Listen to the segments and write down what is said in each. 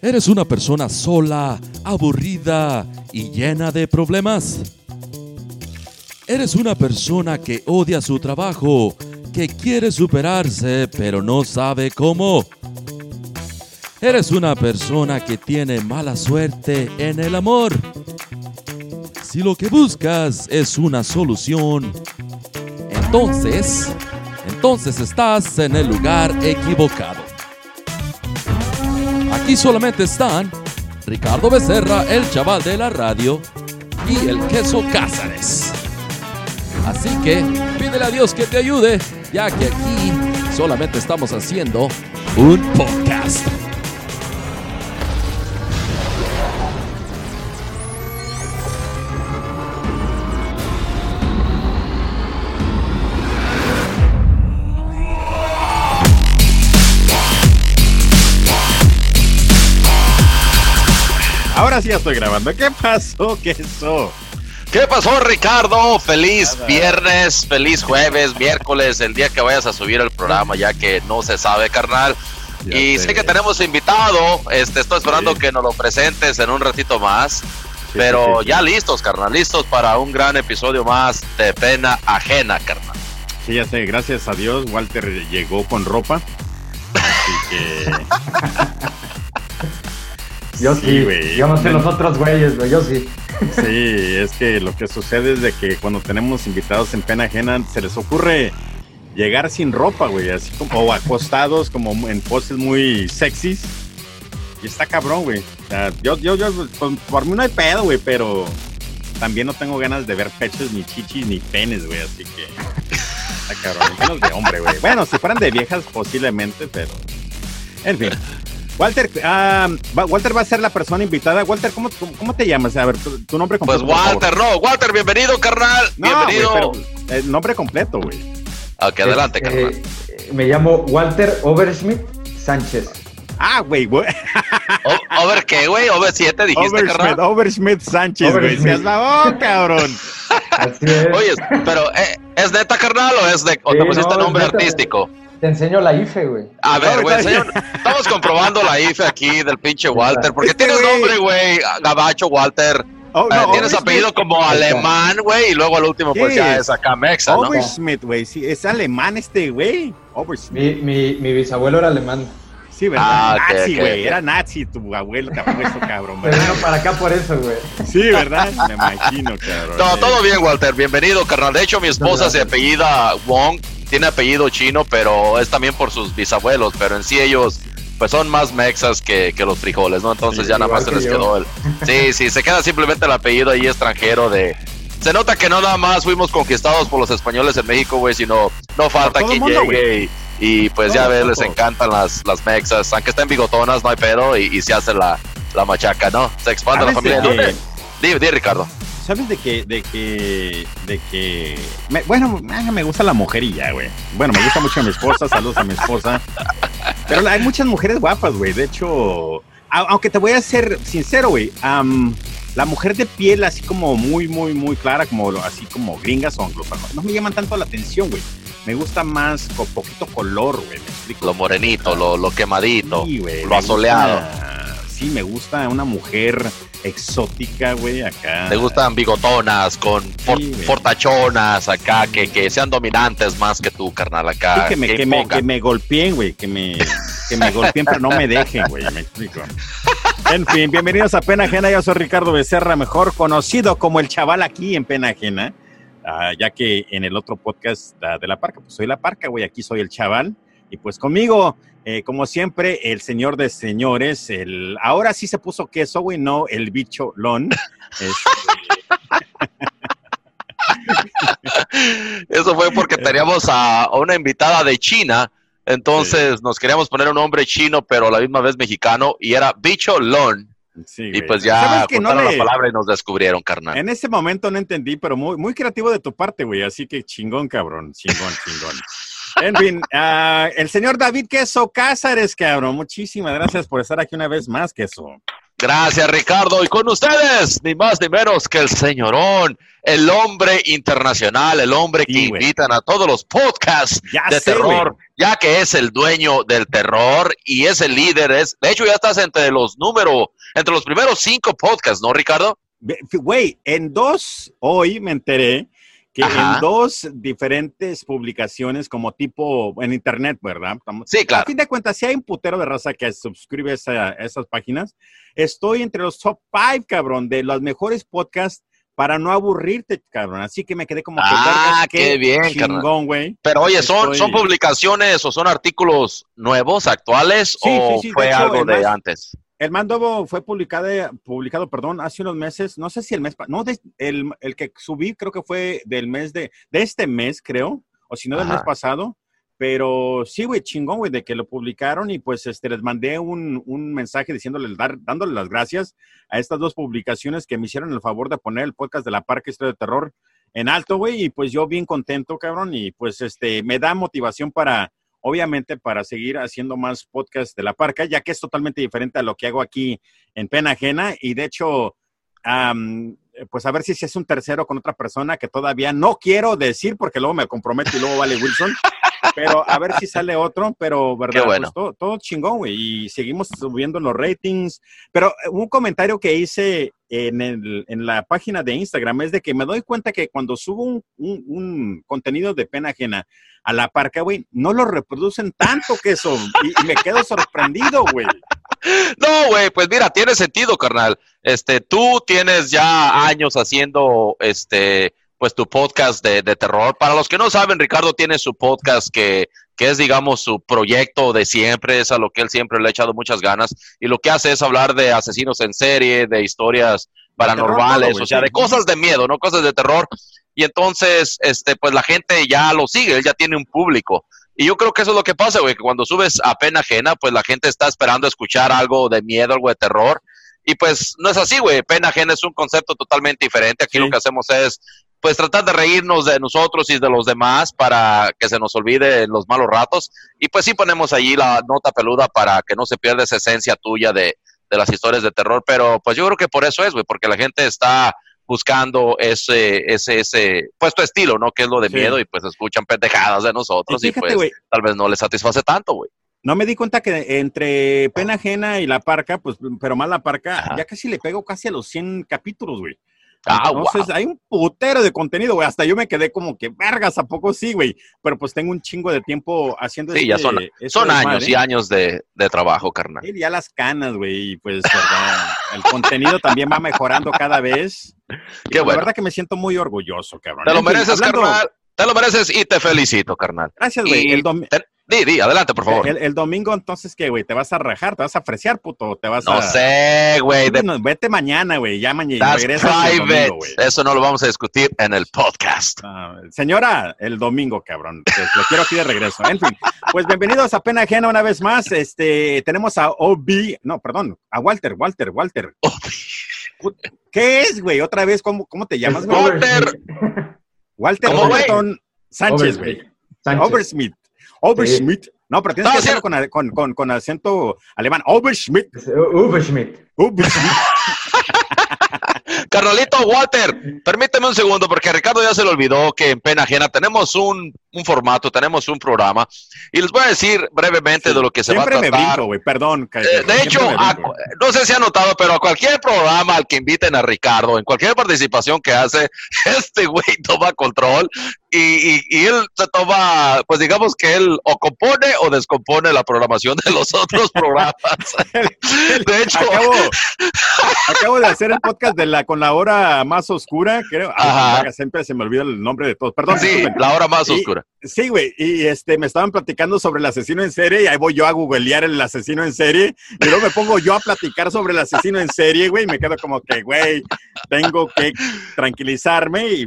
¿Eres una persona sola, aburrida y llena de problemas? ¿Eres una persona que odia su trabajo, que quiere superarse pero no sabe cómo? ¿Eres una persona que tiene mala suerte en el amor? Si lo que buscas es una solución, entonces, entonces estás en el lugar equivocado. Aquí solamente están Ricardo Becerra, el chaval de la radio, y el queso Cázares. Así que pídele a Dios que te ayude, ya que aquí solamente estamos haciendo un podcast. Ahora sí ya estoy grabando. ¿Qué pasó, queso? ¿Qué pasó, Ricardo? Feliz viernes, feliz jueves, miércoles, el día que vayas a subir el programa, ya que no se sabe, carnal. Ya y sé. que tenemos invitado, este, estoy esperando Sí. que nos lo presentes en un ratito más. Sí, pero sí. ya listos, carnal, listos para un gran episodio más de pena ajena, carnal. Sí, ya sé, gracias a Dios, Walter llegó con ropa. Así que. Yo Sí, sí, güey. yo no sé los otros güeyes, güey, yo sí. Sí, es que lo que sucede es de que cuando tenemos invitados en pena ajena, se les ocurre llegar sin ropa, güey, así como, o acostados, como en poses muy sexys. Y está cabrón, güey. O sea, yo, yo, yo, pues, por mí no hay pedo, güey, pero también no tengo ganas de ver pechos, ni chichis, ni penes, güey, así que. Está cabrón, menos de hombre, güey. Bueno, si fueran de viejas, posiblemente, pero. En fin. Walter, ah, va- Walter va a ser la persona invitada. Walter, ¿cómo, cómo, cómo te llamas? A ver, tu, tu nombre Pues completo. favor. Walter, no, Walter, bienvenido, carnal. No, bienvenido. pero el nombre completo, güey. Ok, adelante, Eh, carnal. eh, me llamo Walter Overschmidt Sánchez. Ah, güey, güey. ¿Over qué, güey? ¿Over 7 dijiste, Overschmidt, carnal? Overschmidt Sánchez, güey. Overschmidt. Se has lavado, cabrón. Así es. Oye, pero ¿eh, ¿es neta, carnal, o es de, o te pusiste no, es nombre neta, artístico? Te enseño la IFE, güey. A ver, güey, estamos comprobando la IFE aquí del pinche Walter, porque Este tienes nombre, güey, gabacho Walter, Oh, eh, tienes apellido como alemán, güey, y luego al último pues ¿Qué ya es? acá mexa, ¿no? Overschmidt, güey. Sí, es alemán este, güey. Mi, mi, mi bisabuelo era alemán. Sí, ¿verdad? Ah, nazi, güey. Era nazi tu abuelo, cabrón, ¿verdad? vino para acá por eso, güey. Sí, ¿verdad? Me imagino, cabrón. No, todo bien, Walter, bienvenido, carnal. De hecho, mi esposa se apellida Wong, tiene apellido chino, pero es también por sus bisabuelos, pero en sí ellos pues son más mexas que, que los frijoles, ¿no? Entonces Sí, ya nada más se les yo. quedó el... Sí, sí, se queda simplemente el apellido ahí extranjero de... Se nota que no nada más fuimos conquistados por los españoles en México, güey, sino no falta quien mundo, llegue y, y, pues ya ves, les encantan las, las mexas, aunque estén bigotonas, no hay pedo, y, y se hace la, la machaca, ¿no? Se expande la ¿Sabes de familia. Di, di, Ricardo. ¿Sabes de que, de que, de que, me- bueno, ah, me gusta la mujerilla, güey. Bueno, me gusta mucho mi esposa, saludos a mi esposa. Pero hay muchas mujeres guapas, güey. De hecho, a- aunque te voy a ser sincero, güey, am, la mujer de piel así como muy, muy, muy clara, como así como gringas o anglosajonas, no me llaman tanto la atención, güey. Me gusta más con poquito color, güey. ¿Me explico? Lo morenito, lo, lo quemadito, Sí, güey, lo asoleado. gusta- sí, me gusta una mujer exótica, güey, acá. Te gustan bigotonas, con for- Sí, fortachonas acá, que, que sean dominantes más que tú, carnal, acá. Sí, que me, que que me, que me golpeen, güey, que me, que me golpeen, pero no me dejen, güey, me explico. En fin, bienvenidos a Pena Ajena, yo soy Ricardo Becerra, mejor conocido como el chaval aquí en Pena Ajena, Ah, ya que en el otro podcast ah, de La Parca, pues soy La Parca, güey, aquí soy el chaval, y pues conmigo, eh, como siempre, el señor de señores, el, ahora sí se puso queso, güey, no el bicho lon. Este, Eso fue porque teníamos a, a una invitada de China, entonces nos queríamos poner un nombre chino, pero a la misma vez mexicano, y era Bicho Lon. sí, Y pues ya ¿Sabes que no le- la palabra y nos descubrieron, carnal. En ese momento no entendí, pero muy, muy creativo de tu parte, güey. Así que chingón, cabrón. Chingón, chingón. En fin, ah, el señor David Queso Cázares, cabrón. Muchísimas gracias por estar aquí una vez más, Queso. Gracias, Ricardo. Y con ustedes, ni más ni menos que el señorón, el hombre internacional, el hombre que Sí, invitan a todos los podcasts Ya de sé, terror, ya que es el dueño del terror y es el líder. Es, de hecho, ya estás entre los números, entre los primeros cinco podcasts, ¿no, Ricardo? Güey, en dos, hoy me enteré que Ajá. en dos diferentes publicaciones como tipo en internet, ¿verdad? Estamos- Sí, A claro. fin de cuentas, si hay un putero de raza que suscribe esa- esas páginas, estoy entre los top five, cabrón, de los mejores podcasts para no aburrirte, cabrón. Así que me quedé como que Ah, vergas, qué bien, chingón, güey. Pero oye, ¿son, Estoy- ¿son publicaciones o son artículos nuevos, actuales Sí, o sí, sí, de fue hecho, algo de antes? El Mandobo fue publicado, publicado, perdón, hace unos meses, no sé si el mes, no, de- el, el que subí creo que fue del mes de, de este mes, creo, o si no del Ajá. mes pasado, pero sí, güey, chingón, güey, de que lo publicaron y pues este, les mandé un, un mensaje diciéndoles, dar, dándole las gracias a estas dos publicaciones que me hicieron el favor de poner el podcast de la Parque Historia de Terror en alto, güey, y pues yo bien contento, cabrón, y pues este, me da motivación para, obviamente, para seguir haciendo más podcasts de la Parca, ya que es totalmente diferente a lo que hago aquí en Pena Ajena, y de hecho, am, pues a ver si se es un tercero con otra persona que todavía no quiero decir porque luego me comprometo y luego vale Wilson, pero a ver si sale otro, pero verdad, Qué bueno. Pues, todo, todo chingón, güey, y seguimos subiendo los ratings, pero eh, un comentario que hice en, el- en la página de Instagram es de que me doy cuenta que cuando subo un, un- un contenido de pena ajena a la parca, güey, no lo reproducen tanto que eso, y, y me quedo sorprendido, güey. No, güey, pues mira, tiene sentido, carnal. Este, tú tienes ya años haciendo, este, pues tu podcast de, de terror. Para los que no saben, Ricardo tiene su podcast que, que es, digamos, su proyecto de siempre, es a lo que él siempre le ha echado muchas ganas. Y lo que hace es hablar de asesinos en serie, de historias paranormales, terror, o sea, de cosas de miedo, no cosas de terror. Y entonces, este, pues la gente ya lo sigue, él ya tiene un público. Y yo creo que eso es lo que pasa, güey, que cuando subes a pena ajena, pues la gente está esperando escuchar algo de miedo, algo de terror. Y pues no es así, güey. Pena ajena es un concepto totalmente diferente. Aquí Sí. lo que hacemos es, pues tratar de reírnos de nosotros y de los demás para que se nos olvide los malos ratos. Y pues sí ponemos allí la nota peluda para que no se pierda esa esencia tuya de, de las historias de terror. Pero pues yo creo que por eso es, güey, porque la gente está buscando ese, ese, ese, pues tu estilo, ¿no? Que es lo de Sí. miedo y pues escuchan pendejadas de nosotros Y pues tal vez no les satisface tanto, güey. no me di cuenta que entre pena ajena y la parca, pues, pero más la parca, Ajá. ya casi le pego casi a los 100 capítulos, güey. Ah, Entonces, wow. hay un putero de contenido, güey. Hasta yo me quedé como que, vergas, ¿a poco sí, güey? Pero pues tengo un chingo de tiempo haciendo Sí, ya este- son, este son años y años de, de trabajo, carnal. Sí, ya las canas, güey, y pues, el contenido también va mejorando cada vez. Y, Qué pues, La bueno. verdad que me siento muy orgulloso, cabrón. Te lo mereces, hablando- carnal. Te lo mereces y te felicito, carnal. Gracias, güey. Y El, dom- te- Di, di, adelante, por favor. el- el domingo, entonces, ¿qué, güey? ¿Te vas a rajar? ¿Te vas a fresear, puto? ¿Te vas no a...? sé, güey. de- Bueno, vete mañana, güey. Ya mañana domingo, güey. Eso no lo vamos a discutir en el podcast. Ah, señora, el domingo, cabrón. Pues, lo quiero aquí de regreso. En fin, pues bienvenidos a Pena Ajena una vez más. Este, tenemos a OB, no, perdón, a Walter, Walter, Walter. ¿Qué es, güey? Otra vez, ¿cómo, cómo te llamas, güey? Walter. Walter Sánchez, güey. Oversmith. Oversmith. No, pero tienes No, que hacerlo con, con, con, con acento alemán. Oversmith. Es Overschmidt. Oversmith. Carnalito Walter, permíteme un segundo porque Ricardo ya se le olvidó que en Pena Ajena tenemos un, un formato, tenemos un programa y les voy a decir brevemente de lo que se Siempre va a me tratar. brinco, güey. Perdón. Eh, de hecho, a- no sé si ha notado, pero a cualquier programa al que inviten a Ricardo, en cualquier participación que hace, este güey toma control y, y- y él se toma, pues digamos que él o compone o descompone la programación de los otros programas. De hecho, Acabo, acabo de hacer el podcast de la con la hora más oscura, creo. Ay, Ajá. siempre se me olvida el nombre de todos. Perdón. sí, la hora más Y- oscura. Sí, güey. Y este, me estaban platicando sobre el asesino en serie y ahí voy yo a googlear el asesino en serie y luego me pongo yo a platicar sobre el asesino en serie, güey, y me quedo como que, güey, tengo que tranquilizarme y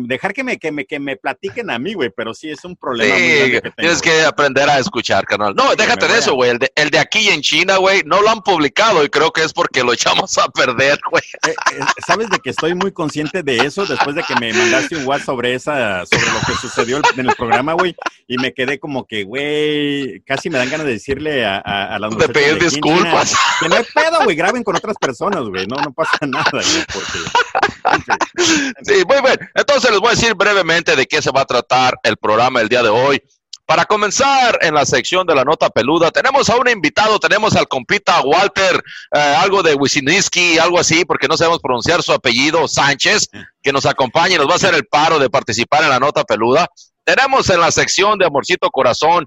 dejar que me, que, me, que me platiquen a mí, güey, pero sí es un problema muy Sí, grande que tengo. tienes que aprender a escuchar, carnal. No, déjate me de eso, a- güey. El de, el de aquí en China, güey, no lo han publicado y creo que es porque lo echamos a perder, güey. Eh, eh, Sabes de que estoy muy consciente de eso después de que me mandaste un WhatsApp sobre esa, sobre lo que sucedió en el programa, güey, y me quedé como que, güey, casi me dan ganas de decirle a, a, a las De muchachas pedir disculpas. China Que no hay pedo, güey, graben con otras personas, güey, no, no pasa nada, güey, porque... Sí, muy bien. Entonces les voy a decir brevemente de qué se va a tratar el programa el día de hoy. Para comenzar en la sección de la nota peluda, tenemos a un invitado, tenemos al compita Walter, eh, algo de Wisiniski, algo así, porque no sabemos pronunciar su apellido, Sánchez, que nos acompaña y nos va a hacer el paro de participar en la nota peluda. Tenemos en la sección de Amorcito Corazón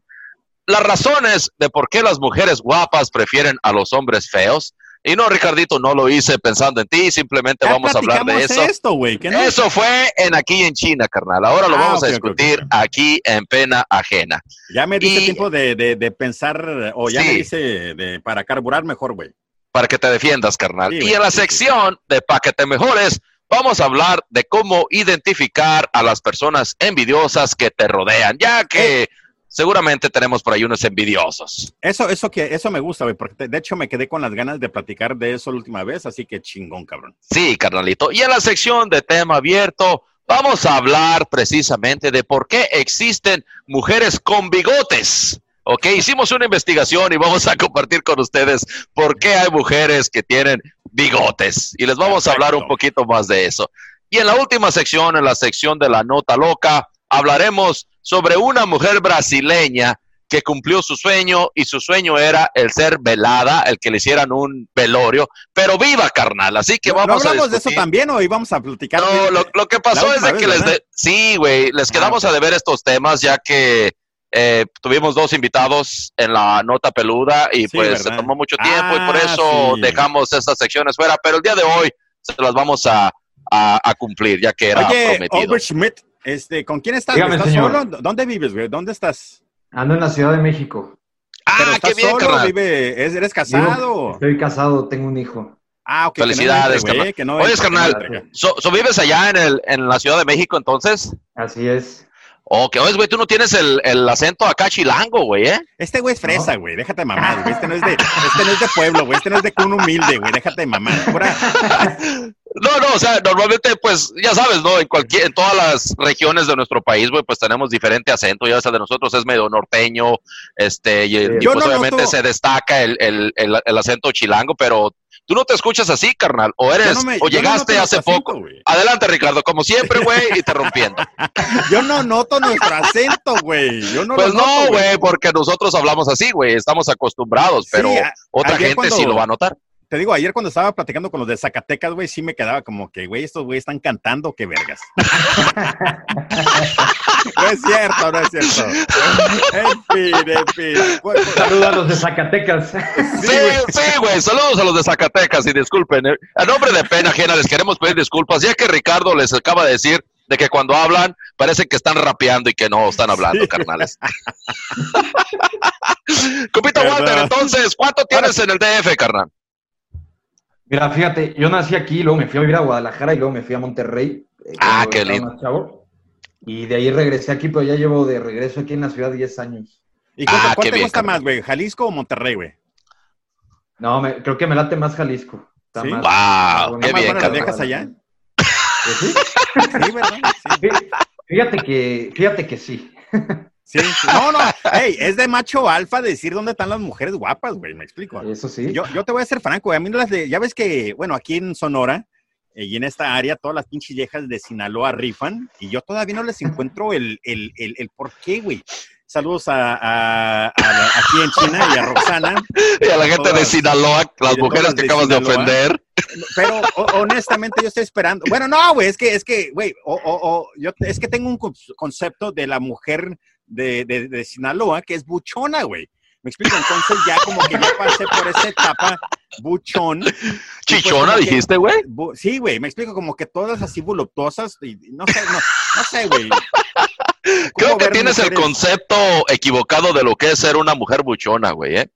las razones de por qué las mujeres guapas prefieren a los hombres feos. Y no, Ricardito, no lo hice pensando en ti, simplemente Ya vamos a hablar de eso. esto, no... Eso fue en aquí en China, carnal. Ahora lo Ah, vamos a discutir aquí en pena ajena. Ya me diste Y- tiempo de, de, de pensar, o ya Sí. me dice de, para carburar mejor, güey. Para que te defiendas, carnal. Sí, y en la sí, sección de Pa' que te mejores, vamos a hablar de cómo identificar a las personas envidiosas que te rodean, ya que seguramente tenemos por ahí unos envidiosos. Eso, eso que, eso me gusta, güey, porque de hecho me quedé con las ganas de platicar de eso la última vez, así que chingón, cabrón. Sí, carnalito. Y en la sección de tema abierto, vamos a hablar precisamente de por qué existen mujeres con bigotes. Ok, hicimos una investigación y vamos a compartir con ustedes por qué hay mujeres que tienen bigotes. Y les vamos a hablar un poquito más de eso. Y en la última sección, en la sección de la nota loca, hablaremos sobre una mujer brasileña que cumplió su sueño y su sueño era el ser velada, el que le hicieran un velorio, pero viva carnal, así que ¿No- vamos ¿No a hablamos de eso también o íbamos a platicar? No, lo, lo que pasó es de que vez, les de- sí, güey, les Ah, quedamos a deber estos temas ya que eh, tuvimos dos invitados en la nota peluda y Sí, pues se tomó mucho tiempo y por Ah, eso sí. dejamos estas secciones fuera, pero el día de hoy se las vamos a, a- a cumplir ya que era Oye, prometido. Albert Schmidt, este, ¿con quién estás? Dígame, ¿Estás señor. solo? ¿Dónde vives, güey? ¿Dónde estás? Ando en la Ciudad de México. ¿Pero Ah, qué bien, solo? carnal. Vive, ¿es- ¿Eres casado? Vivo- Estoy casado, tengo un hijo. Ah, ok. que no Felicidades, entre, carnal. que no Oye, que no carnal. So, so vives allá en, el, en la Ciudad de México entonces? Así es. Ok, oye, güey, tú no tienes el, el acento acá chilango, güey, ¿eh? Este güey es fresa, güey. Déjate de mamar, güey. Este no es de, este no es de pueblo, güey. Este no es de cuna humilde, güey. Déjate de mamar. Pura- No, no, o sea, normalmente, pues, ya sabes, ¿no? En cualquier, en todas las regiones de nuestro país, güey, pues tenemos diferente acento. Ya sabes, de nosotros es medio norteño, este, y, pues no obviamente noto- se destaca el, el, el, el acento chilango, pero tú no te escuchas así, carnal, o eres, no me- o no llegaste hace acento, poco. Adelante, Ricardo, como siempre, güey, y te rompiendo. Yo no noto nuestro acento, güey. Yo no pues no, güey, porque nosotros hablamos así, güey, estamos acostumbrados, pero Sí, a- otra gente cuando- sí lo va a notar. Te digo, ayer cuando estaba platicando con los de Zacatecas, güey, sí me quedaba como que, güey, estos güeyes están cantando, qué vergas. no es cierto, no es cierto. En fin, en fin. Bueno, Saludos a los de Zacatecas. Sí, sí, güey. Saludos a los de Zacatecas y disculpen. eh. A nombre de pena ajena les queremos pedir disculpas, ya que Ricardo les acaba de decir de que cuando hablan parece que están rapeando y que no están hablando, Sí. carnales. Perdón. Walter, entonces, ¿cuánto tienes en el DF, carnal? Mira, fíjate, yo nací aquí, luego me fui a vivir a Guadalajara y luego me fui a Monterrey. eh, Ah, qué lindo. más chavo. Y de ahí regresé aquí, pero ya llevo de regreso aquí en la ciudad 10 años. ¿Y cuál, Ah, cuál qué te bien, gusta más, güey? ¿Jalisco o Monterrey, güey? No, me- creo que me late más Jalisco. Está ¿Sí? más- Wow, qué bonito. ¿Está más bien, carnal. viejas allá? Sí. Sí, ¿verdad? Sí. Fí- Fíjate que, fíjate que sí. Sí, sí. No, no. Ey, es de macho alfa decir dónde están las mujeres guapas, güey. Me explico. Eso sí. Yo, yo te voy a ser franco, güey. A mí no las de. Ya ves que, bueno, aquí en Sonora eh, y en esta área, todas las pinches viejas de Sinaloa rifan y yo todavía no les encuentro el, el, el, el por qué, güey. Saludos a, a- a aquí en China y a Roxana. Y a la gente de Sinaloa, las de mujeres que de acabas de ofender. Pero ho- honestamente yo estoy esperando. Bueno, no, güey, es que, es que, güey, o, o- o- yo, es que tengo un con- concepto de la mujer de, de, de Sinaloa que es buchona, güey. Me explico, entonces ya como que ya pasé por esa etapa buchón. Pues Chichona, dijiste, güey. bu- Sí, güey, me explico como que todas así voluptuosas y no sé, no, no sé, güey. Creo ¿Cómo que tienes el concepto equivocado de lo que es ser una mujer buchona, güey, ¿eh?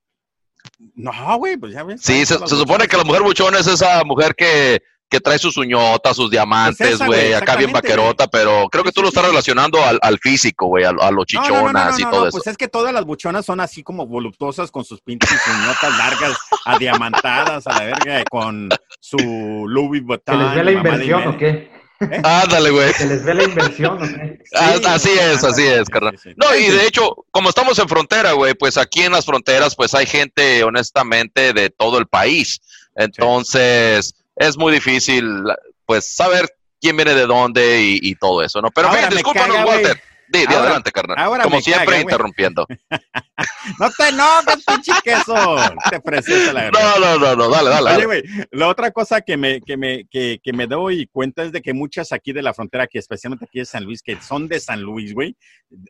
No, güey, pues ya ves. Sí, se, se supone que la mujer buchona es esa mujer que, que trae sus uñotas, sus diamantes, Pues güey, acá bien vaquerota, pero creo que tú lo estás relacionando al, al físico, güey, a, a los No, no, no, chichonas no, no, y no, todo no, eso. Pues es que todas las buchonas son así como voluptuosas con sus pinches uñotas largas, adiamantadas a la verga, con su Louis ¿Que Vuitton. les dé la inversión o qué? Ándale, güey. Se les ve la inversión, ¿no. Ah, Sí, así es, así es, carnal. sí, sí. No, y de hecho, como estamos en frontera, güey, pues aquí en las fronteras, pues hay gente, honestamente, de todo el país. Entonces, es muy difícil, pues, saber quién viene de dónde y, y todo eso, ¿no? Pero, bien, discúlpanos, caga. Walter. Di, di, Ahora- adelante, carnal. ahora Como siempre, caga, interrumpiendo. No te enojes, pinche queso. Te preciosa la verdad. No, no, no, no, dale, dale. Oye, güey, la otra cosa que me, que, me, que, que me doy cuenta es de que muchas aquí de la frontera, que especialmente aquí de San Luis, que son de San Luis, güey,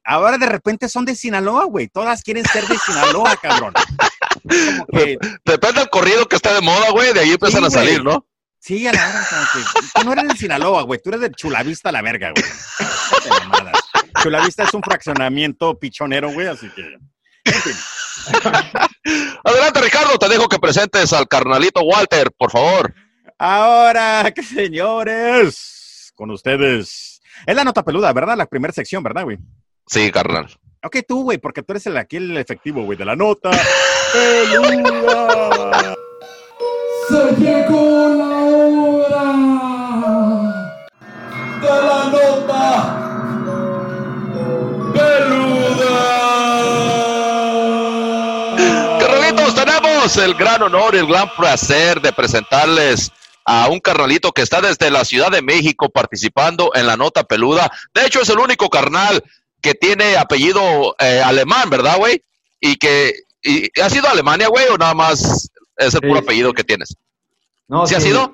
ahora de repente son de Sinaloa, güey. Todas quieren ser de Sinaloa, cabrón. Como que, Depende del corrido que esté de moda, güey, de ahí empiezan Sí, a salir. ¿no? Sí, a la hora, como que, tú no eres de Sinaloa, güey, tú eres de Chulavista a la verga, güey. Chulavista es un fraccionamiento pichonero, güey, así que. En fin. Adelante, Ricardo, te dejo que presentes al carnalito Walter, por favor. Ahora, señores, con ustedes. Es la nota peluda, ¿verdad? La primera sección, ¿verdad, güey? Sí, carnal. Ok, tú, güey, porque tú eres el, aquí el efectivo, güey, de la nota peluda. Se llegó la de la nota peluda. Carnalitos, tenemos el gran honor y el gran placer de presentarles a un carnalito que está desde la Ciudad de México participando en la nota peluda. De hecho, es el único carnal que tiene apellido eh, alemán, ¿verdad, güey? Y que y, ¿ha sido Alemania, güey, o nada más es el puro Sí, apellido que tienes? No, ¿Sí ha sido?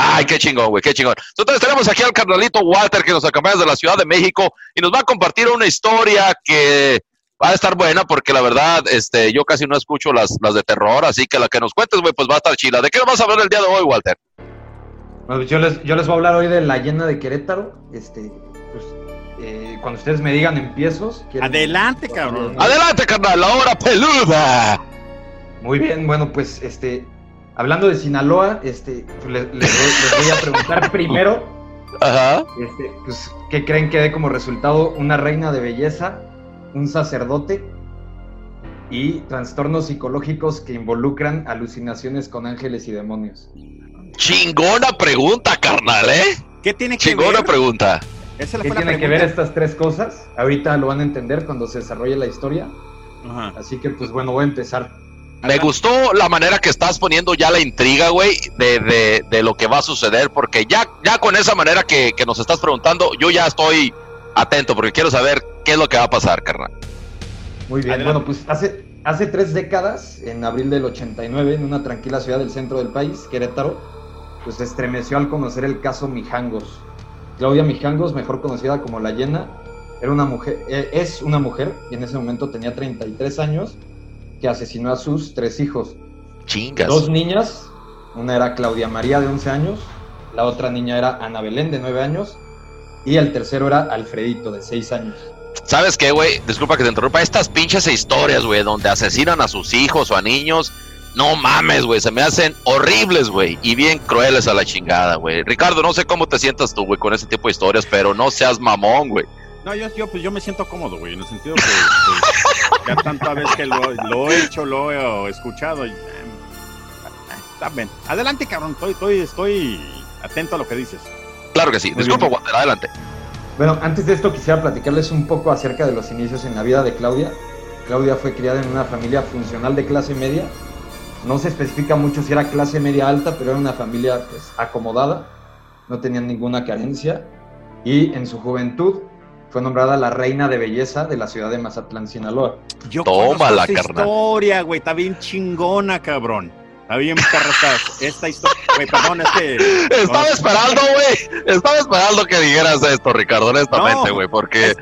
Ay, qué chingón, güey, qué chingón. Entonces tenemos aquí al carnalito Walter que nos acompaña desde la Ciudad de México y nos va a compartir una historia que va a estar buena porque la verdad, este, yo casi no escucho las, las de terror, así que la que nos cuentes, güey, pues va a estar chila. ¿De qué nos vas a hablar el día de hoy, Walter? Bueno, pues yo, les, yo les voy a hablar hoy de la llena de Querétaro. Este, pues, eh, cuando ustedes me digan empiezos. ¿quieren- Adelante, cabrón. Adelante, carnal, la hora peluda. Muy bien, bueno, pues este, hablando de Sinaloa, este, pues, les, les voy, les voy a preguntar primero, Ajá. este, pues, ¿qué creen que dé como resultado una reina de belleza, un sacerdote y trastornos psicológicos que involucran alucinaciones con ángeles y demonios? Chingona pregunta, carnal, ¿eh? ¿Qué tiene que Chingona ver? pregunta. Esa ¿Qué tienen que ver estas tres cosas? Ahorita lo van a entender cuando se desarrolle la historia. Ajá. Así que, pues bueno, voy a empezar. Me gustó la manera que estás poniendo ya la intriga, güey, de, de, de lo que va a suceder, porque ya, ya con esa manera que, que nos estás preguntando, yo ya estoy atento, porque quiero saber qué es lo que va a pasar, carnal. Muy bien, Adelante. bueno, pues hace, hace tres décadas, en abril del 89, en una tranquila ciudad del centro del país, Querétaro, pues se estremeció al conocer el caso Mijangos. Claudia Mijangos, mejor conocida como La Llena, era una mujer, eh, es una mujer, y en ese momento tenía 33 años, que asesinó a sus tres hijos. Chingas. Dos niñas, una era Claudia María de 11 años, la otra niña era Ana Belén de 9 años, y el tercero era Alfredito de 6 años. ¿Sabes qué, güey? Disculpa que te interrumpa. Estas pinches historias, güey, donde asesinan a sus hijos o a niños, no mames, güey, se me hacen horribles, güey, y bien crueles a la chingada, güey. Ricardo, no sé cómo te sientas tú, güey, con ese tipo de historias, pero no seas mamón, güey. No, yo, yo, pues yo me siento cómodo, güey, en el sentido que pues, ya tanta vez que lo, lo he hecho, lo he escuchado. Y, eh, está bien. Adelante, cabrón, estoy, estoy, estoy atento a lo que dices. Claro que sí. Muy Disculpa. Walter, adelante. Bueno, antes de esto quisiera platicarles un poco acerca de los inicios en la vida de Claudia. Claudia fue criada en una familia funcional de clase media. No se especifica mucho si era clase media alta, pero era una familia pues, acomodada. No tenían ninguna carencia. Y en su juventud fue nombrada la reina de belleza de la ciudad de Mazatlán, Sinaloa. Yo Tómala, conozco esta carnal. historia, güey, está bien chingona, cabrón. Está bien perra esta, historia. Güey, perdón, es que... Estaba esperando, güey. Estaba esperando que dijeras esto, Ricardo, honestamente, No, güey, porque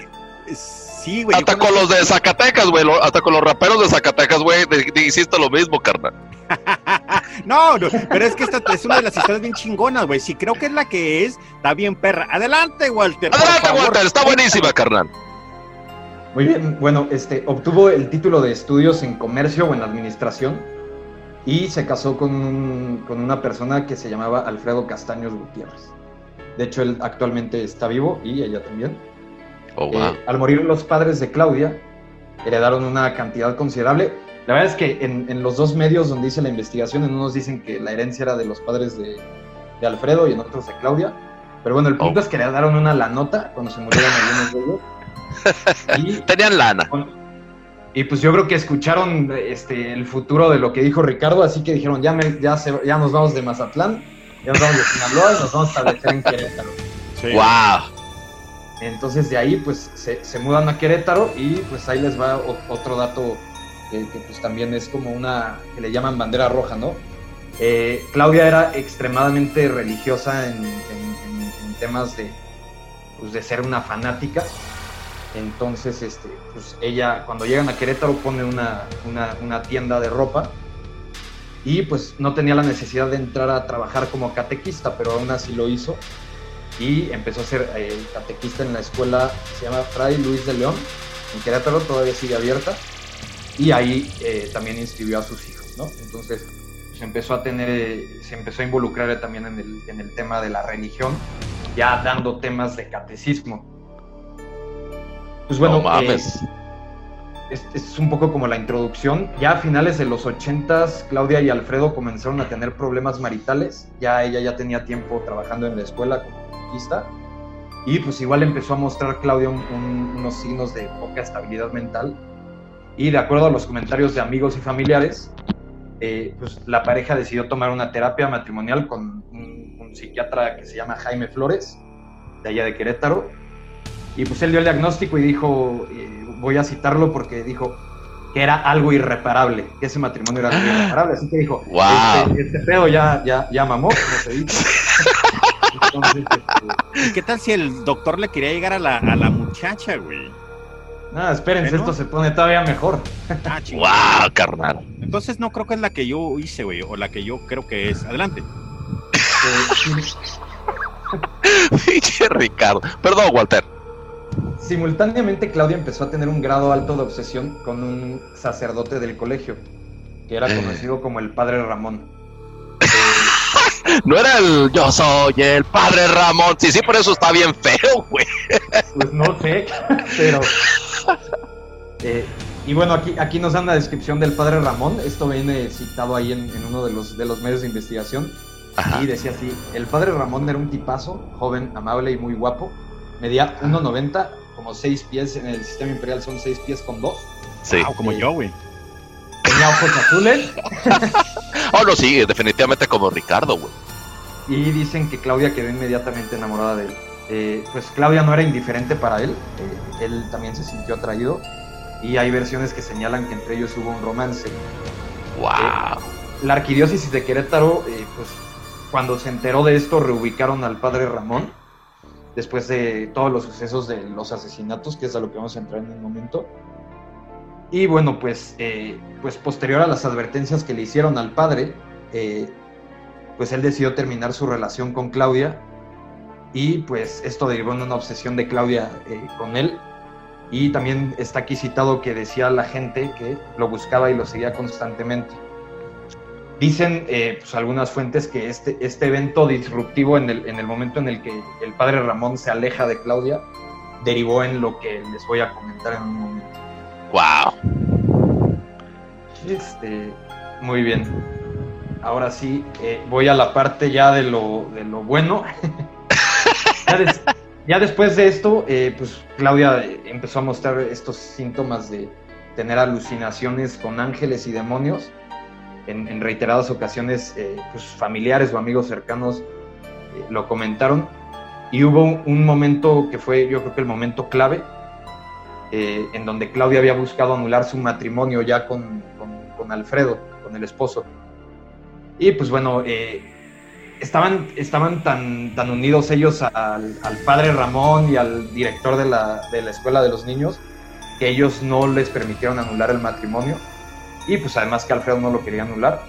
es Sí, güey. hasta con los de Zacatecas, güey, hasta con los raperos de Zacatecas, güey, hiciste lo mismo, carnal. No, no, pero es que esta es una de las historias bien chingonas, güey. Si creo que es la que es, está bien perra. Adelante, Walter. Adelante. Walter, está buenísima, carnal. Muy bien, bueno, este, obtuvo el título de estudios en comercio o en administración y se casó con, un- con una persona que se llamaba Alfredo Castaños Gutiérrez. De hecho, él actualmente está vivo y ella también. Oh, Eh, wow. al morir los padres de Claudia, heredaron una cantidad considerable. La verdad es que en, en los dos medios donde hice la investigación, en unos dicen que la herencia era de los padres de, de Alfredo y en otros de Claudia. Pero bueno, el punto Oh. es que le daron una la nota cuando se murieron algunos de ellos. Y, Tenían lana. y pues yo creo que escucharon este, el futuro de lo que dijo Ricardo, así que dijeron, ya, me- ya, se- ya nos vamos de Mazatlán, ya nos vamos de Sinaloa y nos vamos a establecer en Querétaro. Sí. ¡Wow! Entonces de ahí pues se, se mudan a Querétaro y pues ahí les va o- otro dato que, pues también es como una, que le llaman bandera roja, ¿no? Eh, Claudia era extremadamente religiosa en, temas de, pues, de ser una fanática. Entonces, este, pues ella cuando llegan a Querétaro pone una, una, tienda de ropa y pues no tenía la necesidad de entrar a trabajar como catequista, pero aún así lo hizo y empezó a ser eh, catequista en la escuela se llama Fray Luis de León, en Querétaro, todavía sigue abierta, y ahí eh, también inscribió a sus hijos, ¿no? Entonces se empezó a tener, eh, se empezó a involucrar eh, también en el, en el tema de la religión, ya dando temas de catecismo. Pues bueno, no mames. eh, es, es un poco como la introducción. Ya a finales de los 80s, Claudia y Alfredo comenzaron a tener problemas maritales. Ya ella ya tenía tiempo trabajando en la escuela como catequista. Y pues igual empezó a mostrar Claudia un- un- unos signos de poca estabilidad mental. Y de acuerdo a los comentarios de amigos y familiares, eh, pues la pareja decidió tomar una terapia matrimonial con un, un psiquiatra que se llama Jaime Flores, de allá de Querétaro. Y pues él dio el diagnóstico y dijo, eh, voy a citarlo porque dijo que era algo irreparable, que ese matrimonio era algo irreparable. Así que dijo, Wow. este, este pedo ya, ya, ya mamó, como se dice. Entonces, este, ¿Y qué tal si el doctor le quería llegar a la, a la muchacha, güey? Nada, espérense, Bueno. esto se pone todavía mejor. Ah, chingada. ¡Wow, carnal! Entonces no creo que es la que yo hice, güey, o la que yo creo que es. Adelante. Pinche Ricardo. Perdón, Walter. Simultáneamente Claudia empezó a tener un grado alto de obsesión con un sacerdote del colegio, que era Eh. conocido como el padre Ramón. No era el yo soy el padre Ramón. Sí, sí, por eso está bien feo, güey. pues no sé, pero... eh, y bueno, aquí, aquí nos dan la descripción del padre Ramón. Esto viene citado ahí en, en uno de los, de los medios de investigación. Ajá. Y decía así, el padre Ramón era un tipazo, joven, amable y muy guapo. Medía 1,90, como 6 pies, en el sistema imperial son 6 pies con 2. Sí. Wow, como yo, güey. Tenía ojos azules Oh, no, sí, definitivamente como Ricardo, güey. y dicen que Claudia quedó inmediatamente enamorada de él. Eh, pues Claudia no era indiferente para él, eh, él también se sintió atraído y hay versiones que señalan que entre ellos hubo un romance. ¡Wow! La arquidiócesis de Querétaro, eh, pues cuando se enteró de esto, reubicaron al padre Ramón después de todos los sucesos de los asesinatos, que es a lo que vamos a entrar en un momento. Y bueno, pues, eh, pues posterior a las advertencias que le hicieron al padre, eh, pues él decidió terminar su relación con Claudia y pues esto derivó en una obsesión de Claudia eh, con él. Y también está aquí citado que decía la gente que lo buscaba y lo seguía constantemente. Dicen eh, pues, algunas fuentes que este, este evento disruptivo en el, en el momento en el que el padre Ramón se aleja de Claudia derivó en lo que les voy a comentar en un momento. ¡Wow! Este, muy bien. Ahora sí, eh, voy a la parte ya de lo, de lo bueno. ya, des- ya después de esto, eh, pues Claudia eh, empezó a mostrar estos síntomas de tener alucinaciones con ángeles y demonios. En, en reiteradas ocasiones, eh, pues familiares o amigos cercanos eh, lo comentaron. Y hubo un, un momento que fue, yo creo que el momento clave, eh, en donde Claudia había buscado anular su matrimonio ya con, con- con Alfredo, con el esposo. Y pues bueno, eh, estaban, estaban tan, tan unidos ellos al, al padre Ramón y al director de la, de la escuela de los niños que ellos no les permitieron anular el matrimonio. Y pues además que Alfredo no lo quería anular.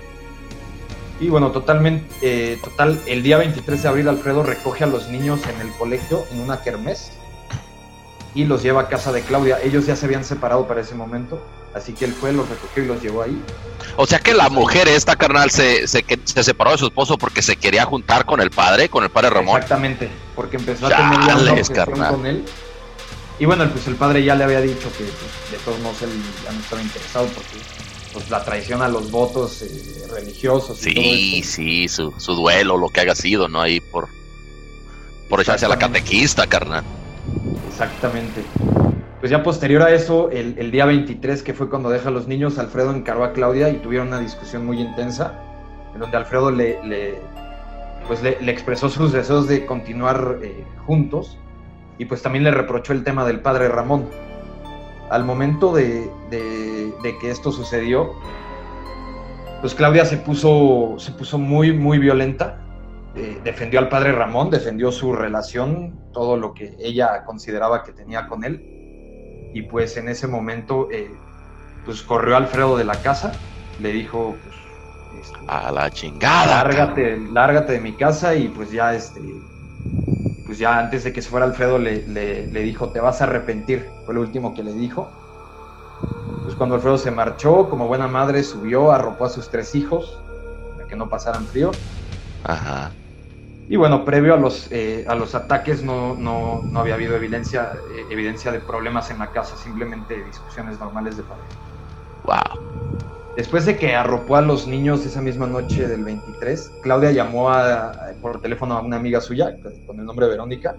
Y bueno, totalmente, eh, total, el día 23 de abril Alfredo recoge a los niños en el colegio en una kermés y los lleva a casa de Claudia. Ellos ya se habían separado para ese momento, así que él fue, los recogió y los llevó ahí. O sea que la mujer, esta carnal, se, se, se separó de su esposo porque se quería juntar con el padre, con el padre Ramón. Exactamente, porque empezó a tener una carnal. con él. Y bueno, pues el padre ya le había dicho que pues, de todos modos él ya no estaba interesado porque pues la traición a los votos eh, religiosos y todo Sí, sí, su, su duelo, lo que haya sido, ¿no? Ahí por, Por echarse a la catequista, carnal. Exactamente. Pues ya posterior a eso, el, el día 23, que fue cuando deja a los niños, Alfredo encaró a Claudia y tuvieron una discusión muy intensa, en donde Alfredo le, pues le, expresó sus deseos de continuar eh, juntos y pues también le reprochó el tema del padre Ramón. Al momento de, de- de que esto sucedió, pues Claudia se puso, se puso muy, muy violenta. eh, defendió al padre Ramón, defendió su relación, todo lo que ella consideraba que tenía con él. Y pues en ese momento, eh, pues corrió Alfredo de la casa, le dijo, pues, este, A la chingada. lárgate, lárgate de mi casa y pues ya este pues ya antes de que se fuera Alfredo le, le- le dijo te vas a arrepentir fue lo último que le dijo pues cuando Alfredo se marchó como buena madre subió arropó a sus tres hijos para que no pasaran frío Ajá. Y bueno previo a los eh, a los ataques no, no, no había habido evidencia eh, evidencia de problemas en la casa simplemente discusiones normales de pareja Wow. Después de que arropó a los niños esa misma noche del 23, Claudia llamó a- a- por teléfono a una amiga suya con el nombre Verónica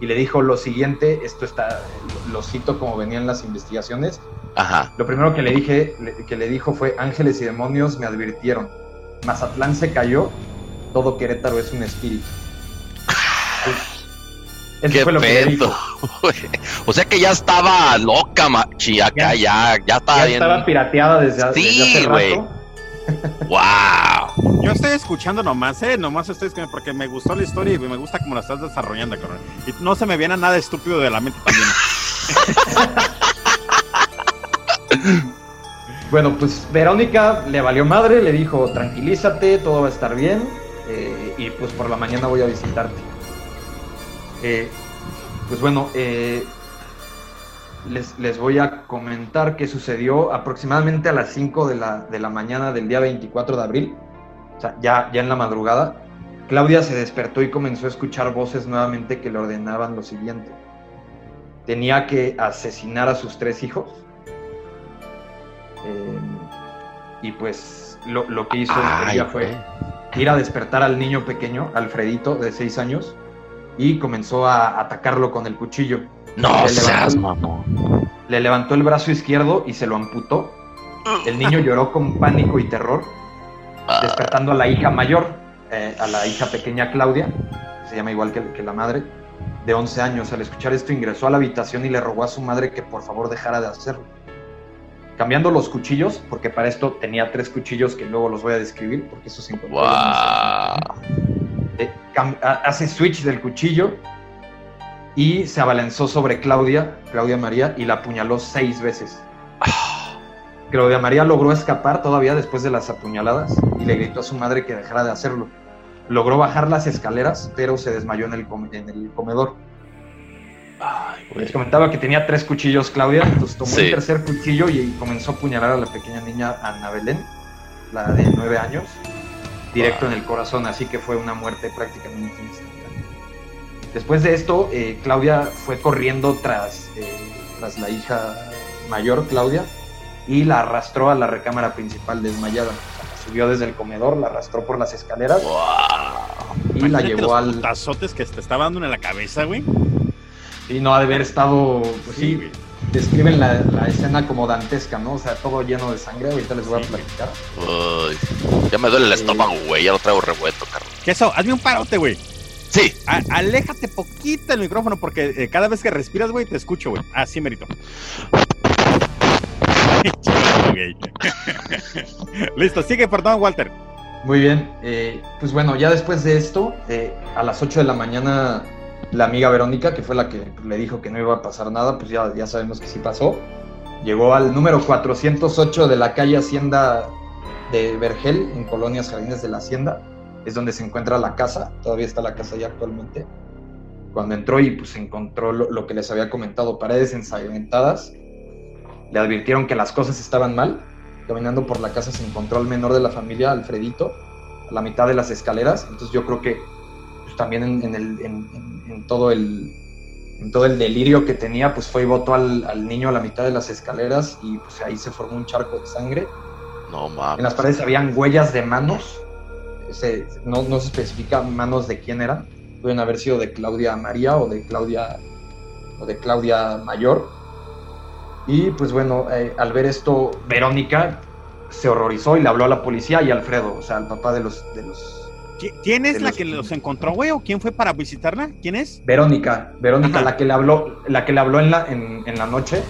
y le dijo lo siguiente, esto está, lo cito como venían las investigaciones. Ajá. Lo primero que le dije, le- que le dijo fue ángeles y demonios me advirtieron. Mazatlán se cayó, todo Querétaro es un espíritu. Eso Qué fue lo que dijo. o sea que ya estaba loca, machi, acá ya, ya, estaba Ya bien. estaba pirateada desde, Sí, desde hace güey. rato. Wow. Yo estoy escuchando nomás, eh, nomás estoy escuchando porque me gustó la historia y me gusta cómo la estás desarrollando, cabrón. Y no se me viene nada estúpido de la mente también. Bueno, pues Verónica le valió madre, le dijo, tranquilízate, todo va a estar bien, y pues por la mañana voy a visitarte. Eh, pues bueno, eh, les, les voy a comentar qué sucedió aproximadamente a las 5 de la, de la mañana del día 24 de abril, o sea, ya, ya en la madrugada. Claudia se despertó y comenzó a escuchar voces nuevamente que le ordenaban lo siguiente. Tenía que asesinar a sus tres hijos. Eh, y pues lo, lo que hizo ella fue ir a despertar al niño pequeño, Alfredito, de seis años, y comenzó a atacarlo con el cuchillo. No Le seas levantó- mamón. Le levantó el brazo izquierdo y se lo amputó. El niño lloró con pánico y terror, despertando a la hija mayor, eh, a la hija pequeña Claudia, que se llama igual que, que la madre, de 11 años. Al escuchar esto ingresó a la habitación y le rogó a su madre que por favor dejara de hacerlo. Cambiando los cuchillos, porque para esto tenía tres cuchillos que luego los voy a describir, porque eso se encontró. en eh, hace switch del cuchillo y se abalanzó sobre Claudia, Claudia María, y la apuñaló seis veces. Claudia María logró escapar todavía después de las apuñaladas y le gritó a su madre que dejara de hacerlo. Logró bajar las escaleras, pero se desmayó en el, com- en el comedor. Ay. Les comentaba que tenía tres cuchillos Claudia, entonces tomó Sí. el tercer cuchillo y comenzó a apuñalar a la pequeña niña Ana Belén, la de nueve años, directo en el corazón, así que fue una muerte prácticamente instantánea. Después de esto, eh, Claudia fue corriendo tras, eh, tras la hija mayor, Claudia, y la arrastró a la recámara principal desmayada. O sea, la subió desde el comedor, la arrastró por las escaleras Wow. y la llevó los al... putazotes que te estaba dando en la cabeza, güey. Y no ha de haber estado, pues sí, güey. describen la, la escena como dantesca, ¿no? O sea, todo lleno de sangre. Ahorita les voy a Sí, platicar. Uy. Ya me duele el Sí. estómago, güey. Ya lo traigo revuelto, carnal. ¿Qué eso? Hazme un parote, güey. Sí. A- aléjate poquito el micrófono porque eh, cada vez que respiras, güey, te escucho, güey. Ah, sí, merito. Listo, sigue, perdón, Walter. Muy bien. eh, pues bueno, ya después de esto, eh, a las 8 de la mañana, la amiga Verónica, que fue la que le dijo que no iba a pasar nada, pues ya, ya sabemos que sí pasó. Llegó al número 408 de la calle Hacienda de Vergel, en Colonias Jardines de la Hacienda. Es donde se encuentra la casa. Todavía está la casa ya actualmente. Cuando entró y pues encontró lo, lo que les había comentado, paredes ensangrentadas. Le advirtieron que las cosas estaban mal. Caminando por la casa se encontró al menor de la familia, Alfredito, a la mitad de las escaleras. Entonces yo creo que pues, también en, en el, en, en- en todo el, en todo el delirio que tenía, pues fue y botó al, al niño a la mitad de las escaleras y pues ahí se formó un charco de sangre. No En mames. las paredes habían huellas de manos. Se- no, no se especifica manos de quién eran. pueden haber sido de Claudia María o de Claudia o de Claudia Mayor. Y pues bueno, eh, al ver esto, Verónica se horrorizó y le habló a la policía y a Alfredo, o sea, al papá de los, de los ¿Qui- ¿Quién es la los- que los encontró, güey? ¿O quién fue para visitarla? ¿Quién es? Verónica, Verónica, Ajá. la que le habló, la que le habló en la, en, en la noche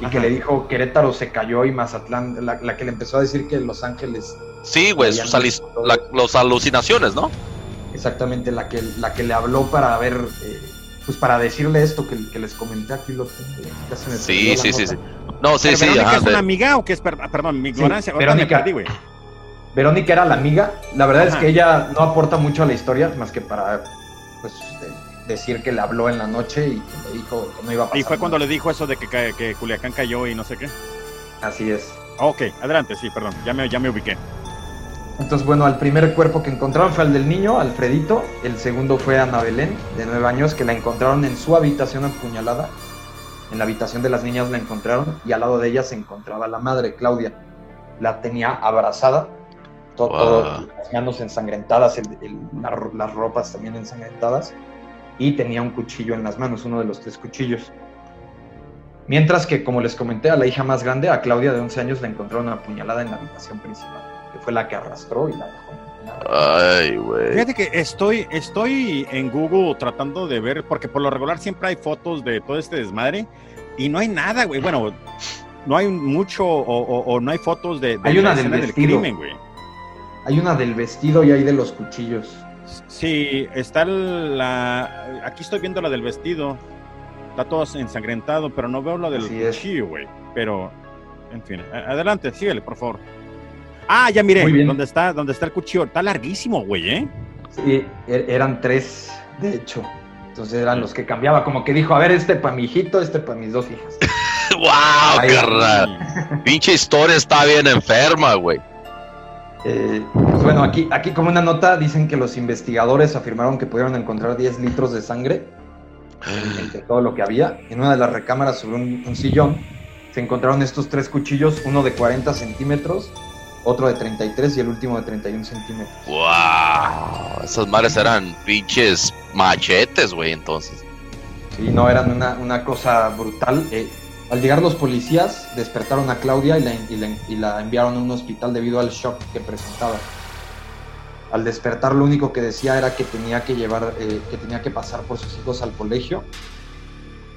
y que le dijo Querétaro se cayó y Mazatlán, la, la que le empezó a decir que Los Ángeles, Sí, güey, sus alis- la- los alucinaciones, ¿no? exactamente la que, la que le habló para ver, eh, pues para decirle esto que, que les comenté aquí lo tengo, ya se me Sí, sí, sí, sí. No, sí, ¿Pero sí, ¿Verónica ajá, es de- una amiga o qué es? Per- Perdón, mi Sí, ignorancia. Me Verónica. perdí, güey. Verónica era la amiga, la verdad es que ella no aporta mucho a la historia, más que para pues de- decir que le habló en la noche y que le dijo que no iba a pasar. Y fue cuando nada. le dijo eso de que, que Culiacán cayó y no sé qué. Así es. Ok, adelante, sí, perdón, ya me, ya me ubiqué. Entonces, bueno, el primer cuerpo que encontraron fue el del niño, Alfredito. El segundo fue Ana Belén, de nueve años, que la encontraron en su habitación apuñalada. En la habitación de las niñas la encontraron y al lado de ella se encontraba la madre, Claudia. La tenía abrazada, to- Wow. todo- las manos ensangrentadas, el- el- la ro- las ropas también ensangrentadas. Y tenía un cuchillo en las manos, uno de los tres cuchillos. Mientras que, como les comenté, a la hija más grande, a Claudia de 11 años, la encontraron apuñalada en la habitación principal, que fue la que arrastró y la dejó. en la- Ay, güey. Fíjate que estoy, estoy en Google tratando de ver, porque por lo regular siempre hay fotos de todo este desmadre y no hay nada, güey. Bueno, no hay mucho o, o- o no hay fotos de, de Hay la una del escena del crimen, güey. Hay una del vestido y hay de los cuchillos. Sí, está la... Aquí estoy viendo la del vestido. Está todo ensangrentado, pero no veo la del Así cuchillo, güey. Pero, en fin, adelante, síguele, por favor. Ah, ya miré. ¿dónde está, dónde está el cuchillo? Está larguísimo, güey, ¿eh? Sí, er- eran tres, de hecho. Entonces eran los que cambiaba, como que dijo, a ver, este para mi hijito, este para mis dos hijas. ¡Wow, Ay, carnal! Pinche historia está bien enferma, güey. Eh, pues bueno, aquí, aquí como una nota dicen que los investigadores afirmaron que pudieron encontrar 10 litros de sangre entre todo lo que había. En una de las recámaras sobre un, un sillón se encontraron estos tres cuchillos, uno de 40 centímetros, otro de 33 y el último de 31 centímetros. ¡Wow! Esas madres eran pinches machetes, güey, entonces. Sí, no, eran una, una cosa brutal. Eh, al llegar los policías, despertaron a Claudia y la, y la- y la enviaron a un hospital debido al shock que presentaba. Al despertar, lo único que decía era que tenía que llevar, eh, que tenía que pasar por sus hijos al colegio.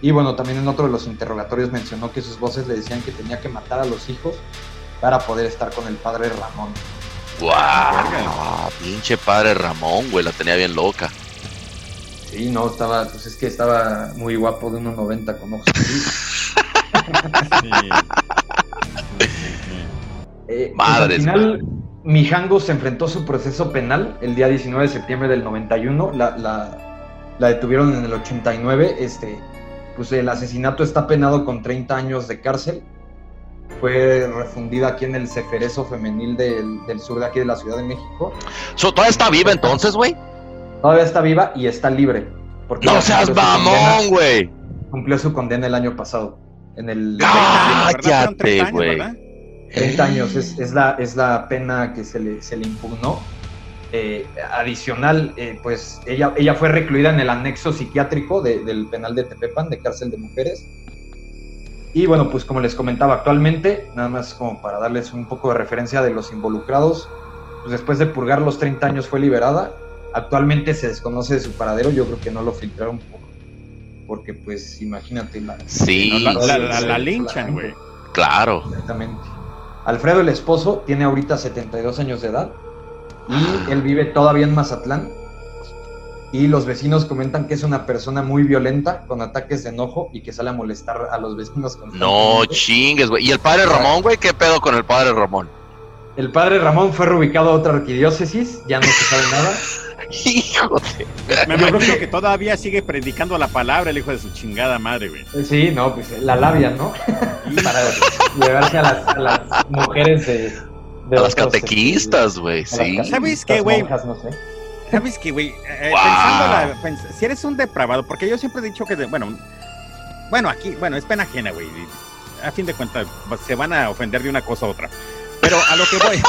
Y bueno, también en otro de los interrogatorios mencionó que sus voces le decían que tenía que matar a los hijos para poder estar con el padre Ramón. ¡Wow! Pinche padre Ramón, güey, la tenía bien loca. Sí, no, estaba, pues es que estaba muy guapo de 1.90 con ojos. Sí. Eh, pues, al final, madre. Mijango se enfrentó a su proceso penal el día 19 de septiembre del 91. La, la, la detuvieron en el 89. Este, pues el asesinato está penado con 30 años de cárcel. Fue refundida aquí en el Ceferezo Femenil del, del sur de aquí de la Ciudad de México. So, ¿Todavía está viva entonces, güey? Todavía está viva y está libre. Porque ¡No seas mamón, güey! Cumplió su condena el año pasado. En el ¡Ah! 30 Cállate, años, güey. ¿verdad? 30 años es, es la, es la pena que se le, se le impugnó. Eh, adicional, eh, pues ella, ella fue recluida en el anexo psiquiátrico de- del penal de Tepepan, de cárcel de mujeres. Y bueno, pues como les comentaba actualmente, nada más como para darles un poco de referencia de los involucrados, pues después de purgar los 30 años fue liberada. Actualmente se desconoce de su paradero, yo creo que no lo filtraron por- porque pues imagínate la... Sí, La, la- linchan, güey. claro. Exactamente. Alfredo, el esposo, tiene ahorita 72 años de edad y él vive todavía en Mazatlán. Y los vecinos comentan que es una persona muy violenta, con ataques de enojo y que sale a molestar a los vecinos. No chingues, güey. ¿Y el padre Ramón, güey? ¿Qué pedo con el padre Ramón? El padre Ramón fue reubicado a otra arquidiócesis, ya no se sabe nada. Hijo de... Me imagino que todavía sigue predicando la palabra el hijo de su chingada madre, güey. Eh, Sí, no, pues la labia, ¿no? Para llevarse a las, a las mujeres de... de A las otros, catequistas, güey, las sí. ¿Sabes qué, güey? no sé. ¿Sabes qué, güey? Eh, Wow. pensándola, pens- si eres un depravado, porque yo siempre he dicho que, de- bueno, bueno, aquí, bueno, es pena ajena, güey. A fin de cuentas, se van a ofender de una cosa a otra. Pero a lo que voy,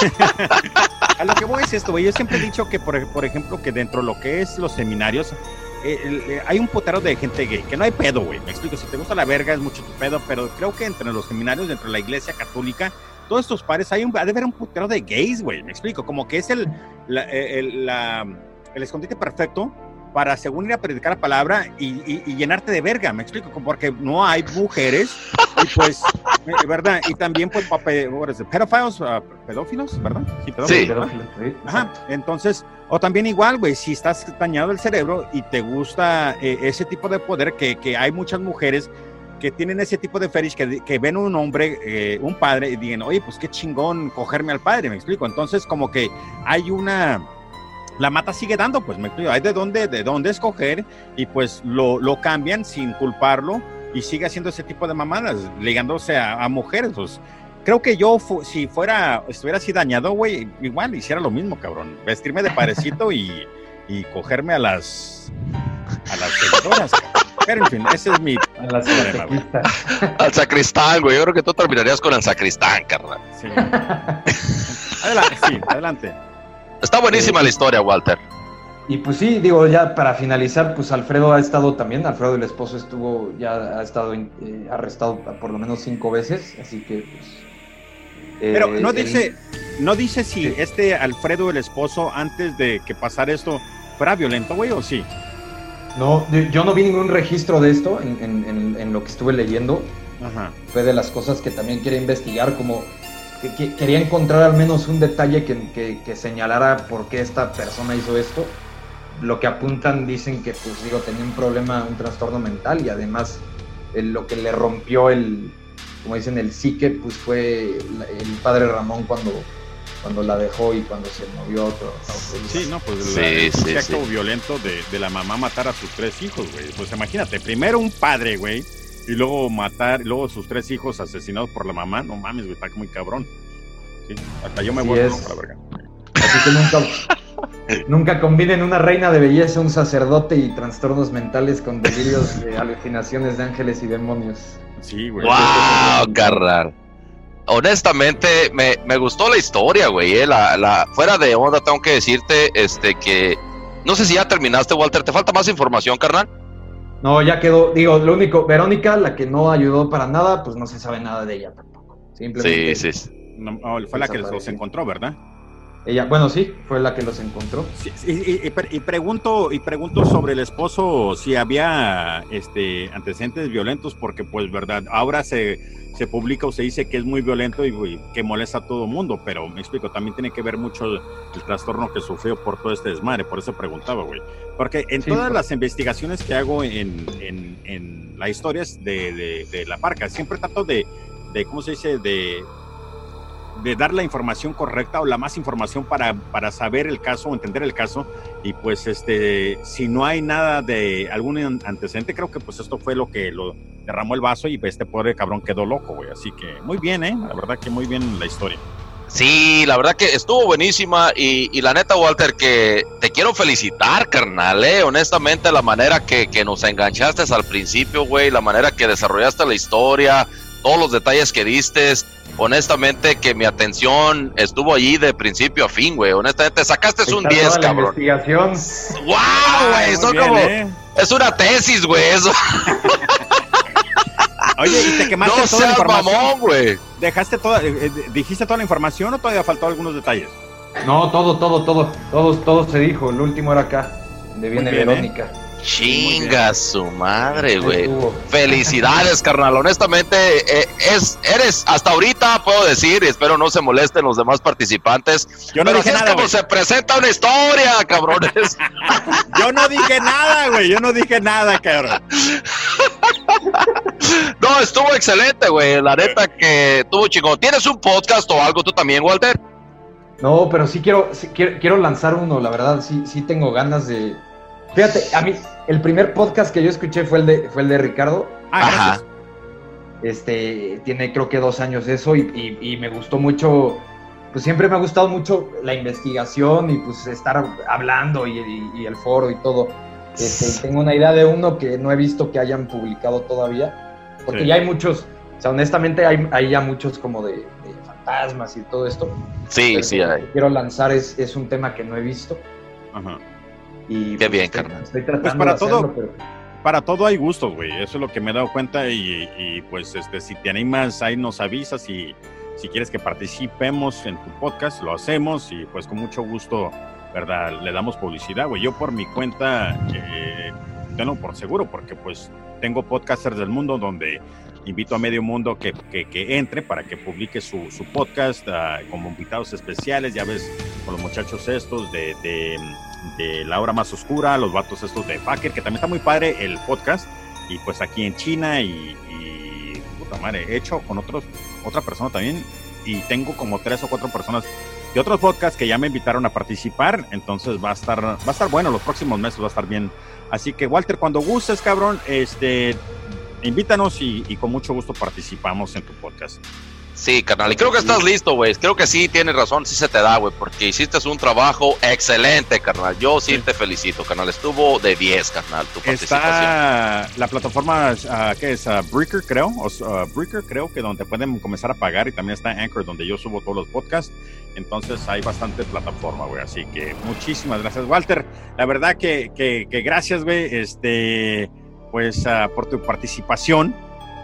a lo que voy es esto, güey. Yo siempre he dicho que, por, por ejemplo, que dentro de lo que es los seminarios, eh, eh, hay un putero de gente gay, que no hay pedo, güey. Me explico, si te gusta la verga es mucho tu pedo, pero creo que entre los seminarios, dentro de la iglesia católica, todos estos pares, hay un, ha de haber un putero de gays, güey. Me explico, como que es el, la- eh, el, el escondite perfecto para según ir a predicar la palabra y, y- y llenarte de verga, me explico, porque no hay mujeres y pues, eh, ¿verdad? Y también pues, pedophiles, ah, pedófilos, ¿verdad? Sí. pedófilos. Pedófilo, sí, Ajá, entonces, o también igual, güey, si estás dañado del cerebro y te gusta eh, ese tipo de poder, que, que hay muchas mujeres que tienen ese tipo de fetish, que, que ven un hombre, eh, un padre, y digan, oye, pues qué chingón cogerme al padre, me explico. Entonces, como que hay una... La mata sigue dando, pues me explico. Hay de dónde, de dónde escoger y pues lo, lo cambian sin culparlo y sigue haciendo ese tipo de mamadas, ligándose a, a mujeres. Pues, creo que yo, fu- si fuera, estuviera así dañado, güey, igual hiciera lo mismo, cabrón. Vestirme de parecito y, y cogerme a las, a las seguidoras. Pero en fin, ese es mi A problema, güey. Al sacristán, güey. Yo creo que tú terminarías con el sacristán, carnal. Sí. Adelante, sí, adelante. Está buenísima la historia, Walter. Y pues sí, digo, ya para finalizar, pues Alfredo ha estado también, Alfredo el esposo estuvo, ya ha estado eh, arrestado por lo menos cinco veces, así que pues... eh, Pero no él- dice, no dice si Sí. este Alfredo, el esposo, antes de que pasara esto, fuera violento, güey, o sí. No, yo no vi ningún registro de esto en, en- en- en lo que estuve leyendo. Ajá. Fue de las cosas que también quería investigar, como que, que- quería encontrar al menos un detalle que, que- que señalara por qué esta persona hizo esto. Lo que apuntan dicen que, pues digo, tenía un problema, un trastorno mental y además el- lo que le rompió el, como dicen, el psique, pues fue la- el padre Ramón cuando, cuando la dejó y cuando se movió a otro. a otro. Sí, no, pues Sí, la- el sí, acto sí. violento de, de la mamá matar a sus tres hijos, güey. Pues imagínate, primero un padre, güey, y luego matar, y luego sus tres hijos asesinados por la mamá. No mames, güey, está muy cabrón. Sí, hasta yo me es. loco, la verga. Así que nunca, nunca combinen una reina de belleza, un sacerdote y trastornos mentales con delirios de alucinaciones de ángeles y demonios. Sí, güey. ¡Wow, carnal! Honestamente, me, me gustó la historia, güey. eh, La, la, fuera de onda, tengo que decirte este, que. No sé si ya terminaste, Walter. ¿Te falta más información, carnal? No, ya quedó, digo, lo único, Verónica, la que no ayudó para nada, pues no se sabe nada de ella tampoco. Simplemente Sí, sí. No, fue la que los encontró, ¿verdad? Ella, bueno, sí, fue la que los encontró. Sí, y, y y pregunto y pregunto sobre el esposo si había este antecedentes violentos porque pues verdad ahora se, se publica o se dice que es muy violento y, y que molesta a todo el mundo pero me explico también tiene que ver mucho el, el trastorno que sufrió por todo este desmadre por eso preguntaba güey. Porque en Sí, todas las investigaciones que hago en, en, en las historias de, de, de la parca siempre trato de, de cómo se dice de de dar la información correcta o la más información para, para saber el caso o entender el caso. Y pues este, si no hay nada de algún an- antecedente, creo que pues esto fue lo que lo derramó el vaso y este pobre cabrón quedó loco, güey. Así que muy bien, ¿eh? La verdad que muy bien la historia. Sí, la verdad que estuvo buenísima y, y la neta, Walter, que te quiero felicitar, carnal, eh, honestamente, la manera que, que nos enganchaste al principio, güey, la manera que desarrollaste la historia, todos los detalles que diste, honestamente que mi atención estuvo allí de principio a fin, güey, honestamente, sacaste un Ahí está 10, toda la cabrón. investigación. ¡Wow, güey! Muy Son bien, como, ¿eh? es una tesis, güey, eso. Oye, y te quemaste No toda la información. mamón, güey. ¿Dejaste toda, eh, eh, dijiste toda la información o todavía faltó algunos detalles? No, todo, todo, todo, todo, todo se dijo. El último era acá, donde viene ¿eh? Chinga su madre, güey. Felicidades, carnal. Honestamente, eh, es, eres, hasta ahorita puedo decir, y espero no se molesten los demás participantes. Yo no pero dije así es nada, como se presenta una historia, cabrones. Yo no dije nada, güey. Yo no dije nada, cabrón. no, estuvo excelente, güey. La neta que estuvo chingón. ¿Tienes un podcast o algo tú también, Walter? No, pero sí quiero, sí quiero, quiero lanzar uno, la verdad, sí, sí tengo ganas de. Fíjate, a mí, el primer podcast que yo escuché fue el de, fue el de Ricardo. Ah, Ajá. Este, tiene creo que dos años eso y, y- y me gustó mucho, pues siempre me ha gustado mucho la investigación y pues estar hablando y, y- y el foro y todo. Este, y tengo una idea de uno que no he visto que hayan publicado todavía, porque Sí. ya hay muchos, o sea, honestamente hay, hay ya muchos como de, de fantasmas y todo esto. Sí, Pero sí, hay. que quiero lanzar es, es un tema que no he visto. Ajá. Y Qué bien, estoy- carnal. Estoy tratando Pues para de hacerlo, todo- pero Para todo hay gustos, güey. Eso es lo que me he dado cuenta y, y, pues este, si te animas, ahí nos avisas y si quieres que participemos en tu podcast, lo hacemos y pues con mucho gusto, ¿verdad? Le damos publicidad, güey. Yo por mi cuenta, eh, tengo por seguro porque pues tengo podcasters del mundo donde invito a medio mundo que, que, que entre para que publique su, su podcast ah, como invitados especiales, ya ves, con los muchachos estos de, de, de La Hora Más Oscura, los vatos estos de Packer, que también está muy padre el podcast, y pues aquí en China y, puta madre, he hecho con otros, otra persona también, y tengo como tres o cuatro personas de otros podcasts que ya me invitaron a participar, entonces va a estar, va a estar bueno, los próximos meses va a estar bien. Así que Walter, cuando gustes, cabrón, este, invítanos y con mucho gusto participamos en tu podcast. Sí, carnal. Y creo que estás listo, güey. Creo que sí tienes razón, sí se te da, güey, porque hiciste un trabajo excelente, carnal. Yo sí, Sí. te felicito, carnal. Estuvo de 10, carnal, tu participación. Está la plataforma, ah, ¿qué es? Ah, Breaker, creo. Ah, Breaker, creo que donde pueden comenzar a pagar. Y también está Anchor, donde yo subo todos los podcasts. Entonces hay bastante plataforma, güey. Así que muchísimas gracias, Walter. La verdad que, que, que gracias, güey. Este, pues por tu participación.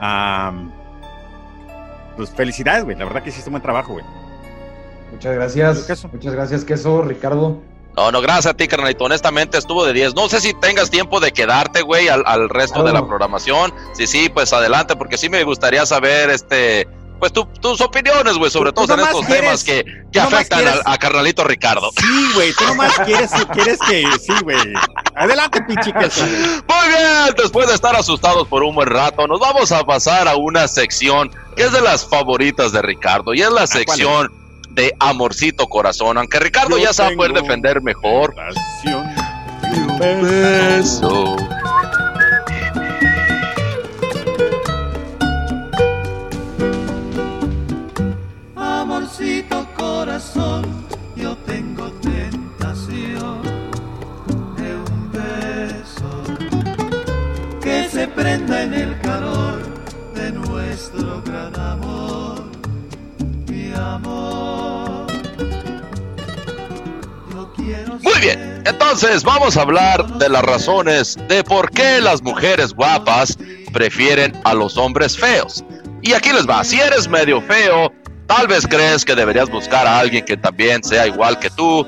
Am, pues felicidades, güey. La verdad que hiciste un buen trabajo, güey. muchas gracias. Queso. Muchas gracias, Queso, Ricardo. No, no, gracias a ti, carnalito. Honestamente estuvo de 10. No sé si tengas tiempo de quedarte, güey, al, al resto de la programación. Sí, sí, pues adelante, porque sí me gustaría saber, este, pues tu- tus opiniones, güey, sobre todo en estos quieres- temas que, que afectan quieres- a, a carnalito Ricardo. Sí, güey. Tú nomás quieres, quieres que. Sí, güey. Adelante, pinche queso, güey. Muy bien, después de estar asustados por un buen rato, nos vamos a pasar a una sección que es de las favoritas de Ricardo y es la sección de Amorcito Corazón. Aunque Ricardo Yo ya a poder defender mejor. Un Beso. Corazón, yo tengo tentación de un beso que se prenda en el calor de nuestro gran amor, mi amor. Yo quiero Muy bien, entonces vamos a hablar de las razones de por qué las mujeres guapas prefieren a los hombres feos. Y aquí les va, si eres medio feo, tal vez crees que deberías buscar a alguien que también sea igual que tú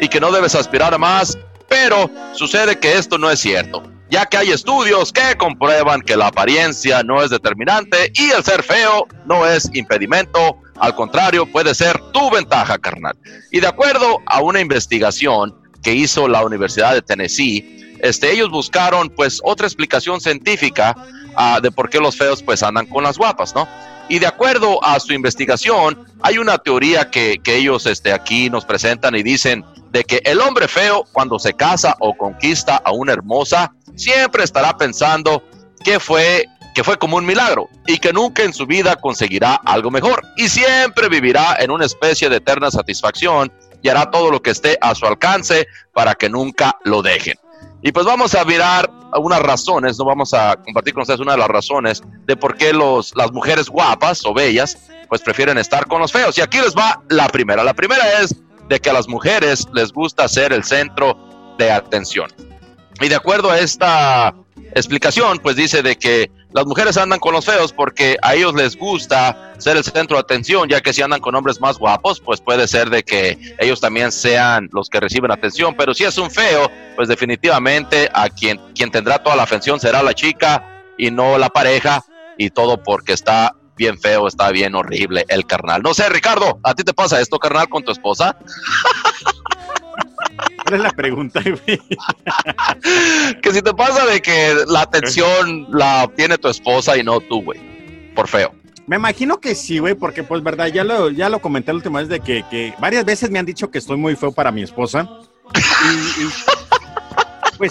y que no debes aspirar a más, pero sucede que esto no es cierto, ya que hay estudios que comprueban que la apariencia no es determinante y el ser feo no es impedimento, al contrario, puede ser tu ventaja, carnal. Y de acuerdo a una investigación que hizo la Universidad de Tennessee, este, ellos buscaron pues otra explicación científica ah, de por qué los feos pues andan con las guapas, ¿no? Y de acuerdo a su investigación, hay una teoría que, que ellos este, aquí nos presentan y dicen de que el hombre feo cuando se casa o conquista a una hermosa, siempre estará pensando que fue que fue como un milagro y que nunca en su vida conseguirá algo mejor y siempre vivirá en una especie de eterna satisfacción y hará todo lo que esté a su alcance para que nunca lo dejen. Y pues vamos a mirar unas razones, no vamos a compartir con ustedes una de las razones de por qué los, las mujeres guapas o bellas pues prefieren estar con los feos. Y aquí les va la primera. La primera es de que a las mujeres les gusta ser el centro de atención. Y de acuerdo a esta explicación, pues dice de que las mujeres andan con los feos porque a ellos les gusta ser el centro de atención, ya que si andan con hombres más guapos, pues puede ser de que ellos también sean los que reciben atención, pero si es un feo, pues definitivamente a quien, quien tendrá toda la atención será la chica y no la pareja, y todo porque está bien feo, está bien horrible el carnal. No sé, Ricardo, ¿a ti te pasa esto, carnal, con tu esposa? ¿Cuál es la pregunta, que si te pasa de que la atención la obtiene tu esposa y no tú, güey, por feo. Me imagino que sí, güey, porque pues verdad, ya lo, ya lo comenté la última vez de que, que varias veces me han dicho que estoy muy feo para mi esposa. Y, pues,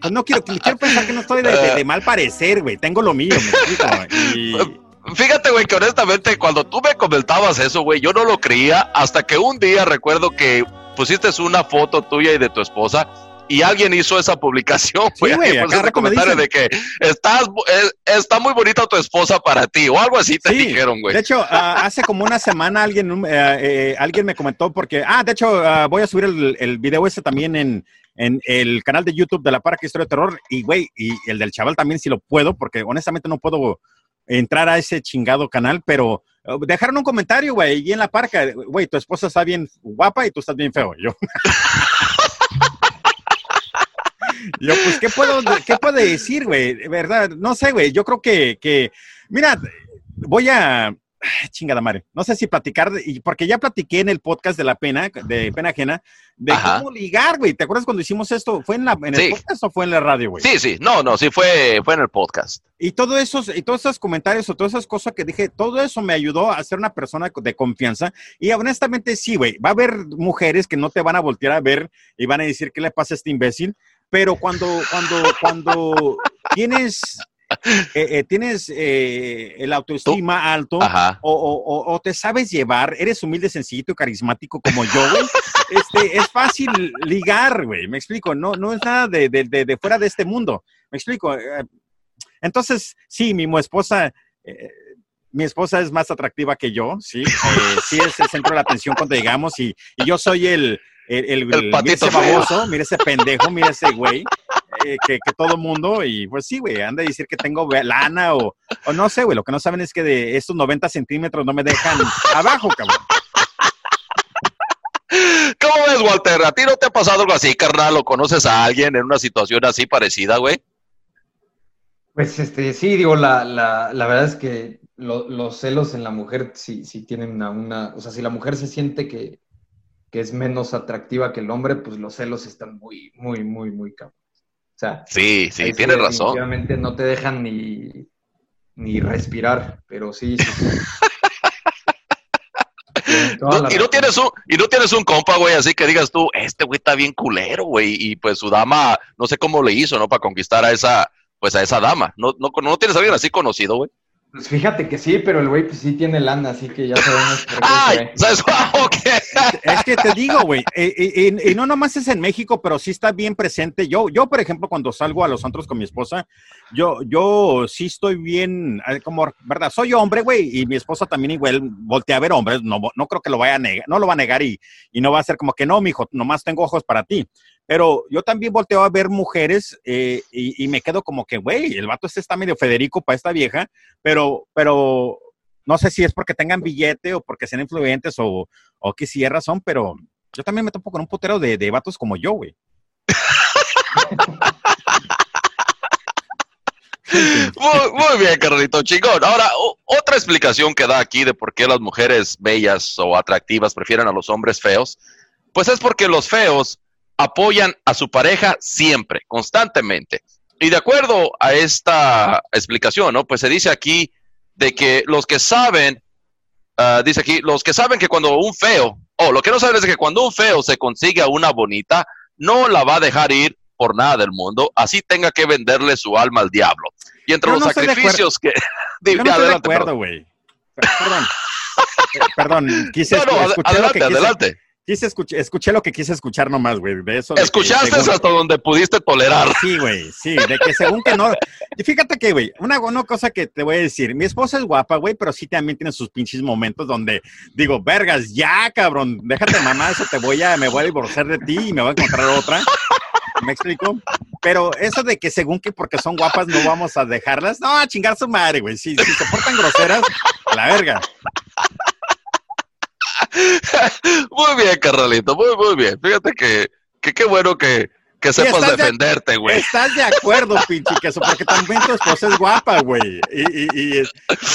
pues no quiero, quiero pensar que no estoy de mal parecer, güey. Tengo lo mío, me explico. Y, Fíjate, güey, que honestamente cuando tú me comentabas eso, güey, yo no lo creía hasta que un día recuerdo que pusiste una foto tuya y de tu esposa y alguien hizo esa publicación, Sí, güey, acá puso ese comentario de que estás, eh, está muy bonita tu esposa para ti, o algo así te Sí, dijeron, güey. De hecho, ah, hace como una semana alguien, eh, eh, alguien me comentó porque, ah, de hecho, ah, voy a subir el, el video ese también en, en el canal de YouTube de la Parque Historia de Terror y, güey, y el del chaval también si lo puedo, porque honestamente no puedo entrar a ese chingado canal, pero eh, dejaron un comentario, güey, y en la parca, güey, tu esposa está bien guapa y tú estás bien feo. Yo, yo pues, ¿qué puedo, qué puede decir, güey? ¿Verdad? No sé, güey, yo creo que, que, mira, voy a, chingada madre, no sé si platicar, de- porque ya platiqué en el podcast de la pena, de pena ajena, de Ajá. cómo ligar, güey. ¿Te acuerdas cuando hicimos esto? ¿Fue en, la, en el Sí. podcast o fue en la radio, güey? Sí, sí, no, no, sí fue, fue en el podcast. Y todo esos, y todos esos comentarios o todas esas cosas que dije, todo eso me ayudó a ser una persona de confianza. Y honestamente, sí, güey, va a haber mujeres que no te van a voltear a ver y van a decir, ¿qué le pasa a este imbécil? Pero cuando, cuando, cuando tienes, eh, eh, tienes eh, el autoestima alto, o, o- te sabes llevar, eres humilde, sencillito carismático como yo, güey, este, es fácil ligar, güey, me explico, no, no es nada de, de- de- de fuera de este mundo, me explico. Entonces, sí, mi esposa, mi esposa es más atractiva que yo, sí, sí es el centro de la atención cuando llegamos y, y yo soy el, el, el, El mira patito ese feo. baboso, mira ese pendejo, mira ese güey. eh, que, que todo mundo, y pues sí, güey, anda a decir que tengo lana o, o no sé, güey, lo que no saben es que de estos 90 centímetros no me dejan abajo, cabrón. ¿Cómo ves, Walter? ¿A ti no te ha pasado algo así, carnal? ¿O conoces a alguien en una situación así parecida, güey? Pues este, sí, digo, la, la, la verdad es que lo- los celos en la mujer sí, sí tienen una, una- o sea, si la mujer se siente que, que es menos atractiva que el hombre, pues los celos están muy, muy, muy, muy cabros. O sea, Sí, sí, tienes razón. definitivamente no te dejan ni, ni respirar, pero sí, sí, y no tienes un, y no tienes un compa, güey, así que digas tú, este güey está bien culero, güey, y pues su dama, no sé cómo le hizo, ¿no? Para conquistar a esa, pues a esa dama. No, no, no tienes a alguien así conocido, güey. Pues fíjate que sí, pero el güey pues sí tiene lana, así que ya sabemos por qué ¡Ay! Ah, ok. Es que te digo, güey, eh, eh, y, y no nomás es en México, pero sí está bien presente. Yo, yo por ejemplo, cuando salgo a los antros con mi esposa, yo, yo sí estoy bien, eh, como, ¿verdad? Soy hombre, güey, y mi esposa también igual voltea a ver hombres, no, no creo que lo vaya a negar, no lo va a negar y, y no va a ser como que no, mijo, nomás tengo ojos para ti. Pero yo también volteo a ver mujeres eh, y, me quedo como que, güey, el vato este está medio Federico para esta vieja, pero, pero no sé si es porque tengan billete o porque sean influyentes o, o que sí es razón, pero yo también me topo con un putero de, de vatos como yo, güey. Muy, muy bien, carnalito, chingón. Ahora, otra explicación que da aquí de por qué las mujeres bellas o atractivas prefieren a los hombres feos, pues es porque los feos apoyan a su pareja siempre, constantemente. Y de acuerdo a esta explicación, ¿no? Pues se dice aquí de que los que saben, ah, dice aquí, los que saben que cuando un feo, o lo que no saben es que cuando un feo se consigue a una bonita, no la va a dejar ir por nada del mundo, así tenga que venderle su alma al diablo. Y entre Yo los no sacrificios que... Yo no estoy de acuerdo, güey. Per- Perdón. Eh, Perdón, quise No, no, adelante, quise, adelante. Quise escuch- escuché lo que quise escuchar nomás, güey. De eso. de que Escuchaste según- hasta donde pudiste tolerar. Sí, güey, sí, de que según que no. Y fíjate que, güey, una, una cosa que te voy a decir, mi esposa es guapa, güey, pero sí también tiene sus pinches momentos donde digo, vergas, ya, cabrón, déjate mamá, eso te voy a, me voy a divorciar de ti y me voy a encontrar otra. ¿Me explico? Pero eso de que según que porque son guapas no vamos a dejarlas, no, a chingar su madre, güey. Si, si se portan groseras, la verga. Muy bien, carnalito, muy, muy bien. Fíjate que que qué bueno que, que sepas defenderte, güey. Estás de acuerdo, pinche queso, porque también tu esposa es guapa, güey. Y, y- y, es-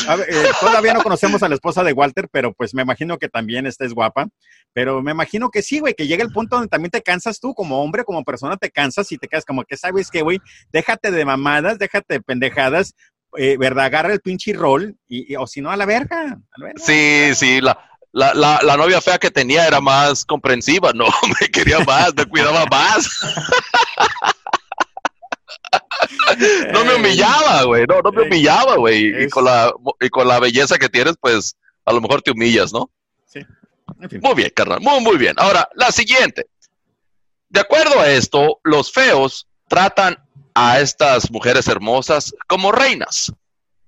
a ver, eh, todavía no conocemos a la esposa de Walter, pero pues me imagino que también esta es guapa. Pero me imagino que sí, güey, que llega el punto donde también te cansas tú, como hombre, como persona, te cansas y te quedas como que, ¿sabes qué, güey? Déjate de mamadas, déjate de pendejadas, eh, ¿verdad? Agarra el pinche rol y, y- o si no, a la verga. a la verga. Sí, sí, la, la, la, la novia fea que tenía era más comprensiva, no, me quería más, me cuidaba más. No me Eh, humillaba, güey, no, no me Eh, humillaba, güey. Y con, la, y con la belleza que tienes, pues a lo mejor te humillas, ¿no? En fin. Muy bien, carnal, muy, muy bien. Ahora, la siguiente. De acuerdo a esto, los feos tratan a estas mujeres hermosas como reinas.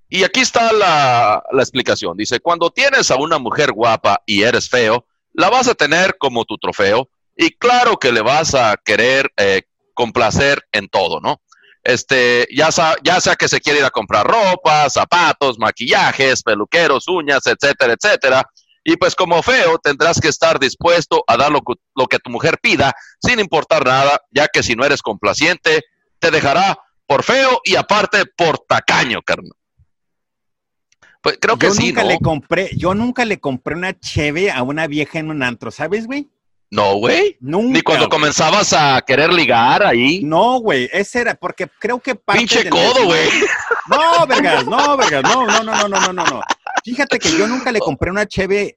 Y aquí está la, la explicación. Dice, cuando tienes a una mujer guapa y eres feo, la vas a tener como tu trofeo y claro que le vas a querer eh, complacer en todo, ¿no? Este, ya, sa- ya sea que se quiere ir a comprar ropa, zapatos, maquillajes, peluqueros, uñas, etcétera, etcétera. Y pues como feo tendrás que estar dispuesto a dar lo, lo que tu mujer pida sin importar nada, ya que si no eres complaciente, te dejará por feo y aparte por tacaño, carnal. Pues creo que yo sí, nunca. Le compré, yo nunca le compré una cheve a una vieja en un antro, ¿sabes, güey? No, güey. Nunca. Ni cuando comenzabas a querer ligar ahí. No, güey. Ese era porque creo que parte Pinche codo, güey. No, vergas, no, vergas, no, no, no, no, no, no, no. Fíjate que yo nunca le compré una cheve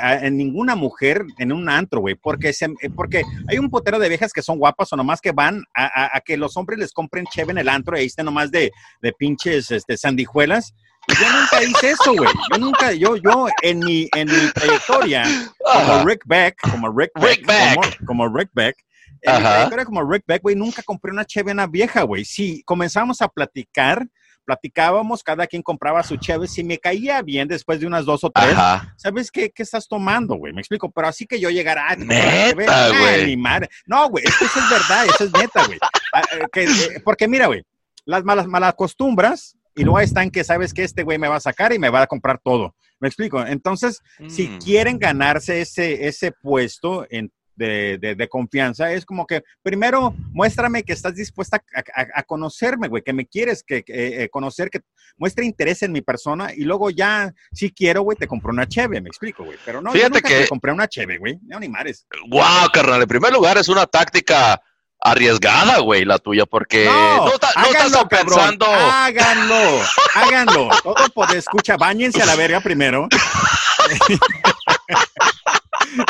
a, ninguna mujer en un antro, güey, porque, porque hay un potero de viejas que son guapas o nomás que van a, que los hombres les compren cheve en el antro y ahí están nomás de, de pinches este, sandijuelas yo nunca hice eso, güey. Yo nunca, yo, yo en mi, en mi trayectoria, como Rick Beck, como Rick Beck, Rick Beck. Como, como Rick Beck, en mi trayectoria como Rick Beck, güey, nunca compré una cheve una vieja, güey. Sí, comenzamos a platicar, platicábamos, cada quien compraba su cheve, si me caía bien después de unas dos o tres, Ajá. ¿sabes qué, qué estás tomando, güey? Me explico, pero así que yo llegara a... Neta, güey. mi madre. No, güey, eso es verdad, eso es neta, güey. Ah, eh, eh, porque mira, güey, las malas, malas costumbras y luego están que sabes que este güey me va a sacar y me va a comprar todo. Me explico. Entonces, si Mm. quieren ganarse ese, ese puesto en- de, de- de confianza, es como que primero muéstrame que estás dispuesta a, a- a conocerme, güey, que me quieres que, eh, conocer, que muestre interés en mi persona y luego ya, si quiero, güey, te compro una cheve, me explico, güey. Pero no, yo Fíjate nunca que- te compré una cheve, güey. No, ni mares. Wow, carnal. En primer lugar, es una táctica arriesgada, güey, la tuya, porque no, no estás háganlo, cabrón, pensando. Háganlo, háganlo. Todo por escucha, bañense a la verga primero.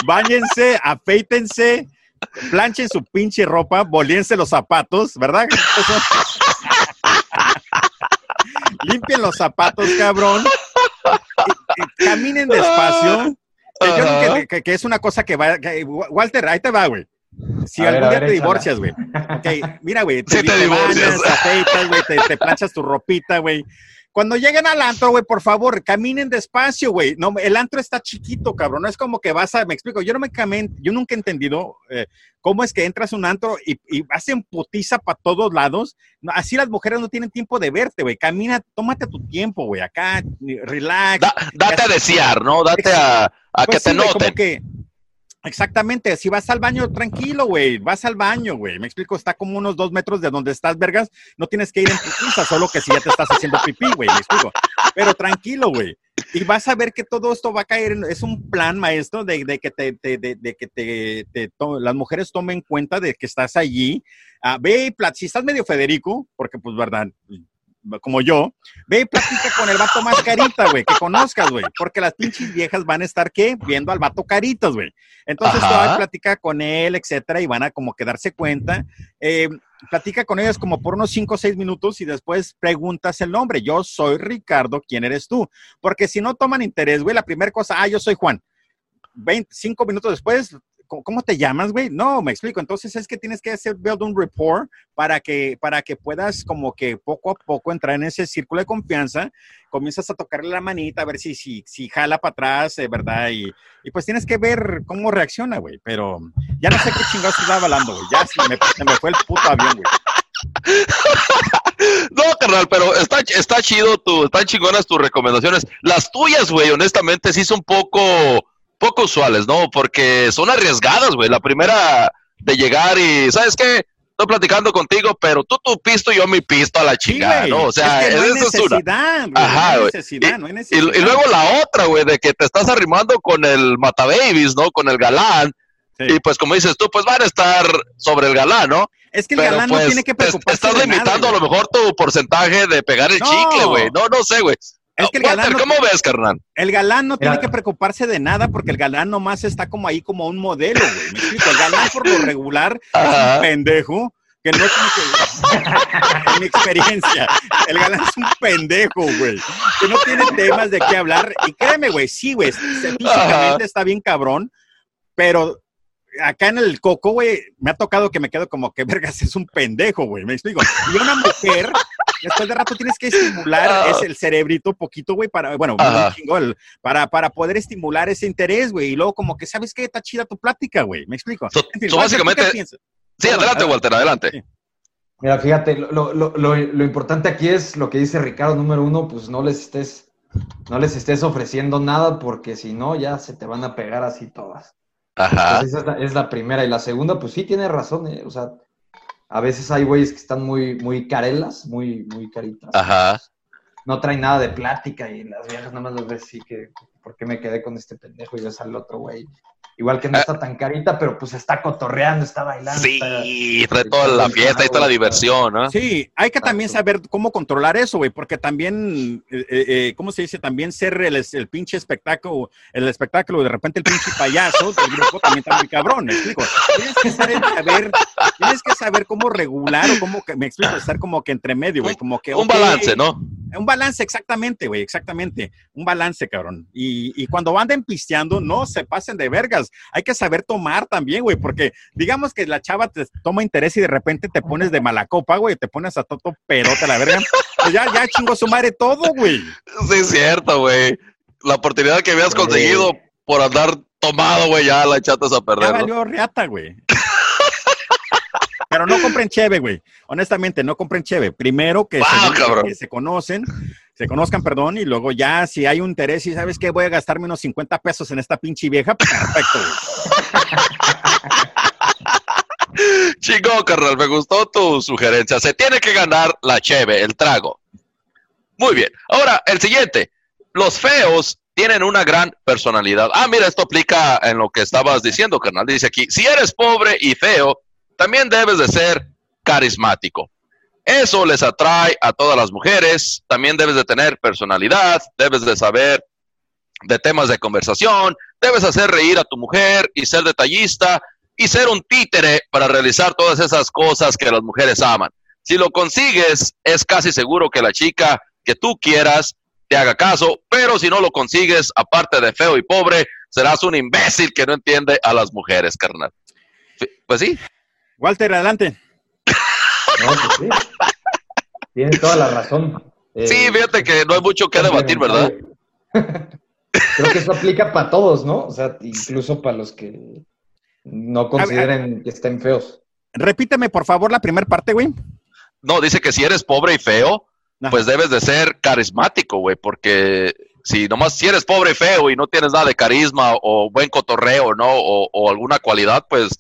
Báñense, afeítense, planchen su pinche ropa, bolíense los zapatos, ¿verdad? Limpien los zapatos, cabrón. Y- y caminen despacio. Que, yo nunca- que- que es una cosa que va. que- Walter, ahí te va, güey. Si A algún día ver, te échala. divorcias, güey. Ok, mira, güey. Sí te divorcias. bañas, afeitas, güey, te, te planchas tu ropita, güey. Cuando lleguen al antro, güey, por favor, caminen despacio, güey. No, el antro está chiquito, cabrón. No es como que vas a, me explico, yo no me camen, yo nunca he entendido eh, cómo es que entras a un antro y, y hacen putiza para todos lados. No, así las mujeres no tienen tiempo de verte, güey. Camina, tómate tu tiempo, güey. Acá, relax. Da- date a desear, ¿no? Date a, a Pues que te sí, güey, como noten. que- exactamente, si vas al baño, tranquilo, güey, vas al baño, güey, me explico, está como unos dos metros de donde estás, vergas, no tienes que ir en putiza, solo que si ya te estás haciendo pipí, güey, me explico, pero tranquilo, güey, y vas a ver que todo esto va a caer, en- es un plan, maestro, de, de que, te, te- de, de que te, te las mujeres tomen cuenta de que estás allí, Ah, ve y si estás medio Federico, porque pues, verdad, como yo, ve y platica con el vato más carita, güey, que conozcas, güey, porque las pinches viejas van a estar, ¿qué? Viendo al vato caritas, güey. Entonces, tú vas a platicar con él, etcétera, y van a como que darse cuenta. Eh, platica con ellas como por unos 5 o 6 minutos y después preguntas el nombre. Yo soy Ricardo, ¿quién eres tú? Porque si no toman interés, güey, la primera cosa, ah, yo soy Juan. 25 minutos después, ¿cómo- ¿cómo te llamas, güey? No, me explico. Entonces es que tienes que hacer build un rapport para que, para que puedas como que poco a poco entrar en ese círculo de confianza. Comienzas a tocarle la manita a ver si, si, si jala para atrás, eh, ¿verdad? Y, y pues tienes que ver cómo reacciona, güey. Pero ya no sé qué chingados estaba hablando, güey. Ya se me, se me fue el puto avión, güey. No, carnal, pero está, está chido, tu, están chingonas tus recomendaciones. Las tuyas, güey, honestamente, sí son poco, poco usuales, ¿no? Porque son arriesgadas, güey. La primera de llegar y, ¿sabes qué? Estoy platicando contigo, pero tú tu pisto y yo mi pisto a la chingada. ¿no? O sea, es que no hay necesidad, güey. Ajá, no hay güey. necesidad, no hay Y, necesidad. y luego la otra, güey, de que te estás arrimando con el matababies, ¿no? Con el galán. Sí. Y pues como dices tú, pues van a estar sobre el galán, ¿no? Es que el Pero galán pues no tiene que te- preocuparse estás de nada, limitando a lo mejor tu porcentaje de pegar el No. chicle, güey. No, no sé, güey. Es que el Walter, galán no- ¿cómo ves, carnal? El galán no tiene que preocuparse de nada porque el galán nomás está como ahí como un modelo, güey. Me explico. El galán por lo regular es un pendejo que no tiene que... en mi experiencia, el galán es un pendejo, güey. Que no tiene temas de qué hablar. Y créeme, güey, sí, güey, físicamente está bien cabrón, pero acá en el coco, güey, me ha tocado que me quedo como que vergas, es un pendejo, güey, me explico. Y una mujer, después de rato tienes que estimular ese, el cerebrito poquito, güey, para, bueno, un para, para poder estimular ese interés, güey. Y luego como que, ¿sabes qué? Está chida tu plática, güey, me explico. So- En fin, so Walter, ¿tú básicamente-? Sí, adelante, Walter, adelante. Sí. Mira, fíjate, lo, lo- lo- lo- importante aquí es lo que dice Ricardo, número uno, pues no les estés, no les estés ofreciendo nada, porque si no, ya se te van a pegar así todas. Ajá. Esa es la, es la primera. Y la segunda, pues sí tiene razón, eh, O sea, a veces hay güeyes que están muy, muy carelas, muy, muy caritas. Ajá. No traen nada de plática y las viejas nada más las ves así que, ¿por qué me quedé con este pendejo y ves al otro güey? Igual que no Ah. está tan carita, pero pues está cotorreando, está bailando. está- Sí, trae toda la fiesta y toda la diversión, ¿no? Sí, hay que también saber cómo controlar eso, güey, porque también, eh, eh, eh, ¿cómo se dice? También ser el, el pinche espectáculo, el espectáculo, de repente el pinche payaso del grupo también está muy cabrón, me explico. Tienes que saber, saber- tienes que saber cómo regular o cómo, que, me explico, estar como que entre medio, güey, como que... Un balance, ¿no? Un balance, exactamente, güey, exactamente. Un balance, cabrón. Y, y cuando anden pisteando, no se pasen de vergas. Hay que saber tomar también, güey, porque digamos que la chava te toma interés y de repente te pones de mala copa, güey, te pones a toto perote la verga. Pues ya, ya chingó su madre todo, güey. Sí, es cierto, güey. La oportunidad que habías conseguido por andar tomado, güey, ya la echaste a Ya perder, ¿no? valió reata, güey. Pero no compren cheve, güey. Honestamente, no compren cheve. Primero que, Wow, se, que se conocen, se conozcan, perdón, y luego ya si hay un interés y sabes que voy a gastarme unos 50 pesos en esta pinche vieja, pues, perfecto, güey. Chico, carnal, me gustó tu sugerencia. Se tiene que ganar la cheve, el trago. Muy bien. Ahora, el siguiente. Los feos tienen una gran personalidad. Ah, mira, esto aplica en lo que estabas diciendo, carnal. Dice aquí, si eres pobre y feo, también debes de ser carismático. Eso les atrae a todas las mujeres. También debes de tener personalidad, debes de saber de temas de conversación, debes hacer reír a tu mujer y ser detallista y ser un títere para realizar todas esas cosas que las mujeres aman. Si lo consigues, es casi seguro que la chica que tú quieras te haga caso, pero si no lo consigues, aparte de feo y pobre, serás un imbécil que no entiende a las mujeres, carnal. Pues sí, Walter, adelante. No, pues sí. Tiene toda la razón. Eh, sí, fíjate que no hay mucho que debatir, ¿verdad? Creo que eso aplica para todos, ¿no? O sea, incluso para los que no consideren que estén feos. Repíteme, por favor, la primera parte, güey. No, dice que si eres pobre y feo, pues debes de ser carismático, güey, porque si nomás si eres pobre y feo y no tienes nada de carisma o buen cotorreo, ¿no? O, o alguna cualidad, pues,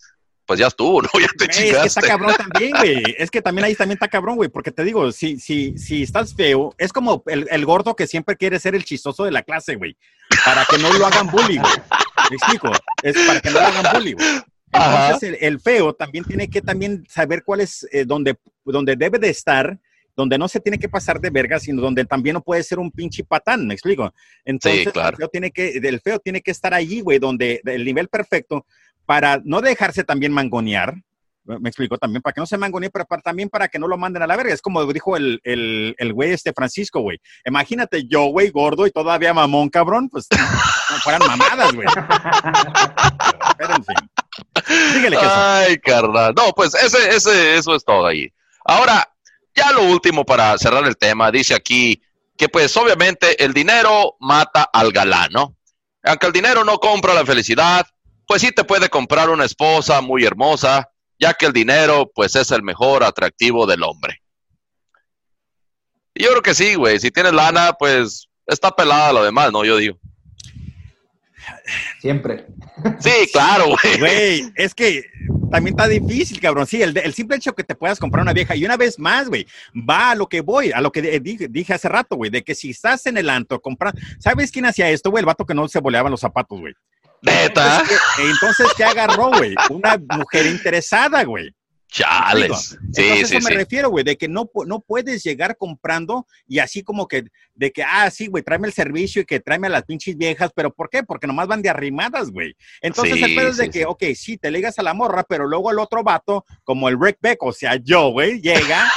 pues ya estuvo, ¿no? Ya te Güey, es que está chingaste. cabrón también, güey. Es que también ahí también está cabrón, güey. Porque te digo, si, si, si estás feo, es como el, el gordo que siempre quiere ser el chistoso de la clase, güey. Para que no lo hagan bully, güey. Me explico. Es para que no lo hagan bully, güey. Entonces, el, el feo también tiene que también saber cuál es, eh, donde, donde debe de estar, donde no se tiene que pasar de verga, sino donde también no puede ser un pinche patán, ¿me explico? Entonces, claro. el, feo tiene que, el feo tiene que estar allí, güey, donde el nivel perfecto para no dejarse también mangonear, me explico, también para que no se mangonee, pero para- también para que no lo manden a la verga. Es como dijo el, el, el güey este Francisco, güey. Imagínate yo, güey, gordo y todavía mamón, cabrón, pues no fueran mamadas, güey. Pero en fin. Eso. Ay, carnal. No, pues ese, ese, eso es todo ahí. Ahora, ya lo último para cerrar el tema, dice aquí que pues obviamente el dinero mata al galán, ¿no? Aunque el dinero no compra la felicidad, pues sí te puede comprar una esposa muy hermosa, ya que el dinero pues es el mejor atractivo del hombre. Y yo creo que sí, güey, si tienes lana, pues está pelada lo demás, ¿no? Yo digo. Siempre. Sí, claro, güey. Güey, es que también está difícil, cabrón. Sí, el, el simple hecho que te puedas comprar una vieja. Y una vez más, güey, va a lo que voy, a lo que dije, dije hace rato, güey, de que si estás en el antro comprando. ¿Sabes quién hacía esto, güey? El vato que no se boleaban los zapatos, güey. Neta. Entonces, ¿qué- Entonces, ¿qué agarró, güey? Una mujer interesada, güey. Chales. Sí, Entonces, sí, eso me sí. refiero, güey, de que no, no puedes llegar comprando y así como que, de que, ah, sí, güey, tráeme el servicio y que tráeme a las pinches viejas, pero ¿por qué? Porque nomás van de arrimadas, güey. Entonces, Sí, el pedo es de que, ok, sí, te ligas a la morra, pero luego el otro vato, como el Rick Beck, o sea, yo, güey, llega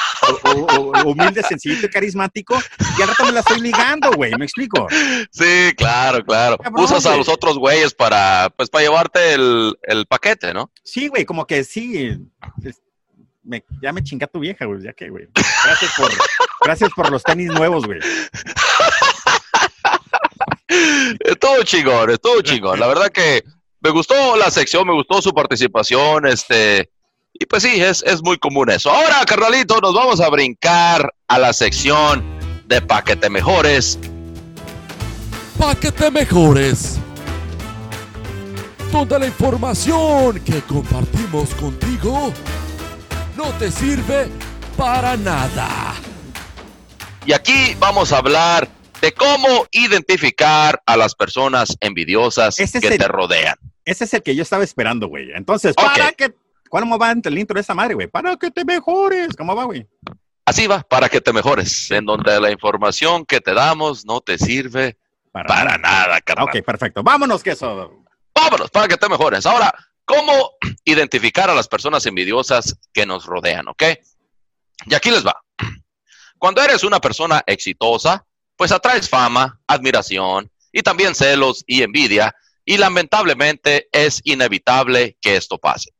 o- o- o humilde, sencillito y carismático, y al rato me la estoy ligando, güey, ¿me explico? Sí, claro, claro. Cabrón, Usas a los otros güeyes para, pues, para llevarte el, el paquete, ¿no? Sí, güey, como que sí. me- ya me chinga tu vieja, güey, ya que, güey. Gracias por, gracias por los tenis nuevos, güey. Estuvo chingón, estuvo chingón. La verdad que me gustó la sección, me gustó su participación, este, y pues sí, es, es muy común eso. Ahora, carnalito, nos vamos a brincar a la sección de paquete mejores. Pa' que te mejores. Donde la información que compartimos contigo no te sirve para nada. Y aquí vamos a hablar de cómo identificar a las personas envidiosas que el- te rodean. Ese es el que yo estaba esperando, güey. Entonces, Ok. para que. ¿Cómo va el intro de esa madre, güey? Para que te mejores. ¿Cómo va, güey? Así va, para que te mejores, en donde la información que te damos no te sirve para nada, carnal. Ok, perfecto. Vámonos, que eso. Vámonos, para que te mejores. Ahora, ¿cómo identificar a las personas envidiosas que nos rodean, ok? Y aquí les va. Cuando eres una persona exitosa, pues atraes fama, admiración y también celos y envidia, y lamentablemente es inevitable que esto pase.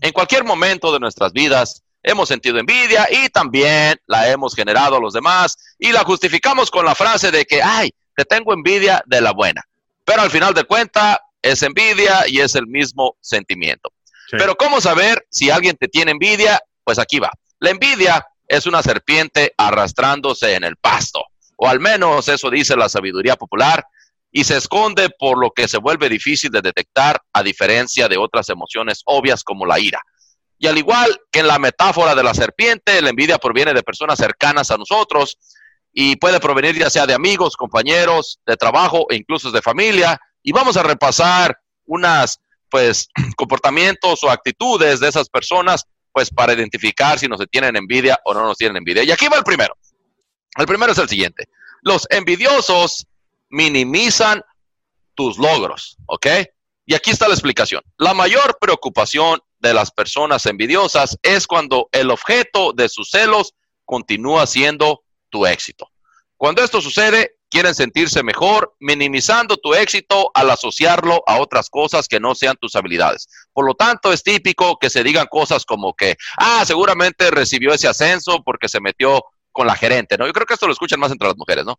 En cualquier momento de nuestras vidas hemos sentido envidia y también la hemos generado a los demás y la justificamos con la frase de que, ay, te tengo envidia de la buena. Pero al final de cuentas es envidia y es el mismo sentimiento. Sí. Pero ¿cómo saber si alguien te tiene envidia? Pues aquí va. La envidia es una serpiente arrastrándose en el pasto, o al menos eso dice la sabiduría popular, y se esconde por lo que se vuelve difícil de detectar a diferencia de otras emociones obvias como la ira. Y al igual que en la metáfora de la serpiente, la envidia proviene de personas cercanas a nosotros y puede provenir ya sea de amigos, compañeros, de trabajo e incluso de familia. Y vamos a repasar unas, pues, comportamientos o actitudes de esas personas, pues, para identificar si nos tienen envidia o no nos tienen envidia. Y aquí va el primero. El primero es el siguiente. Los envidiosos minimizan tus logros, ¿ok? Y aquí está la explicación. La mayor preocupación de las personas envidiosas es cuando el objeto de sus celos continúa siendo tu éxito. Cuando esto sucede, quieren sentirse mejor, minimizando tu éxito al asociarlo a otras cosas que no sean tus habilidades. Por lo tanto, es típico que se digan cosas como que, ah, seguramente recibió ese ascenso porque se metió con la gerente, ¿no? Yo creo que esto lo escuchan más entre las mujeres, ¿no?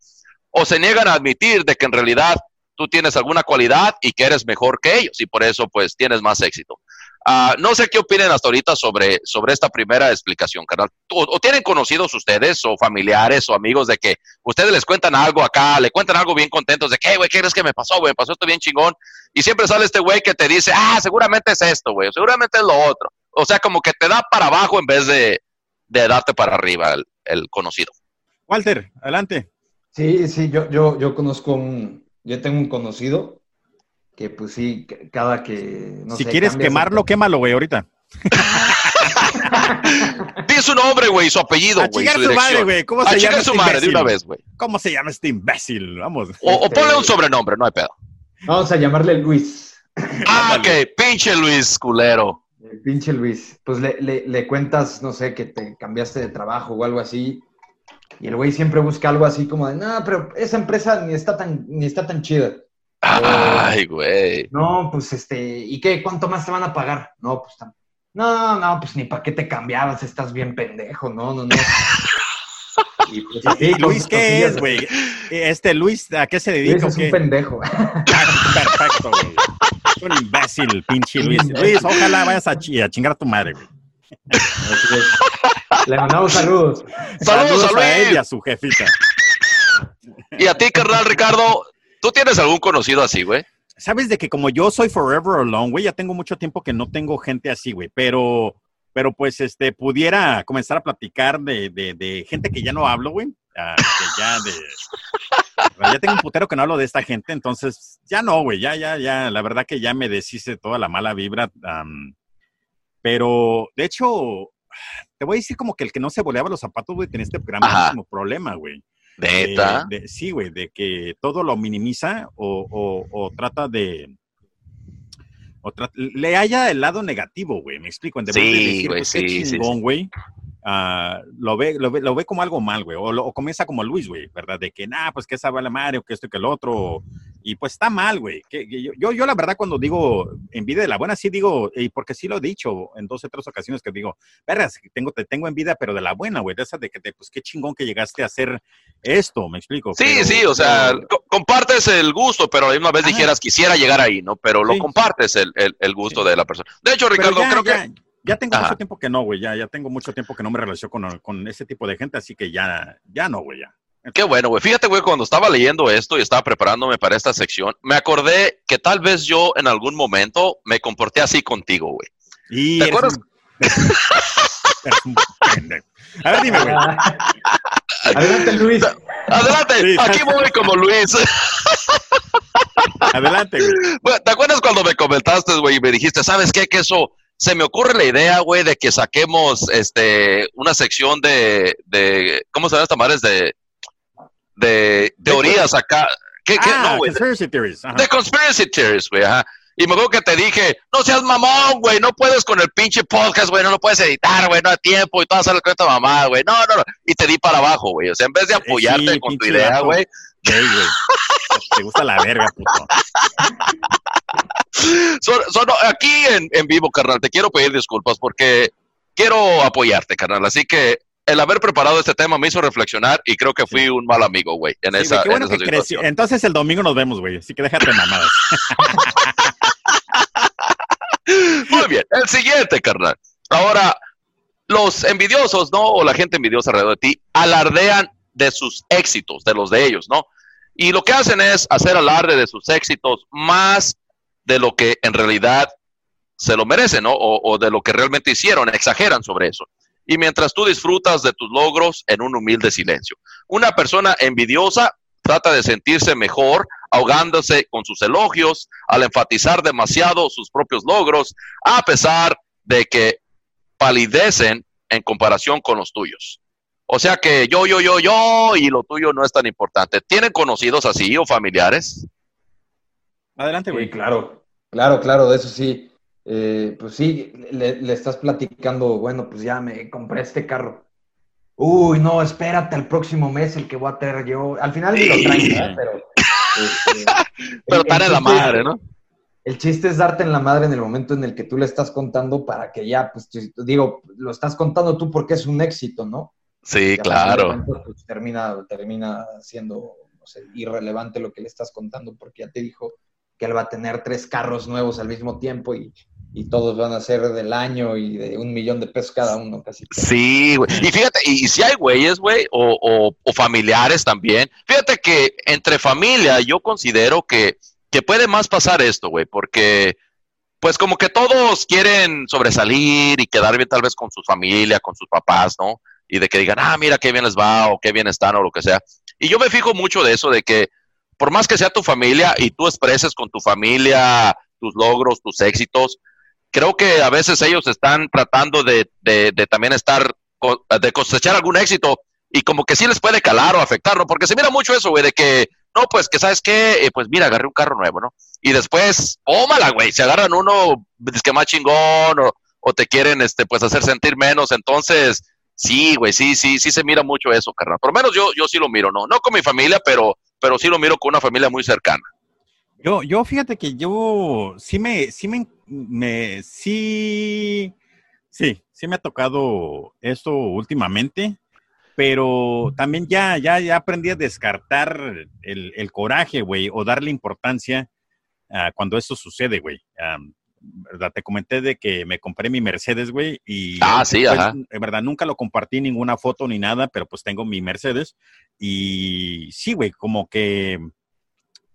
O se niegan a admitir de que en realidad tú tienes alguna cualidad y que eres mejor que ellos y por eso pues tienes más éxito. Ah, no sé qué opinen hasta ahorita sobre, sobre esta primera explicación, carnal. O, tienen conocidos ustedes o familiares o amigos de que ustedes les cuentan algo acá, le cuentan algo bien contentos de que, "Hey, güey, ¿qué crees que me pasó, güey? Me pasó esto bien chingón. Y siempre sale este güey que te dice, ah, seguramente es esto, güey, seguramente es lo otro. O sea, como que te da para abajo en vez de, de darte para arriba el, el conocido. Walter, adelante. Sí, sí, yo, yo, yo conozco un, yo tengo un conocido que pues sí, cada que, no si sé, quieres su- quemarlo, quémalo, güey, ahorita. Di su nombre, güey, su apellido, A güey, chingar su su madre, güey. ¿Cómo A se llama chingar este su madre de imbécil? una vez, güey. ¿Cómo se llama este imbécil? Vamos. O, o Este- ponle un sobrenombre, no hay pedo. Vamos a llamarle Luis. Ah, ok, pinche Luis culero. El pinche Luis. Pues le, le, le cuentas, no sé, que te cambiaste de trabajo o algo así. Y el güey siempre busca algo así como de, no, pero esa empresa ni está tan, ni está tan chida. Ay, güey. No, pues este, ¿y qué? ¿Cuánto más te van a pagar? No, pues tan- No, no, pues ni para qué te cambiabas, estás bien pendejo, no, no, no. Y pues, así, ¿Y con Luis qué es, güey? Este Luis, ¿a qué se dedica? Luis es qué? un pendejo. Perfecto, güey. Es un imbécil, pinche Luis. Luis, ojalá vayas a chingar a tu madre, güey. Así es. Le mandamos saludos. Saludos a a él y a su jefita. Y a ti, carnal Ricardo, ¿tú tienes algún conocido así, güey? Sabes de que como yo soy forever alone, güey, ya tengo mucho tiempo que no tengo gente así, güey, pero, pero pues, este, pudiera comenzar a platicar de, de, de gente que ya no hablo, güey. Ah, que ya de... Ya tengo un putero que no hablo de esta gente, entonces ya no, güey, ya, ya, ya, la verdad que ya me deshice toda la mala vibra. am, pero, de hecho, te voy a decir como que el que no se boleaba los zapatos, güey, tenía este gran problema, güey. Neta. De- de- sí, güey, de que todo lo minimiza o, o- o trata de... O tra- le haya el lado negativo, güey, me explico. En de Sí, decir, güey, pues, qué sí, sí, chingón, güey. ah, lo, ve, lo, ve, lo ve como algo mal, güey. O, o comienza como Luis, güey, ¿verdad? De que, nah, pues que esa va la madre o que esto y que el otro. Y pues está mal, güey. Que, que yo, yo, yo la verdad, cuando digo envidia de la buena, sí digo, y porque sí lo he dicho en dos o tres ocasiones que digo, vergas, tengo, te tengo envidia, pero de la buena, güey. De esa de que, te, pues qué chingón que llegaste a hacer esto, me explico. Sí, Pero- sí, o sea, compartes el gusto, pero a la misma vez dijeras quisiera llegar ahí, ¿no? Pero lo Sí. compartes el, el- el gusto de la persona. De hecho, Ricardo, ya, creo ya, que ya tengo Ajá. mucho tiempo que no, güey. Ya, ya tengo mucho tiempo que no me relaciono con, con ese tipo de gente, así que ya, ya no, güey, ya. Qué bueno, güey. Fíjate, güey, cuando estaba leyendo esto y estaba preparándome para esta sección, me acordé que tal vez yo en algún momento me comporté así contigo, güey. Y ¿Te acuerdas? un-. A ver, dime, güey. Adelante, Luis. Adelante, Sí. aquí voy como Luis. Adelante, güey. Bueno, ¿Te acuerdas cuando me comentaste, güey, y me dijiste, ¿sabes qué? Que eso, se me ocurre la idea, güey, de que saquemos este, una sección de, de ¿cómo se llama esta madre? Es de, de teorías acá. ¿Qué, qué? Ah, no, güey. conspiracy theories. Ajá. De conspiracy theories, güey, ajá. Y me acuerdo que te dije, no seas mamón, güey, no puedes con el pinche podcast, güey, no lo puedes editar, güey, no hay tiempo y hacer con esta mamá, güey. No, no, no. Y te di para abajo, güey. O sea, en vez de apoyarte Eh, sí, con tu idea, güey. Te gusta la verga, puto. Son- son- aquí en, en vivo, carnal, te quiero pedir disculpas porque quiero apoyarte, carnal. Así que el haber preparado este tema me hizo reflexionar y creo que fui un mal amigo, güey, en Sí, esa, qué bueno en esa que creció. situación. Entonces el domingo nos vemos, güey. Así que déjate mamadas. Muy bien, el siguiente, carnal. Ahora, los envidiosos, ¿no? O la gente envidiosa alrededor de ti, alardean de sus éxitos, de los de ellos, ¿no? Y lo que hacen es hacer alarde de sus éxitos más de lo que en realidad se lo merecen, ¿no? O, o de lo que realmente hicieron, exageran sobre eso. Y mientras tú disfrutas de tus logros en un humilde silencio. Una persona envidiosa trata de sentirse mejor ahogándose con sus elogios, al enfatizar demasiado sus propios logros, a pesar de que palidecen en comparación con los tuyos. O sea que yo, yo, yo, yo, y lo tuyo no es tan importante. ¿Tienen conocidos así o familiares? Adelante, Sí, güey. claro, claro, claro, de eso sí. Eh, pues sí, le, le estás platicando, bueno, pues ya me compré este carro. Uy, no, espérate al próximo mes el que voy a tener yo. Al final ni lo traen, ¿verdad? pero. este, Pero están el en la madre, ¿no? El chiste es darte en la madre en el momento en el que tú le estás contando para que ya, pues, digo, lo estás contando tú porque es un éxito, ¿no? Sí, claro. pues, termina, termina siendo no sé, irrelevante lo que le estás contando porque ya te dijo que él va a tener tres carros nuevos al mismo tiempo y, y todos van a ser del año y de un millón de pesos cada uno, casi. Sí, güey. Y fíjate, y, si hay güeyes, güey, o, o- o familiares también. Fíjate que entre familia yo considero que, que puede más pasar esto, güey, porque pues como que todos quieren sobresalir y quedar bien tal vez con su familia, con sus papás, ¿no? Y de que digan, ah, mira qué bien les va o qué bien están o lo que sea. Y yo me fijo mucho de eso, de que por más que sea tu familia y tú expreses con tu familia tus logros, tus éxitos, creo que a veces ellos están tratando de, de- de también estar, de cosechar algún éxito y como que sí les puede calar o afectar, ¿no? Porque se mira mucho eso, güey, de que, no, pues que sabes qué, Eh, pues mira, agarré un carro nuevo, ¿no? Y después, ómala, güey, se agarran uno, es que más chingón o, o te quieren, este, pues hacer sentir menos, entonces, sí, güey, sí, sí, sí se mira mucho eso, carnal. Por lo menos yo, yo sí lo miro, ¿no? No con mi familia, pero, pero sí lo miro con una familia muy cercana. Yo, yo fíjate que yo sí me, sí me, me, sí, sí, sí me ha tocado esto últimamente, pero también ya, ya, ya aprendí a descartar el, el coraje, güey, o darle importancia ah, cuando esto sucede, güey. Am, ¿verdad? Te comenté de que me compré mi Mercedes, güey, y Ah, sí, pues, ajá. en verdad nunca lo compartí ninguna foto ni nada, pero pues tengo mi Mercedes y sí, güey, como que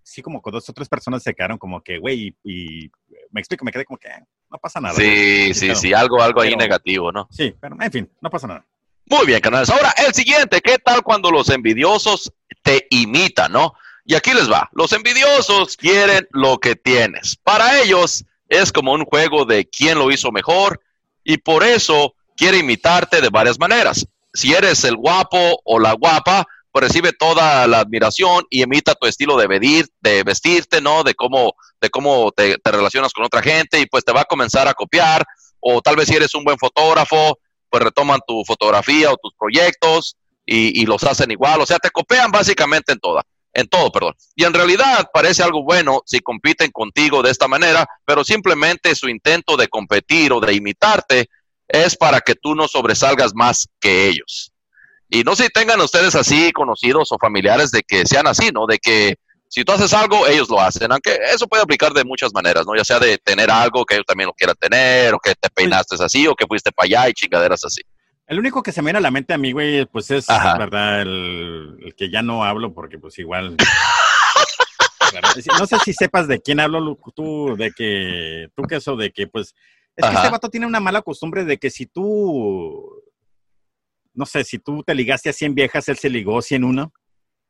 sí, como con dos o tres personas se quedaron como que, güey, y, y me explico, me quedé como que "Ah, no pasa nada. Sí, sí, sí, algo, algo ahí Pero- negativo, ¿no? Sí, pero en fin, no pasa nada. Muy bien, canales. Ahora, el siguiente, ¿qué tal cuando los envidiosos te imitan, no? Y aquí les va. Los envidiosos quieren lo que tienes. Para ellos es como un juego de quién lo hizo mejor y por eso quiere imitarte de varias maneras. Si eres el guapo o la guapa, recibe toda la admiración y imita tu estilo de de vestirte, ¿no? De cómo, de cómo te, relacionas con otra gente y pues te va a comenzar a copiar. O tal vez si eres un buen fotógrafo, pues pues retoman tu fotografía o tus proyectos y, y los hacen igual. O sea, te copian básicamente en toda, en todo, perdón. Y en realidad parece algo bueno si compiten contigo de esta manera, pero simplemente su intento de competir o de imitarte es para que tú no sobresalgas más que ellos. Y no sé si tengan ustedes así conocidos o familiares de que sean así, ¿no? De que si tú haces algo, ellos lo hacen, aunque eso puede aplicar de muchas maneras, ¿no? Ya sea de tener algo que ellos también lo quieran tener, o que te peinaste así, o que fuiste para allá y chingaderas así. El único que se me viene a la mente a mí, güey, pues es, Ajá. ¿verdad? El, el que ya no hablo porque pues igual... no sé si sepas de quién hablo tú, de que, tú que eso, de que pues... Es que este vato tiene una mala costumbre de que si tú, no sé, si tú te ligaste a 100 viejas, él se ligó a 101,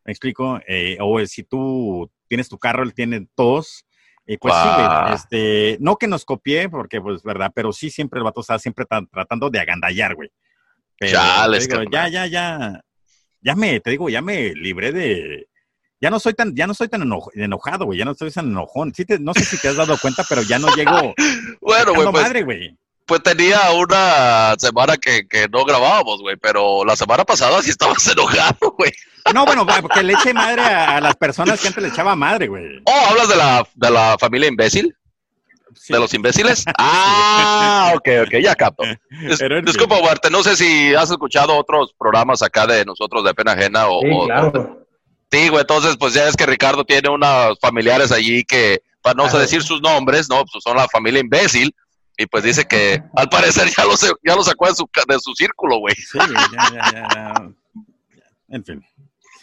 ¿me explico? Eh, o si tú tienes tu carro, él tiene dos. Y pues sí, güey, Guau. este, no que nos copie, porque pues, ¿verdad? Pero sí siempre el vato está siempre tan- tratando de agandallar, güey. Pero, Chales, te digo, ya, ya, ya, ya me, te digo, ya me libré de, ya no soy tan, ya no soy tan eno- enojado, güey, ya no soy tan enojón. Sí te- no sé si te has dado cuenta, pero ya no llego Bueno, güey, pues, madre, güey. Pues tenía una semana que, que no grabábamos, güey, pero la semana pasada sí estabas enojado, güey. No, bueno, va, porque le eche madre a, a las personas que antes le echaba madre, güey. Oh, ¿hablas de la, de la familia imbécil? Sí. ¿De los imbéciles? Ah, ok, ok, ya capto. Dis- disculpa, Huarte, no sé si has escuchado otros programas acá de nosotros de pena ajena o... Sí, o- claro. Sí, güey, entonces pues ya es que Ricardo tiene unos familiares allí que, para no Claro. decir sus nombres, ¿no? Pues son la familia imbécil y pues dice que al parecer ya lo, ya lo sacó de su, de su círculo, güey. Sí, ya, ya, ya. En fin.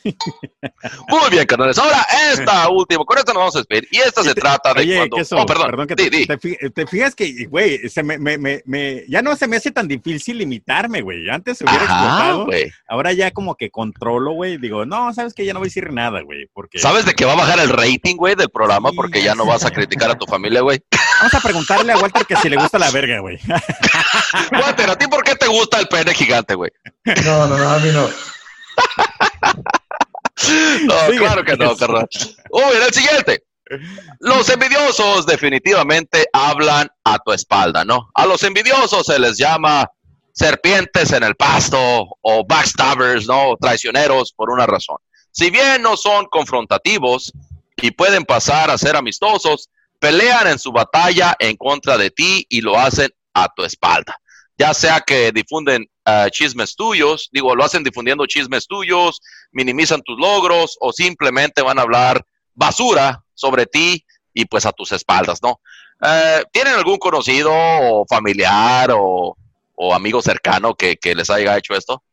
Muy bien, carnales. Ahora, esta última, con esta nos vamos a despedir. Y esta se trata de Oye, cuando... que eso, oh, perdón, que di, te, di. te fi- te fijas que, güey, se me, me, me, me- ya no se me hace tan difícil limitarme, güey. Antes se hubiera Ajá, explotado. güey. Ahora ya como que controlo, güey. Digo, no, sabes que ya no voy a decir nada, güey. Porque ¿Sabes de que va a bajar el rating, güey, del programa? Sí, Porque ya no vas a criticar a tu familia, güey. vamos a preguntarle a Walter que si le gusta la verga, güey. Walter, ¿a ti por qué te gusta el pene gigante, güey? No, no, no, a mí no. No, claro que no, carnal. Uy, en el siguiente. Los envidiosos definitivamente hablan a tu espalda, ¿no? A los envidiosos se les llama serpientes en el pasto o backstabbers, ¿no? Traicioneros por una razón. Si bien no son confrontativos y pueden pasar a ser amistosos, pelean en su batalla en contra de ti y lo hacen a tu espalda. Ya sea que difunden ah, chismes tuyos, digo, lo hacen difundiendo chismes tuyos, minimizan tus logros o simplemente van a hablar basura sobre ti y pues a tus espaldas, ¿no? Eh, ¿Tienen algún conocido o familiar o, o amigo cercano que, que les haya hecho esto?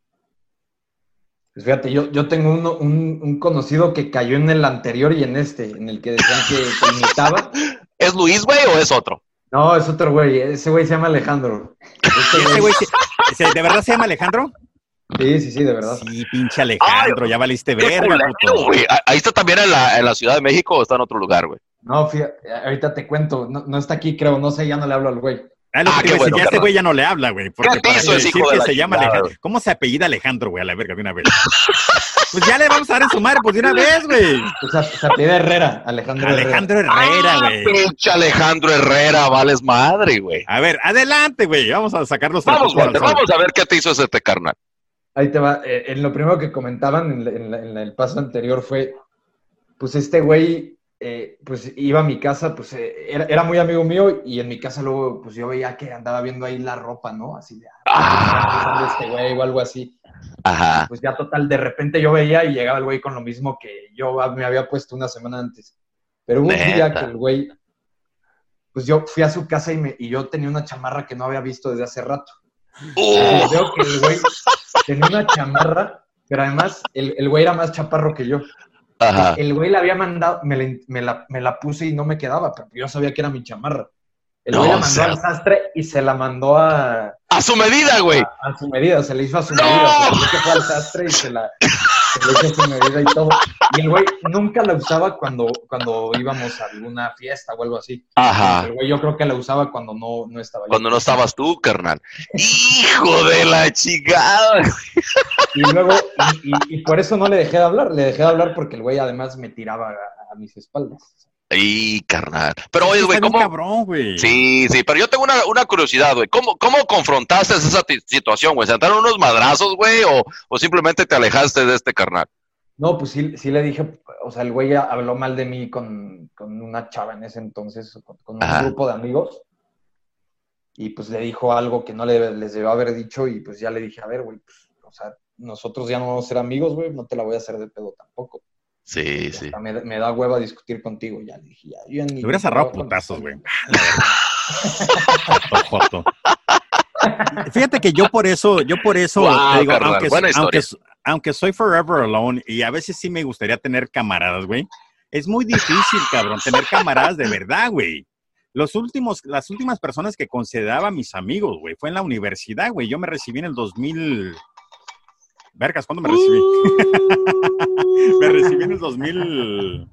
Pues fíjate, yo, yo tengo uno- un, un conocido que cayó en el anterior y en este, en el que decían que, que imitaba. ¿Es Luis, güey, o es otro? No, es otro güey, ese güey se llama Alejandro. Este ¿Y ese güey, ¿de verdad se llama Alejandro? Sí, sí, sí, de verdad. Sí, pinche Alejandro, ya valiste ¡Qué verga, puto. güey! Ah, ¿Ahí está también en la, en la Ciudad de México o está en otro lugar, güey? No, fíjate, ahorita te cuento, no, no está aquí, creo, no sé, ya no le hablo al güey. Ah, lo Ah, que bueno, ya este güey ya no le habla, güey. Porque ¿Qué te para hizo ese decir hijo que se llama chingada, Alejandro. ¿Cómo se apellida Alejandro, güey? A la verga, de una vez. pues ya le vamos a dar en su madre, pues de una vez, güey. Sea, se apellida Herrera, Alejandro, Herrera. Alejandro Herrera, güey. Pinche Alejandro Herrera, vales madre, güey. A ver, adelante, güey. Vamos a sacar los Vamos, Walter, vamos a ver qué te hizo ese te carnal. Ahí te va. eh, en lo primero que comentaban en, la- en la- en la- el paso anterior fue, pues este güey, eh, pues iba a mi casa, pues eh, era, era muy amigo mío y en mi casa luego, pues yo veía que andaba viendo ahí la ropa, ¿no? Así de, ah, Ah, este güey o algo así. ajá. Pues ya total, de repente yo veía y llegaba el güey con lo mismo que yo me había puesto una semana antes. Pero hubo un día que el güey, pues yo fui a su casa y, me, y yo tenía una chamarra que no había visto desde hace rato. Y veo que el güey tenía una chamarra, pero además el, el güey era más chaparro que yo. Ajá. El güey la había mandado, me la, me la- me la puse y no me quedaba, pero yo sabía que era mi chamarra. El güey la mandó o sea- al sastre y se la mandó a, A su medida, güey. a, a su medida, se le hizo a su ¡No! medida. Se le fue al sastre y se la y todo. Y el güey nunca la usaba cuando, cuando íbamos a alguna fiesta o algo así. Ajá. El güey yo creo que la usaba cuando no, no estaba yo. Cuando no estabas tú, carnal. Hijo de la chingada. Y luego, y, y- y por eso no le dejé de hablar, le dejé de hablar porque el güey además me tiraba a, a mis espaldas. Y carnal. Pero oye, güey, ¿cómo? cabrón, güey. Sí, sí, pero yo tengo una, una curiosidad, güey. ¿Cómo, ¿Cómo confrontaste esa situación, güey? ¿Se entraron unos madrazos, güey? O, ¿O simplemente te alejaste de este carnal? No, pues sí, sí le dije, o sea, el güey habló mal de mí con, con una chava en ese entonces, con, con un Ajá. grupo de amigos. Y pues le dijo algo que no le, les debió haber dicho y pues ya le dije, a ver, güey, pues, o sea, nosotros ya no vamos a ser amigos, güey, no te la voy a hacer de pedo tampoco. Sí, Y sí. me, me da hueva discutir contigo, ya le dije, ya. Yo ni- Le hubieras agarrado putazos, güey. Joto. Fíjate que yo por eso, yo por eso, Wow, te digo, carnal, aunque, aunque, aunque soy forever alone y a veces sí me gustaría tener camaradas, güey, es muy difícil, cabrón, tener camaradas de verdad, güey. Los últimos, las últimas personas que consideraba mis amigos, güey, fue en la universidad, güey. Yo me recibí en el 2000. Vergas, ¿cuándo me recibí? me recibí en el 2000.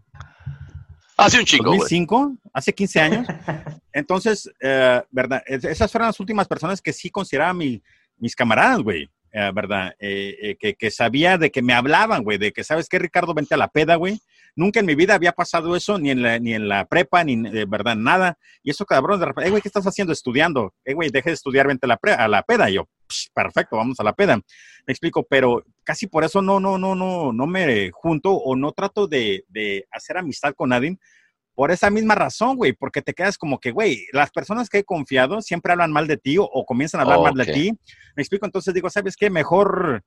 Hace un chingo, güey. 2005, hace 15 años. Entonces, eh, ¿verdad? Es- Esas fueron las últimas personas que sí consideraba mi- mis camaradas, güey. eh, ¿Verdad? Eh, eh, que, que sabía de que me hablaban, güey, de que, ¿sabes qué, Ricardo? Vente a la peda, güey. Nunca en mi vida había pasado eso, ni en la, ni en la prepa, ni, eh, ¿verdad? Nada. Y eso, cabrón, de repente, eh, güey, ¿qué estás haciendo? Estudiando. Eh, güey, deje de estudiar, vente a la, pre- a la peda. Y yo, "Psh, perfecto, vamos a la peda. Me explico, pero casi por eso no, no, no, no, no me junto o no trato de, de hacer amistad con nadie por esa misma razón, güey, porque te quedas como que, güey, las personas que he confiado siempre hablan mal de ti o, o comienzan a hablar mal de ti. Me explico, entonces digo, ¿sabes qué? Mejor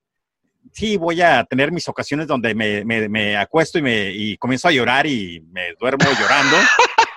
sí voy a tener mis ocasiones donde me, me- me acuesto y, me, y comienzo a llorar y me duermo llorando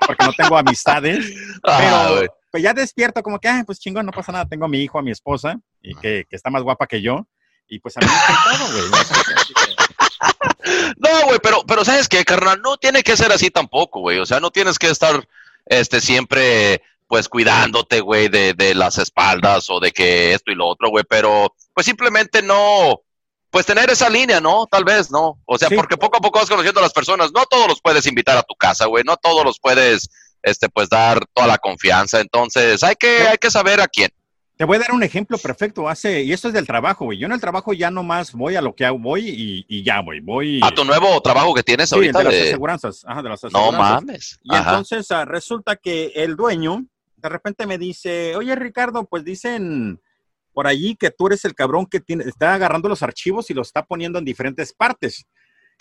porque no tengo amistades. Ah, Pero güey. Pues ya despierto como que, ah, pues chingón, no pasa nada, tengo a mi hijo, a mi esposa, y que, que está más guapa que yo. Y pues a mí me todo, güey. No, güey, pero, pero ¿sabes qué, carnal? No tiene que ser así tampoco, güey. O sea, no tienes que estar este, siempre, pues, cuidándote, güey, de, de las espaldas o de que esto y lo otro, güey. Pero, pues, simplemente no, pues, tener esa línea, ¿no? Tal vez, ¿no? O sea, Sí. porque poco a poco vas conociendo a las personas. No todos los puedes invitar a tu casa, güey. No todos los puedes, este, pues, dar toda la confianza. Entonces, hay que, hay que saber a quién. Te voy a dar un ejemplo perfecto. Hace, y esto es del trabajo, güey. Yo en el trabajo ya nomás voy a lo que hago, voy y, y ya, güey. Voy. A tu nuevo trabajo que tienes Sí, ahorita. de las de- aseguranzas. Ajá, de las No aseguranzas. mames. Y Ajá. entonces ah, resulta que el dueño de repente me dice, oye Ricardo, pues dicen por allí que tú eres el cabrón que tiene, está agarrando los archivos y los está poniendo en diferentes partes.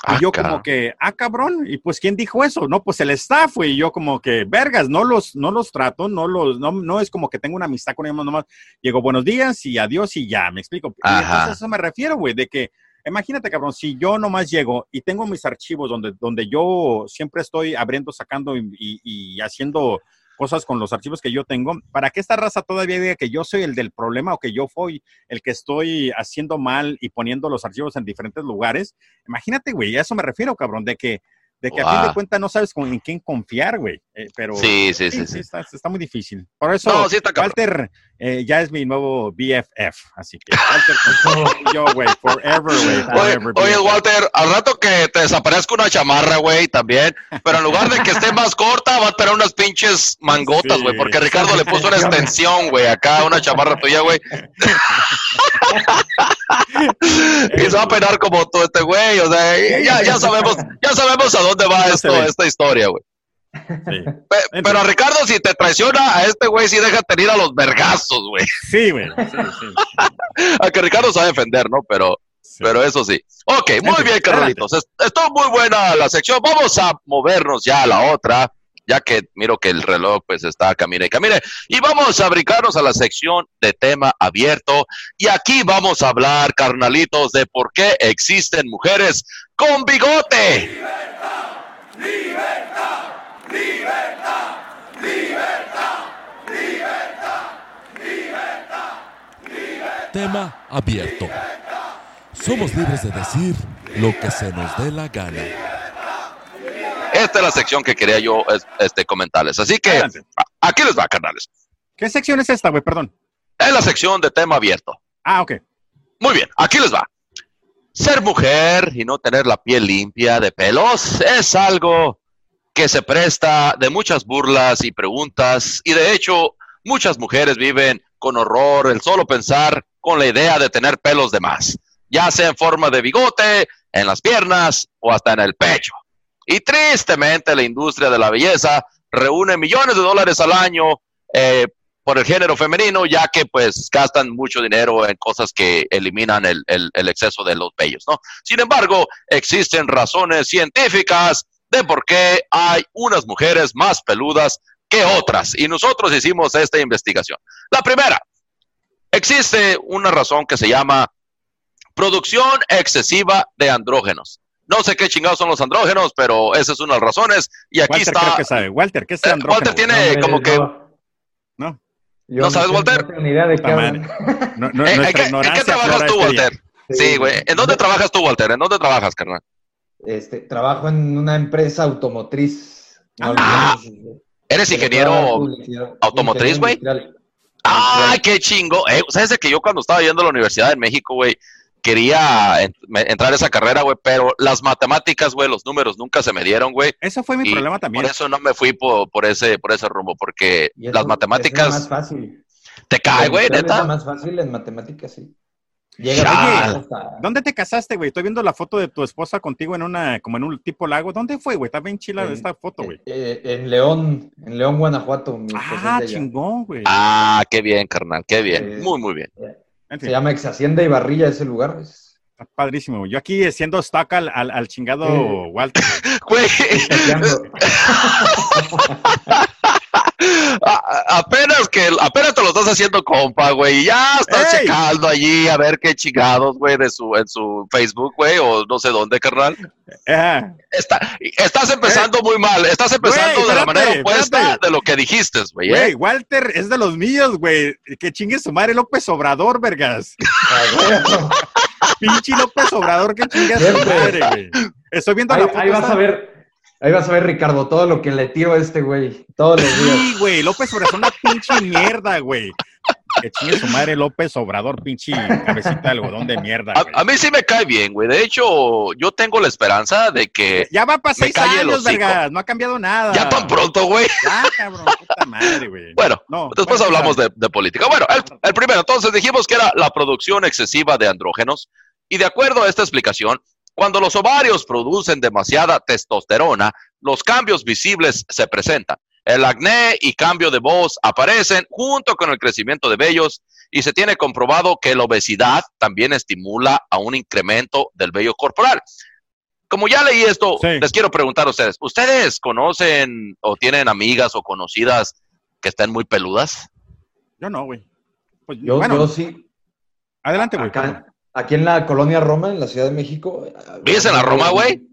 Ah, y yo como que, ah, cabrón, y pues ¿quién dijo eso? No, pues el staff, güey, y yo como que, vergas, no los, no los trato, no los, no, no es como que tengo una amistad con ellos nomás, llego buenos días y adiós y ya, me explico. Y entonces a eso me refiero, güey, de que, imagínate, cabrón, si yo nomás llego y tengo mis archivos donde, donde yo siempre estoy abriendo, sacando y, y- y haciendo cosas con los archivos que yo tengo, para que esta raza todavía diga que yo soy el del problema o que yo fui el que estoy haciendo mal y poniendo los archivos en diferentes lugares, imagínate, güey, a eso me refiero, cabrón, de que, de que a fin de cuentas no sabes con, en quién confiar, güey. Eh, pero Sí, sí, sí, sí. Está, está muy difícil. Por eso, No, sí. Walter eh, ya es mi nuevo BFF, así que Walter, yo, güey, forever, güey, Oye, forever. oye, BFF. Walter, al rato que te desaparezca una chamarra, güey, también, pero en lugar de que esté más corta, va a tener unas pinches mangotas, Sí. güey, porque Ricardo le puso una extensión, güey, acá, una chamarra tuya, güey. y se va a peinar como tú, este güey, o sea, ya, ya sabemos, ya sabemos a dónde va esto, esta historia, güey. Sí. Pe- Pero a Ricardo, si te traiciona, a este güey sí déjate ir a los vergazos, güey. Sí, güey. Sí, sí, A que Ricardo sabe defender, ¿no? Pero. Pero eso sí. Ok, muy fin, bien, carnalitos. Es- Estuvo muy buena la sección. Vamos a movernos ya a la otra, ya que miro que el reloj pues está camine y camine. Y vamos a brincarnos a la sección de tema abierto. Y aquí vamos a hablar, carnalitos, de por qué existen mujeres con bigote. Tema abierto. Somos libres de decir lo que se nos dé la gana. Esta es la sección que quería yo es- este, comentarles. Así que Adelante. aquí les va, carnales. ¿Qué sección es esta, güey? Perdón. Es la sección de tema abierto. Ah, ok. Muy bien, aquí les va. Ser mujer y no tener la piel limpia de pelos es algo que se presta de muchas burlas y preguntas y de hecho muchas mujeres viven con horror el solo pensar con la idea de tener pelos de más, ya sea en forma de bigote, en las piernas o hasta en el pecho. Y tristemente la industria de la belleza reúne millones de dólares al año eh, por el género femenino, ya que pues gastan mucho dinero en cosas que eliminan el, el- el exceso de los vellos, ¿no? Sin embargo, existen razones científicas de por qué hay unas mujeres más peludas que otras. Y nosotros hicimos esta investigación. La primera, existe una razón que se llama producción excesiva de andrógenos. No sé qué chingados son los andrógenos, pero esa es una de las razones. Y aquí Walter está. creo que sabe. Walter, ¿qué es Eh, andrógeno? Walter tiene como que. no. No. Yo ¿No sabes, Walter? No tengo ni idea de qué Puta hablan. No, no, Eh, ¿En, qué, en qué ignorancia trabajas tú, este. Walter? Sí, güey. ¿En dónde trabajas tú, Walter? ¿En dónde trabajas, carnal? Este, trabajo en una empresa automotriz. No, Ah, ¿Eres ingeniero automotriz, güey? ¡Ay, qué chingo! Eh, ¿Sabes de que yo cuando estaba yendo a la universidad en México, güey, quería en- me- entrar a esa carrera, güey, pero las matemáticas, güey, los números nunca se me dieron, güey. Eso fue mi Y problema también. Por eso no me fui por, por ese por ese rumbo, porque eso- las matemáticas Es más fácil. te cae, güey, Es neta. la más fácil en matemáticas, sí. Llega hasta- ¿Dónde te casaste, güey? Estoy viendo la foto de tu esposa contigo en una, como en un tipo lago. ¿Dónde fue, güey? Está bien chila En- esta foto, güey. eh, en León, en León, Guanajuato. mi Ah, es chingón, güey. Ah, qué bien, carnal, qué bien. Eh, Muy, muy bien. En Se llama Ex Hacienda y Barrilla ese lugar. es- está padrísimo. Yo aquí haciendo stock al, al, al chingado Eh. Walter. Güey. a- apenas que apenas te lo estás haciendo compa, güey, y ya estás ¡Ey! checando allí a ver qué chingados, güey, de su en su Facebook, güey, o no sé dónde, carnal. Está, estás empezando muy mal, estás empezando Güey, de la manera opuesta espérate. de lo que dijiste, güey. ¿eh? Güey, Walter es de los míos, güey. Que chingue su madre López Obrador, vergas. Pinche López Obrador, que chingue su madre, güey. Estoy viendo Ahí, la foto. ahí vas a ver, ahí vas a ver, Ricardo, todo lo que le tiro a este güey. Todos los días. Sí, güey, López Obrador es una pinche mierda, güey. Que chingue su madre López Obrador, pinche cabecita de algodón de mierda. A, a mí sí me cae bien, güey. De hecho, yo tengo la esperanza de que Ya va para seis años, vergas. No ha cambiado nada. ya tan pronto, güey. Ya, cabrón, puta madre, güey. Bueno, No, Después bueno, hablamos de política. Bueno, el, el primero, entonces dijimos que era la producción excesiva de andrógenos. Y de acuerdo a esta explicación, cuando los ovarios producen demasiada testosterona, los cambios visibles se presentan. El acné y cambio de voz aparecen junto con el crecimiento de vellos y se tiene comprobado que la obesidad también estimula a un incremento del vello corporal. Como ya leí esto, Sí. les quiero preguntar a ustedes, ¿ustedes conocen o tienen amigas o conocidas que estén muy peludas? Yo no, güey. Pues, Yo, bueno, yo sí. adelante, güey. Acá, aquí en la colonia Roma, en la Ciudad de México. ¿Vives en la Roma, güey?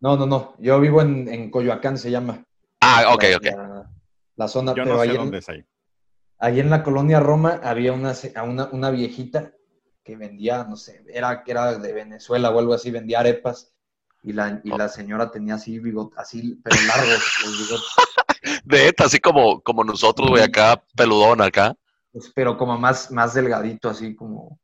No, no, no. Yo vivo en, en Coyoacán, se llama. Ah, ok, la, ok. La, la zona, Yo pero no sé ahí, dónde en, es ahí. ahí en la colonia Roma había una, una, una viejita que vendía, no sé, era que era de Venezuela o algo así, vendía arepas. Y la, y la señora tenía así bigot, así, pero largos los bigotes. De esta, así como, como nosotros, güey, acá, peludón acá. Pues, pero como más, más delgadito, así como.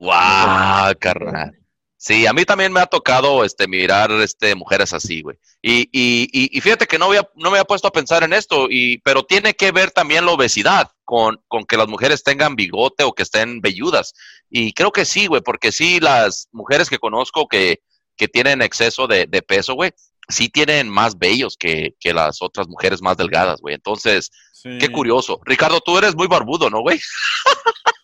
¡Wow, carnal! Sí, a mí también me ha tocado este, mirar este, mujeres así, güey. Y, y, y, y fíjate que no, había, no me había puesto a pensar en esto, y, pero tiene que ver también la obesidad con, con que las mujeres tengan bigote o que estén velludas. Y creo que sí, güey, porque sí, las mujeres que conozco que, que tienen exceso de, de peso, güey, sí tienen más vellos que, que las otras mujeres más delgadas, güey. Entonces, Sí. qué curioso. Ricardo, tú eres muy barbudo, ¿no, güey?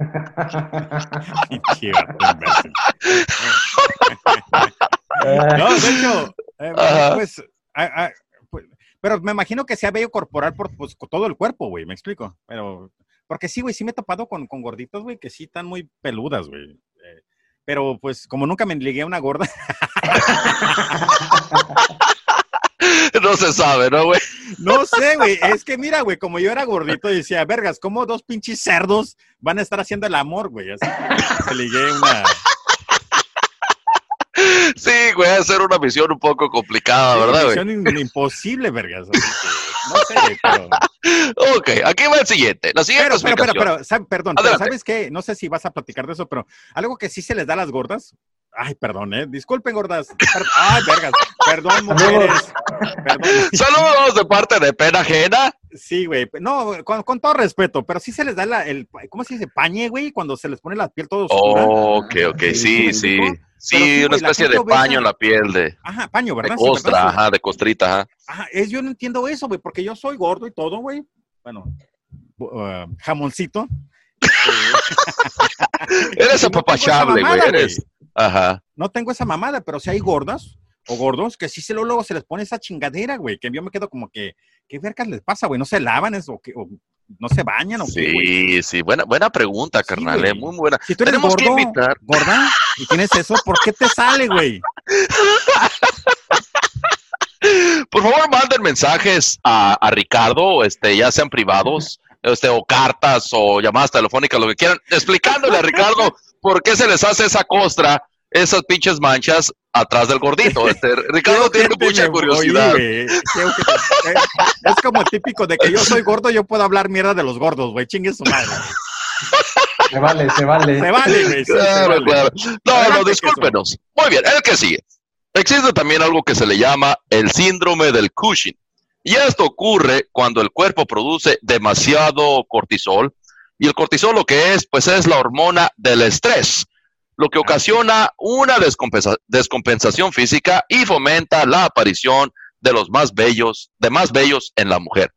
No, de hecho, eh, Ajá. pues, ah, ah, pues, pero me imagino que sea vello corporal por pues, todo el cuerpo, güey, me explico. Pero, porque sí, güey, sí me he topado con, con gorditos, güey, que sí están muy peludas, güey. Eh, pero, pues, como nunca me ligué a una gorda, No se sabe, ¿no, güey? no sé, güey, es que mira, güey, como yo era gordito, decía, vergas, ¿cómo dos pinches cerdos van a estar haciendo el amor, güey? Así que ligué una... Sí, güey, va a ser una misión un poco complicada, Sí, ¿verdad, güey? misión imposible, vergas. así que, no sé, pero... Ok, aquí va el siguiente. La siguiente Pero, pero, perdón, pero. ¿sabes qué? No sé si vas a platicar de eso, pero algo que sí se les da a las gordas, Ay, perdón, ¿eh? Disculpen, gordas. Ay, vergas. Perdón, mujeres. Perdón. Saludos de parte de Pena Ajena. Sí, güey. No, con, con todo respeto, pero sí se les da la, el, ¿cómo se dice? Pañe, güey, cuando se les pone la piel todo oscura. ok, ok, sí, sí. Sí, sí, una especie de paño en la piel de, Ajá, paño, de ¿verdad? Sí, costra, ¿verdad? ajá, de costrita, ajá. Ajá, es, yo no entiendo eso, güey, porque yo soy gordo y todo, güey. Bueno, uh, jamoncito. Eres no tengo apapachable, güey. Eres. Ajá. No tengo esa mamada, pero si hay gordas o gordos que sí se lo, luego se les pone esa chingadera, güey, que yo me quedo como que, ¿qué vergas les pasa, güey? ¿No se lavan eso, o, qué? ¿O no se bañan o qué, güey? Sí, sí, buena, buena pregunta, Sí, carnal, güey. eh, muy buena. Si tú eres Tenemos que gordo, invitar. gorda, y tienes eso, ¿por qué te sale, güey? Por favor, manden mensajes a, a Ricardo, este, ya sean privados, este, o cartas o llamadas telefónicas, lo que quieran, explicándole a Ricardo por qué se les hace esa costra, esas pinches manchas atrás del gordito. Este, Ricardo tiene mucha curiosidad. oye, es como típico de que yo soy gordo, yo puedo hablar mierda de los gordos, güey. Chingue su madre. Se vale, se vale. Se vale, güey. sí, Claro, vale. claro. No, Adelante, no, discúlpenos. Muy bien, el que sigue. Existe también algo que se le llama el síndrome del Cushing. Y esto ocurre cuando el cuerpo produce demasiado cortisol. Y el cortisol lo que es, pues es la hormona del estrés, lo que ocasiona una descompensa- descompensación física y fomenta la aparición de los más bellos, de más bellos en la mujer.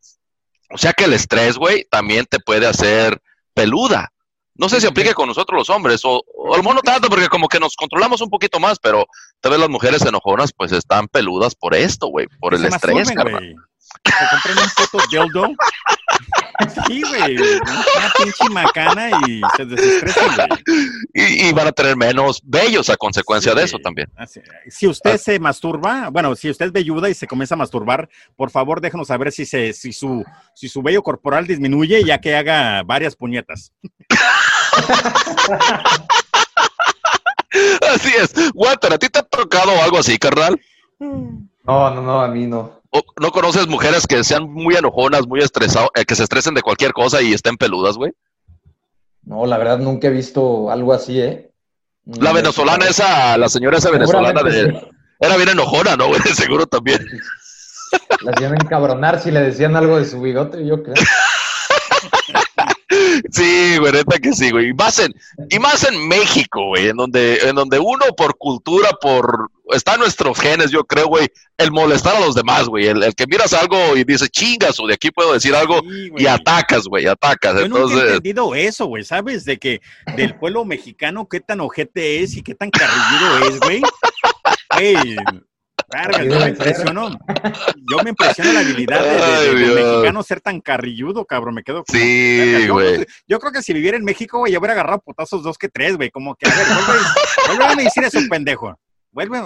O sea que el estrés, güey, también te puede hacer peluda. No sé si aplique con nosotros los hombres, o, o a lo mejor no tanto, porque como que nos controlamos un poquito más, pero tal vez las mujeres enojonas, pues están peludas por esto, güey, por el estrés, carnal. Se un dildo. Sí, güey. Una pinche macana y se desestresan, güey. Y, y van a tener menos bellos a consecuencia Sí, de eso también. Así- Si usted Ah. se masturba, bueno, si usted es velluda y se comienza a masturbar, por favor déjenos saber si, se, si, su, si su vello corporal disminuye ya que haga varias puñetas. Así es. Walter, ¿a ti te ha tocado algo así, carnal? No, no, no, a mí no. ¿O ¿No conoces mujeres que sean muy enojonas, muy estresadas, que se estresen de cualquier cosa y estén peludas, güey? No, la verdad nunca he visto algo así, ¿eh? La venezolana esa, la señora esa venezolana de... Era bien enojona, ¿no, güey? Seguro también. sí. Las iban a encabronar si le decían algo de su bigote, yo creo. Sí, güey, neta que sí, güey. Y más en, y más en México, güey, en donde, en donde uno por cultura, por... Está en nuestros genes, yo creo, güey, el molestar a los demás, güey. El, el que miras algo y dices, chingas, o de aquí puedo decir algo, Sí, y atacas, güey, atacas. Yo nunca he Entonces, entendido eso, güey, ¿sabes? De que del pueblo mexicano qué tan ojete es y qué tan carrilludo es, güey. Güey, verga, yo me impresiono. Yo me impresiono la habilidad de, de- mexicanos ser tan carrilludo, cabrón. Me quedo como, Sí, yo, güey. yo creo que si viviera en México, güey, yo hubiera agarrado putazos dos que tres, güey. Como que, a ver, vuelve, vuelve a decir eso, pendejo. Vuelve.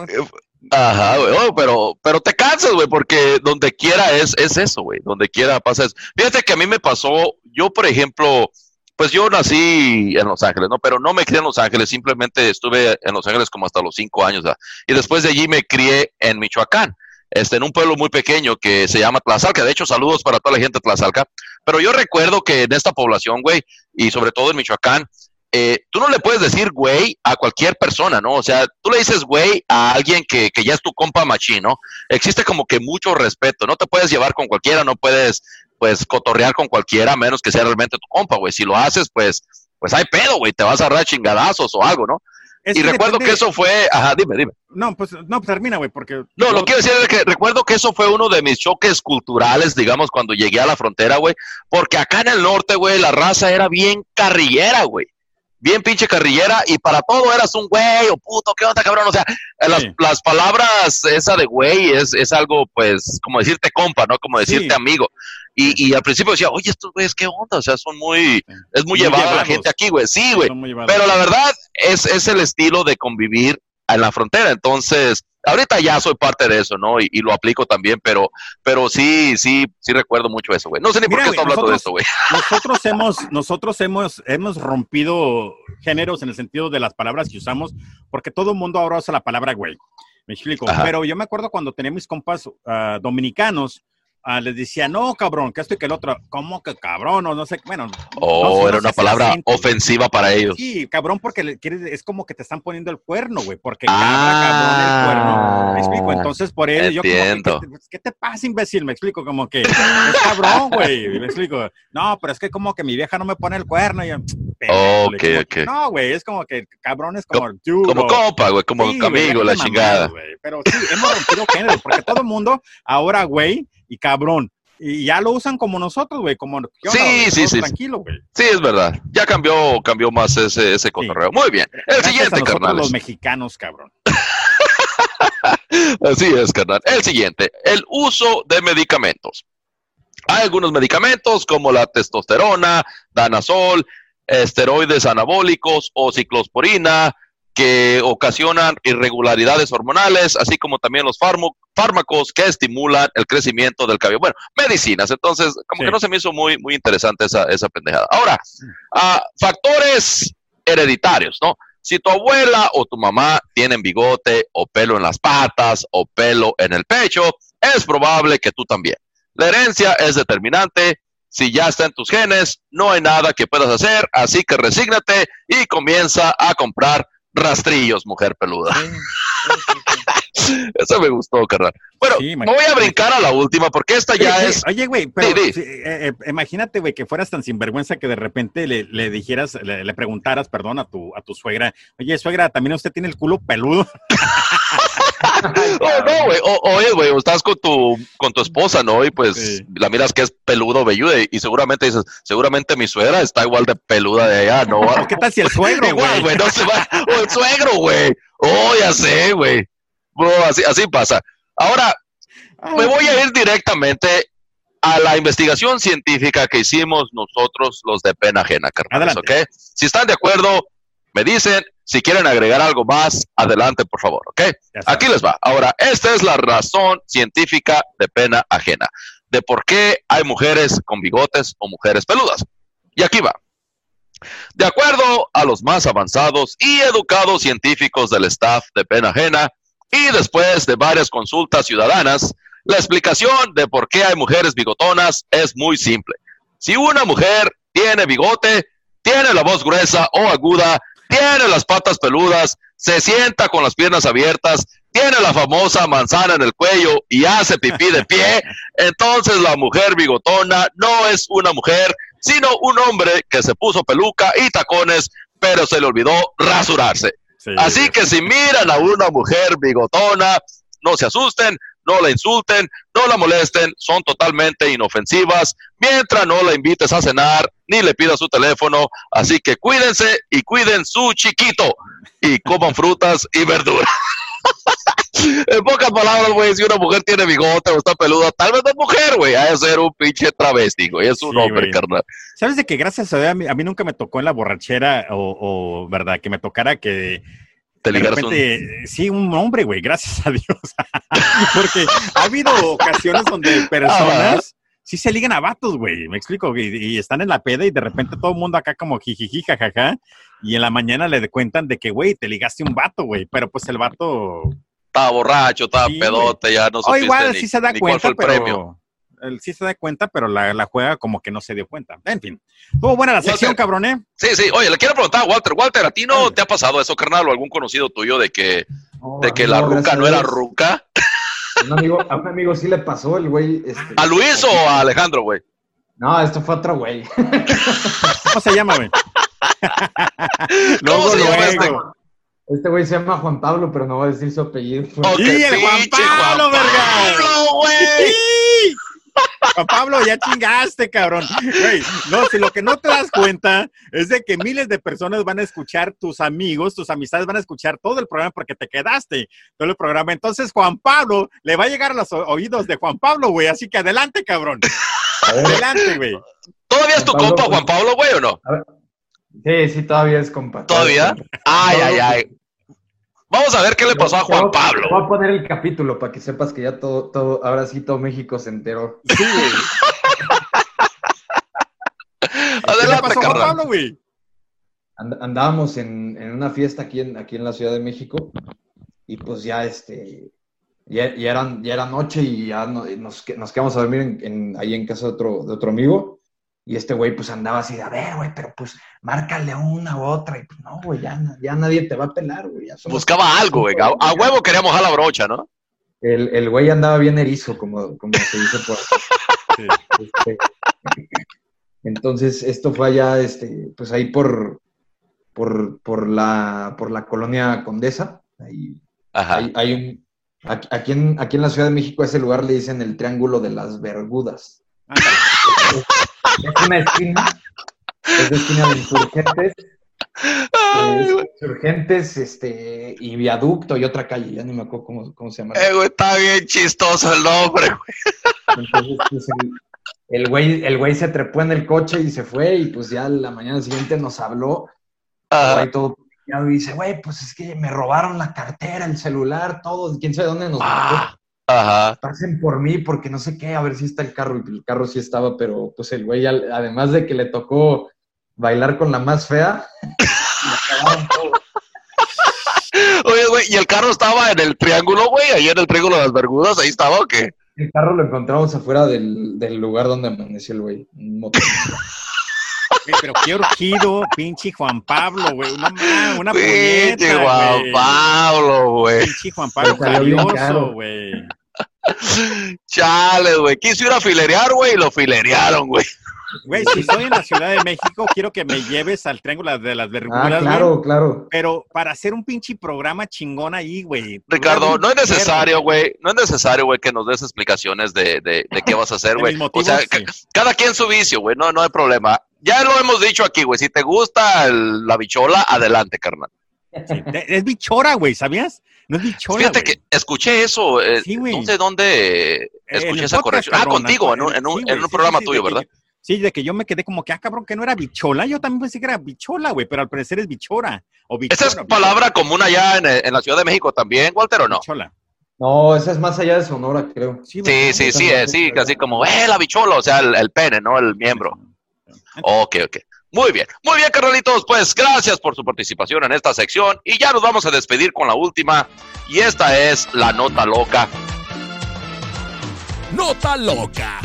Ajá, güey, oh, pero, pero te cansas, güey, porque donde quiera es, es eso, güey, donde quiera pasa eso. Fíjate que a mí me pasó, yo, por ejemplo, pues yo nací en Los Ángeles, ¿no? Pero no me crié en Los Ángeles, simplemente estuve en Los Ángeles como hasta los cinco años, ¿verdad? Y después de allí me crié en Michoacán, este, en un pueblo muy pequeño que se llama Tlazalca. De hecho, saludos para toda la gente de Tlazalca. Pero yo recuerdo que en esta población, güey, y sobre todo en Michoacán, eh, tú no le puedes decir güey a cualquier persona, ¿no? O sea, tú le dices güey a alguien que, que ya es tu compa machín, ¿no? Existe como que mucho respeto, no te puedes llevar con cualquiera, no puedes, pues, cotorrear con cualquiera, menos que sea realmente tu compa, güey. Si lo haces, pues, pues hay pedo, güey, te vas a agarrar chingadazos o algo, ¿no? Es y recuerdo depende- que eso fue, ajá, dime, dime. No, pues, no, pues termina, güey, porque. No, lo que quiero decir es que recuerdo que eso fue uno de mis choques culturales, digamos, cuando llegué a la frontera, güey, porque acá en el norte, güey, la raza era bien carrillera, güey. Bien pinche carrillera y para todo eras un güey o puto, ¿qué onda, cabrón? O sea, eh, las, Sí. las palabras esa de güey es, es algo, pues, como decirte compa, ¿no? Como decirte Sí. amigo. Y, y al principio decía, oye, estos güeyes, ¿qué onda? O sea, son muy, es muy, Muy llevada la gente aquí, güey. Sí, güey. Pero la verdad es, es el estilo de convivir en la frontera. Entonces, ahorita ya soy parte de eso, ¿no? Y, y lo aplico también, pero, pero sí, sí, sí recuerdo mucho eso, güey. No sé ni por qué estoy hablando de esto, güey. nosotros hemos, nosotros hemos, hemos rompido géneros en el sentido de las palabras que usamos, porque todo el mundo ahora usa la palabra güey. Me explico. Ajá. Pero yo me acuerdo cuando tenía mis compas ah, dominicanos, ah, les decía, no, cabrón, que esto y que el otro, ¿cómo que cabrón? O no sé, bueno. Oh, no no era sé una palabra acento, güey. ofensiva para ellos. Sí, cabrón, porque es como que te están poniendo el cuerno, güey, porque cabra, cabrón, el cuerno. Me explico, entonces por eso yo como que, Ah, Entiendo. ¿qué, te- ¿qué te pasa, imbécil? Me explico, como que es cabrón, güey, me explico. No, pero es que como que mi vieja no me pone el cuerno y yo, le Ok, digo, ok. No, güey, es como que cabrón es como, Como o- compa, güey, como Sí, güey, amigo, la déjate chingada. güey. Pero sí, hemos rompido géneros, porque todo el mundo ahora, güey, y cabrón. Y ya lo usan como nosotros, güey, como ¿qué onda, Sí, sí, sí. Tranquilo, güey. Sí, es verdad. Ya cambió, cambió más ese, ese cotorreo. Muy bien. El Gracias siguiente, carnales. los mexicanos, cabrón. Así es, carnal. El siguiente, el uso de medicamentos. Hay algunos medicamentos como la testosterona, danazol, esteroides anabólicos o ciclosporina que ocasionan irregularidades hormonales, así como también los fármacos que estimulan el crecimiento del cabello. Bueno, medicinas. Entonces, como Sí. que no se me hizo muy, muy interesante esa, esa pendejada. Ahora, ah, factores hereditarios, ¿no? Si tu abuela o tu mamá tienen bigote o pelo en las patas o pelo en el pecho, es probable que tú también. La herencia es determinante. Si ya está en tus genes, no hay nada que puedas hacer, así que resígnate y comienza a comprar rastrillos, mujer peluda. Eso me gustó, carnal. Bueno, me voy a brincar a la última porque esta ya es... Oye, güey, pero eh, eh, imagínate, güey, que fueras tan sinvergüenza que de repente le, le dijeras, le, le preguntaras, perdón, a tu, a tu suegra, oye, suegra, ¿también usted tiene el culo peludo? Oh, no, güey. O- oye, güey, estás con tu, con tu esposa, ¿no? Y pues Sí. la miras que es peludo, velluda, y, seguramente dices, seguramente mi suegra está igual de peluda de allá, ¿no? ¿O qué tal si el suegro, güey? güey, no se va. O el suegro, güey. Oh, ya sé, güey. Bro, así, así pasa. Ahora, me voy a ir directamente a la investigación científica que hicimos nosotros, los de pena ajena, carnales. Si están de acuerdo, me dicen. Si quieren agregar algo más, adelante, por favor, ¿ok? Aquí les va. Ahora, esta es la razón científica de pena ajena, de por qué hay mujeres con bigotes o mujeres peludas. Y aquí va. De acuerdo a los más avanzados y educados científicos del staff de pena ajena, y después de varias consultas ciudadanas, la explicación de por qué hay mujeres bigotonas es muy simple. Si una mujer tiene bigote, tiene la voz gruesa o aguda, tiene las patas peludas, se sienta con las piernas abiertas, tiene la famosa manzana en el cuello y hace pipí de pie, entonces la mujer bigotona no es una mujer, sino un hombre que se puso peluca y tacones, pero se le olvidó rasurarse. Sí, Así que si miran a una mujer bigotona, no se asusten, no la insulten, no la molesten, son totalmente inofensivas, mientras no la invites a cenar ni le pidas su teléfono. Así que cuídense y cuiden su chiquito y coman frutas y verduras. en pocas palabras, güey, si una mujer tiene bigote o está peluda, tal vez no es mujer, güey, ha de ser un pinche travesti, güey, es un Sí, hombre, carnal. ¿Sabes de que gracias a Dios a mí, a mí nunca me tocó en la borrachera o, o, verdad, que me tocara que Te de ligaras un... repente, sí, un hombre, güey, gracias a Dios. Porque ha habido ocasiones donde personas sí se ligan a vatos, güey, me explico, y, y están en la peda y de repente todo el mundo acá como jijiji, jajaja, y en la mañana le cuentan de que, güey, te ligaste un vato, güey, pero pues el vato... Estaba borracho, estaba Sí, pedote, ya no O supiste igual ni, sí se da cuenta, el pero... premio. Él sí se da cuenta, pero la, la juega como que no se dio cuenta. En fin. Estuvo buena la sección, Walter. cabrón, ¿eh? Sí, sí. Oye, le quiero preguntar a Walter. Walter, ¿a ti no te ha pasado eso, carnal, o algún conocido tuyo de que, de que la ruca no era ruca? Un amigo, a un amigo sí le pasó el güey. este- ¿A Luis o a Alejandro, güey? No, esto fue otro güey. ¿Cómo se llama, güey? ¿Cómo se llama luego. este? Este güey se llama Juan Pablo, pero no va a decir su apellido. Ok, Sí, el Juan Pablo, Juan verga. Pablo, güey. Juan Pablo, ya chingaste, cabrón. No, si lo que no te das cuenta es de que miles de personas van a escuchar, tus amigos, tus amistades van a escuchar todo el programa porque te quedaste todo el programa. Entonces, Juan Pablo le va a llegar a los oídos de Juan Pablo, güey. Así que adelante, cabrón. Adelante, güey. ¿Todavía es tu Pablo, compa. Juan Pablo, güey, o no? Sí, sí, todavía es compa. ¿Todavía? Ay, ay, ay. Vamos a ver qué le pasó a Juan Te Pablo. voy a poner el capítulo para que sepas que ya todo, todo, ahora sí todo México se enteró. Sí, güey. ¿Qué le Adelante, pasó a Juan. Pablo, güey? And- andábamos en, en una fiesta aquí en, aquí en la Ciudad de México y pues ya este, y, y eran, ya era noche y ya no- nos, que- nos quedamos a dormir en- en- ahí en casa de otro, de otro amigo. Y este güey pues andaba así de, a ver, güey, pero pues márcale una u otra. Y pues no, güey, ya, ya nadie te va a pelar, güey. Buscaba algo, güey. A, a huevo quería mojar la brocha, ¿no? El, el güey andaba bien erizo, como, como se dice por aquí. Este, entonces, esto fue allá, este, pues ahí por, por, por, la, por la colonia Condesa. Ahí, Ajá. hay, hay un, aquí, aquí en, aquí en la Ciudad de México a ese lugar le dicen el Triángulo de las Vergudas. Es una esquina, es esquina de insurgentes, Ay, insurgentes este, y viaducto y otra calle, ya ni me acuerdo cómo, cómo se llama. Eh, güey, está bien chistoso el nombre, güey. Entonces, pues el, el güey, el güey se trepó en el coche y se fue, y pues ya la mañana siguiente nos habló, Ajá. güey todo y dice, güey, pues es que me robaron la cartera, el celular, todo, quién sabe dónde nos Ah. Ajá. Pasen por mí porque no sé qué, a ver si está el carro, y el carro sí estaba, pero pues el güey, además de que le tocó bailar con la más fea, todo. Oye, güey, ¿y el carro estaba en el triángulo, güey? Ahí en el triángulo de las Bermudas, ahí estaba o qué? El carro lo encontramos afuera del, del lugar donde amaneció el güey. un motor. Güey, pero qué urgido, pinche Juan Pablo, güey. Una, una Pinche puñeta, Juan. Pablo, güey. Pinche Juan Pablo caro. güey. Chale, güey. Quiso ir a filerear, güey, y lo filerearon, güey. Güey, si estoy en la Ciudad de México, quiero que me lleves al Triángulo de las Ah, Bermudas, güey. claro, claro. Pero para hacer un pinche programa chingón ahí, güey. Ricardo, no es necesario, güey. No es necesario, güey, que nos des explicaciones de, de, de qué vas a hacer, güey. O sea, sí. cada quien su vicio, güey. No, no hay problema. Ya lo hemos dicho aquí, güey. Si te gusta el- la bichola, adelante, carnal. Sí, Es bichora, güey, ¿sabías? No es bichora, Fíjate que escuché eso. eh, Sí, güey. no sé dónde escuché esa podcast, corrección. Ah, contigo, en un, en un, sí, en güey, un sí, programa sí, tuyo, que ¿verdad? sí, de que yo me quedé como que, ah, cabrón, que no era bichola. Yo también pensé que era bichola, güey, pero al parecer es bichora. O bichora, Esa es bichora, palabra común allá en, en la Ciudad de México también, Walter, ¿o no? bichola. No, esa es más allá de Sonora, creo. Sí, sí, sí, eh, sí, casi como, eh, la bichola, o sea, el, el pene, ¿no? El miembro. Ok, ok. Muy bien, muy bien, carnalitos. Pues gracias por su participación en esta sección y ya nos vamos a despedir con la última. Y esta es la nota loca. Nota loca.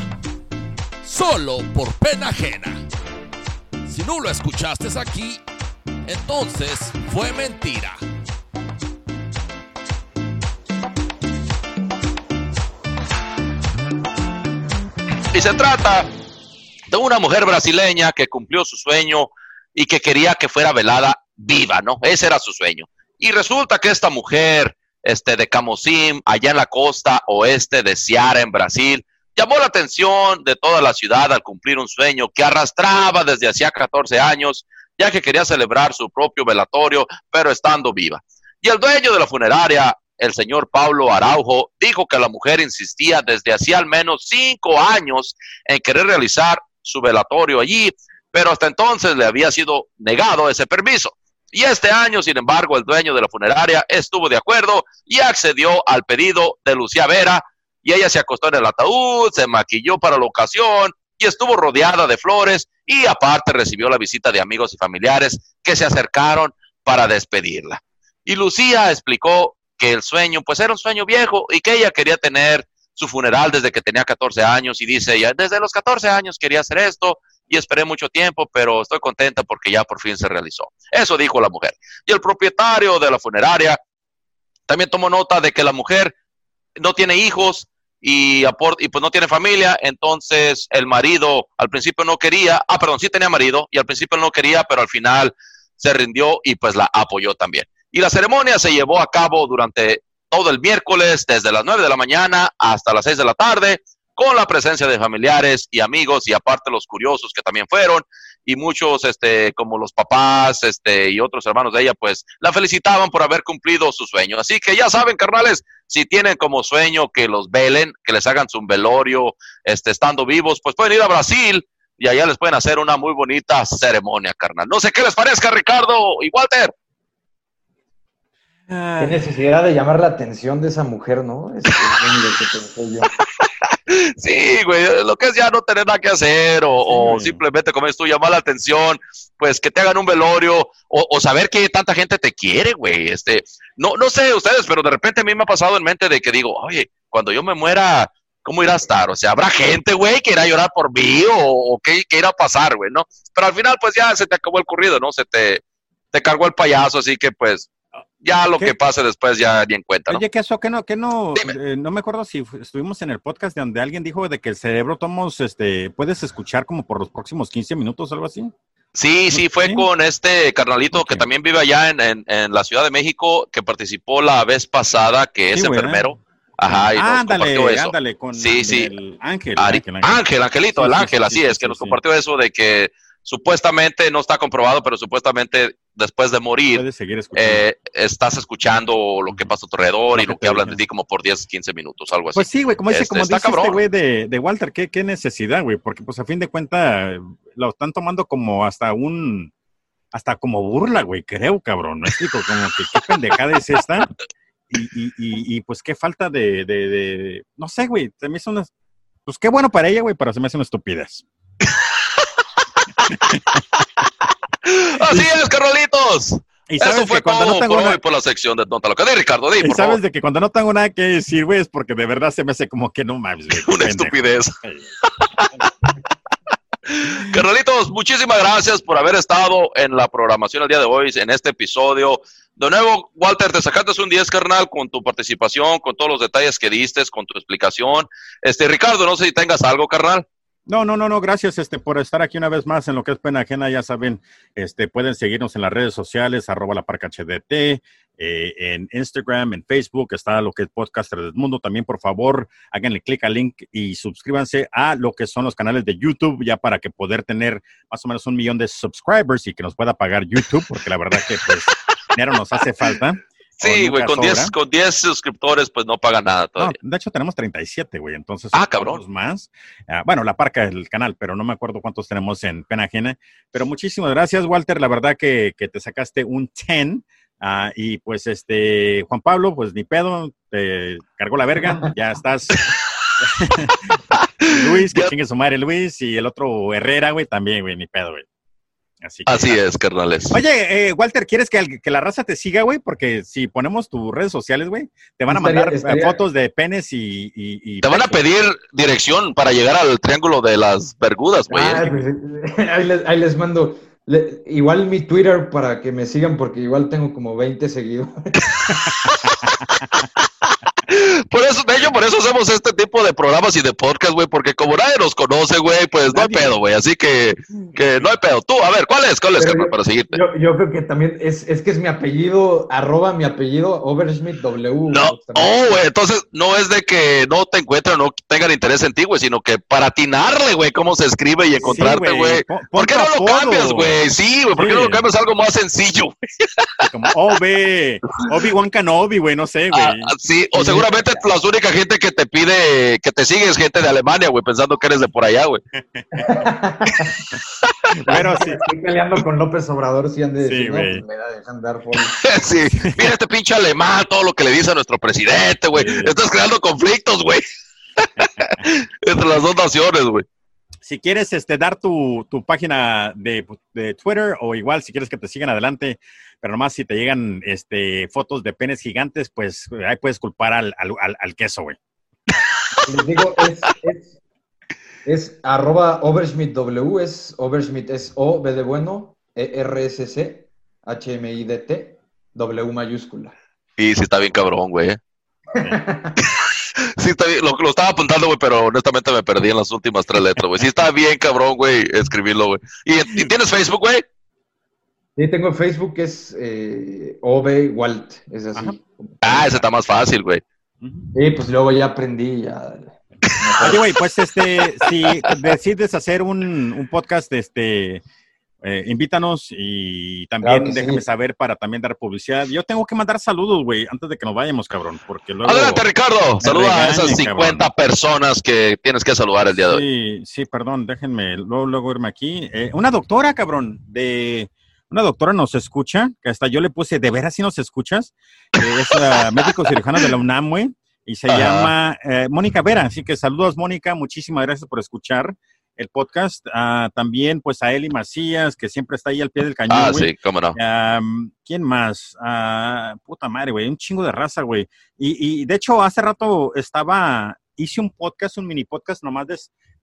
Solo por pena ajena. Si no lo escuchaste aquí, entonces fue mentira. Y se trata de una mujer brasileña que cumplió su sueño y que quería que fuera velada viva, ¿no? Ese era su sueño. Y resulta que esta mujer este, de Camosim, allá en la costa oeste de Ceará, en Brasil, llamó la atención de toda la ciudad al cumplir un sueño que arrastraba desde hacía 14 años, ya que quería celebrar su propio velatorio, pero estando viva. Y el dueño de la funeraria, el señor Pablo Araujo, dijo que la mujer insistía desde hacía al menos cinco años en querer realizar su velatorio allí, pero hasta entonces le había sido negado ese permiso. Y este año, sin embargo, el dueño de la funeraria estuvo de acuerdo y accedió al pedido de Lucía Vera, y ella se acostó en el ataúd, se maquilló para la ocasión y estuvo rodeada de flores y aparte recibió la visita de amigos y familiares que se acercaron para despedirla. Y Lucía explicó que el sueño, pues era un sueño viejo y que ella quería tener su funeral desde que tenía 14 años y dice ella, desde los 14 años quería hacer esto y esperé mucho tiempo, pero estoy contenta porque ya por fin se realizó. Eso dijo la mujer. Y el propietario de la funeraria también tomó nota de que la mujer no tiene hijos y, y pues no tiene familia, entonces el marido al principio no quería, ah, perdón, sí tenía marido y al principio no quería, pero al final se rindió y pues la apoyó también. Y la ceremonia se llevó a cabo durante todo el miércoles, desde las 9 de la mañana hasta las 6 de la tarde, con la presencia de familiares y amigos y aparte los curiosos que también fueron y muchos, este, como los papás, este, y otros hermanos de ella, pues la felicitaban por haber cumplido su sueño. Así que ya saben, carnales, si tienen como sueño que los velen, que les hagan su velorio, este, estando vivos, pues pueden ir a Brasil y allá les pueden hacer una muy bonita ceremonia, carnal. No sé qué les parezca, Ricardo y Walter. Qué necesidad de llamar la atención de esa mujer, ¿no? Es, es lo que pensé yo. Sí, güey, lo que es ya no tener nada que hacer o, simplemente, como es tú, llamar la atención, pues que te hagan un velorio o, o saber que tanta gente te quiere, güey. Este, no, no sé ustedes, pero de repente a mí me ha pasado en mente de que digo, oye, cuando yo me muera, ¿cómo irá a estar? O sea, ¿habrá gente, güey, que irá a llorar por mí o, o qué, qué irá a pasar, güey, no? Pero al final, pues ya se te acabó el corrido, ¿no? Se te, te cargó el payaso, así que pues ya lo ¿Qué? que pase después ya ni en cuenta, ¿no? Oye, que eso, que no, que no, eh, no me acuerdo si estuvimos en el podcast donde alguien dijo de que el cerebro tomos, este, puedes escuchar como por los próximos 15 minutos o algo así. Sí, sí, fue Sí. con este carnalito que también vive allá en, en, en la Ciudad de México, que participó la vez pasada, que es enfermero. Ajá, y nos ándale, compartió eso. ándale, con Sí, sí. el Ángel. Ari- Ángel, Ángel. Ángel, Angelito, Sí, el Ángel, sí, así sí, es, que nos compartió eso de que supuestamente no está comprobado, pero supuestamente después de morir eh, estás escuchando lo que pasa a tu alrededor y lo que hablan de ti como por 10, 15 minutos, algo así. Pues sí, güey, como dice, Este, como dice este güey de, de Walter, ¿qué, qué necesidad, güey, porque pues a fin de cuentas lo están tomando como hasta un, hasta como burla, güey, creo, cabrón, ¿me explico? Como que qué pendejada es esta y, y, y, y, pues qué falta de, de, de- no sé, güey, se me hizo una, pues qué bueno para ella, güey, pero se me hace una estupidez. Así es, Carolitos. Y Eso fue que cuando todo no tengo por hoy por la sección de Nota Loca. De Ricardo, di, y por sabes favor. de que cuando no tengo nada que decir, güey, es porque de verdad se me hace como que no mames, güey. Una estupidez. Carnalitos, muchísimas gracias por haber estado en la programación el día de hoy, en este episodio. De nuevo, Walter, te sacaste un 10, carnal, con tu participación, con todos los detalles que diste, con tu explicación. Este, Ricardo, no sé si tengas algo, carnal. No, no, no, no, gracias este, por estar aquí una vez más en lo que es pena ajena. Ya saben, este, pueden seguirnos en las redes sociales, arroba la parca HDT, eh, en Instagram, en Facebook, está lo que es Podcaster del Mundo. También, por favor, háganle clic al link y suscríbanse a lo que son los canales de YouTube, ya para que poder tener más o menos un millón de subscribers y que nos pueda pagar YouTube, porque la verdad que pues dinero nos hace falta. Sí, güey, con 10 sobra. con 10 suscriptores, pues no paga nada No, todavía. de hecho tenemos 37, güey, entonces. Ah, cabrón. más. Ah, bueno, la parca del canal, pero no me acuerdo cuántos tenemos en Pena Ajena. Pero muchísimas gracias, Walter. La verdad que, que te sacaste un 10. Ah, y pues este, Juan Pablo, pues ni pedo, te cargó la verga, ya estás. Luis, que chingue su madre Luis, y el otro Herrera, güey, también, güey, ni pedo, güey. Así, que- Así es, carnales. Oye, eh, Walter, ¿quieres que, la raza te siga, güey? Porque si ponemos tus redes sociales, güey, te van a mandar eh, estaría- fotos de penes y... y- y Te van a pedir dirección para llegar al Triángulo de las Bergudas, güey. Ah, pues, ahí, les, ahí les mando. Le- igual mi Twitter para que me sigan, porque igual tengo como 20 seguidores. Por eso, de hecho, por eso hacemos este tipo de programas y de podcast, güey, porque como nadie nos conoce, güey, pues no hay pedo, güey. Así que, que no hay pedo. Tú, a ver, ¿cuál es? ¿Cuál es, carnal, para seguirte? Yo, yo creo que también es, es que es mi apellido, arroba mi apellido, Overschmidt W. No, oh, güey, entonces no es de que no te encuentren o no tengan interés en ti, güey, sino que para atinarle, güey, cómo se escribe y encontrarte, Sí, güey. Pon- ¿Por qué no lo cambias, güey? Sí, güey, ¿por qué Sí. no lo cambias algo más sencillo? Como OB, Obi-Wan Kenobi, güey, no sé, güey. Ah, sí, o seguramente la única gente que te pide, que te sigue es gente de Alemania, güey, pensando que eres de por allá, güey. Pero sí, Estoy peleando con López Obrador, si han de Sí, decir, no, güey. pues me da dejan dar follow. Sí, mira este pinche alemán, todo lo que le dice a nuestro presidente, güey. Sí. Estás creando conflictos, güey. Entre las dos naciones, güey. si quieres este, dar tu, tu página de, de Twitter o igual si quieres que te sigan adelante, pero nomás si te llegan este, fotos de penes gigantes, pues ahí puedes culpar al, al, al- al queso, güey. Les digo, es, es, es arroba Overschmidt W, es Overschmidt es O, B de bueno, E, R, S, C, H, M, I, D, T, W mayúscula. Y sí está bien cabrón, güey. Sí está bien, lo, lo estaba apuntando, güey, pero honestamente me perdí en las últimas tres letras, güey. Sí está bien cabrón, güey, escribirlo, güey. ¿Y, y tienes Facebook, güey? Sí, tengo Facebook, es eh, OB Walt, es así. Ajá. Ah, ese está más fácil, güey. Sí, pues luego ya aprendí, ya. Oye, güey, pues este, si decides hacer un, un podcast, este, eh, invítanos y también Claro que déjame sí. saber para también dar publicidad. Yo tengo que mandar saludos, güey, antes de que nos vayamos, cabrón, porque luego... Adelante, Ricardo. Saluda a esas regañen, 50 cabrón. personas que tienes que saludar el día de hoy. Sí, sí, perdón, déjenme luego, luego irme aquí. Eh, una doctora, cabrón, de una doctora nos escucha, que hasta yo le puse, ¿de veras si nos escuchas? Eh, es la médico cirujana de la UNAM, güey, y se llama eh, Mónica Vera. Así que saludos, Mónica, muchísimas gracias por escuchar el podcast. Ah, también, pues, a Eli Macías, que siempre está ahí al pie del cañón, Ah, sí, cómo no. ¿Quién más? Ah, puta madre, güey, un chingo de raza, güey. Y, y de hecho, hace rato estaba, hice un podcast, un mini podcast nomás de,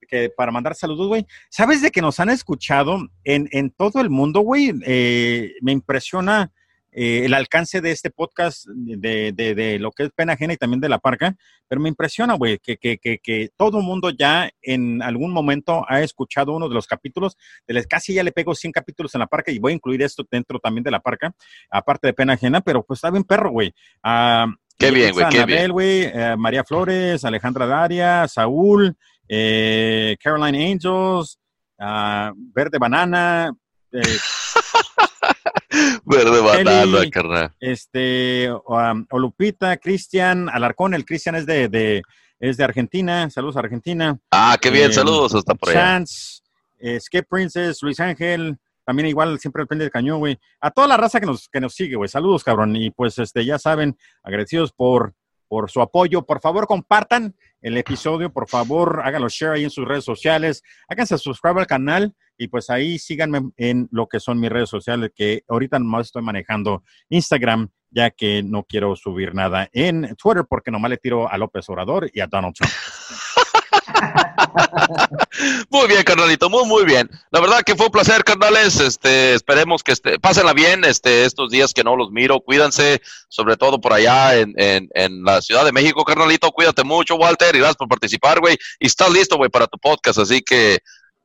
que, para mandar saludos, güey. ¿Sabes de que nos han escuchado en, en todo el mundo, güey? Eh, me impresiona eh, el alcance de este podcast, de, de- de lo que es pena ajena y también de la parca, pero me impresiona, güey, que, que, que, que todo el mundo ya en algún momento ha escuchado uno de los capítulos, de les- casi ya le pego 100 capítulos en la parca y voy a incluir esto dentro también de la parca, aparte de pena ajena, pero pues está bien perro, güey. Ah, Qué bien, güey, qué Anabel, bien. güey, eh, María Flores, Alejandra Daria, Saúl, eh, Caroline Angels, ah, Verde Banana, eh, Verde banana, carnal. este, um, Olupita, Cristian, Alarcón, el Cristian es de, de, es de Argentina, saludos a Argentina. Ah, qué bien, Eh, saludos hasta por allá. Chance, Skip Princess, Luis Ángel, también igual siempre depende del cañón, güey. A toda la raza que nos, que nos sigue, güey. Saludos, cabrón. Y pues este, ya saben, agradecidos por, por su apoyo. Por favor, compartan el episodio, por favor, háganlo share ahí en sus redes sociales. Háganse subscribe al canal y pues ahí síganme en lo que son mis redes sociales, que ahorita nomás estoy manejando Instagram, ya que no quiero subir nada en Twitter porque nomás le tiro a López Obrador y a Donald Trump. Muy bien, carnalito, muy, muy bien. La verdad que fue un placer, carnales. Este, esperemos que este, pásenla bien este, estos días que no los miro. Cuídense, sobre todo por allá en, en, en la Ciudad de México, carnalito. Cuídate mucho, Walter, y gracias por participar, güey. Y estás listo, güey, para tu podcast, así que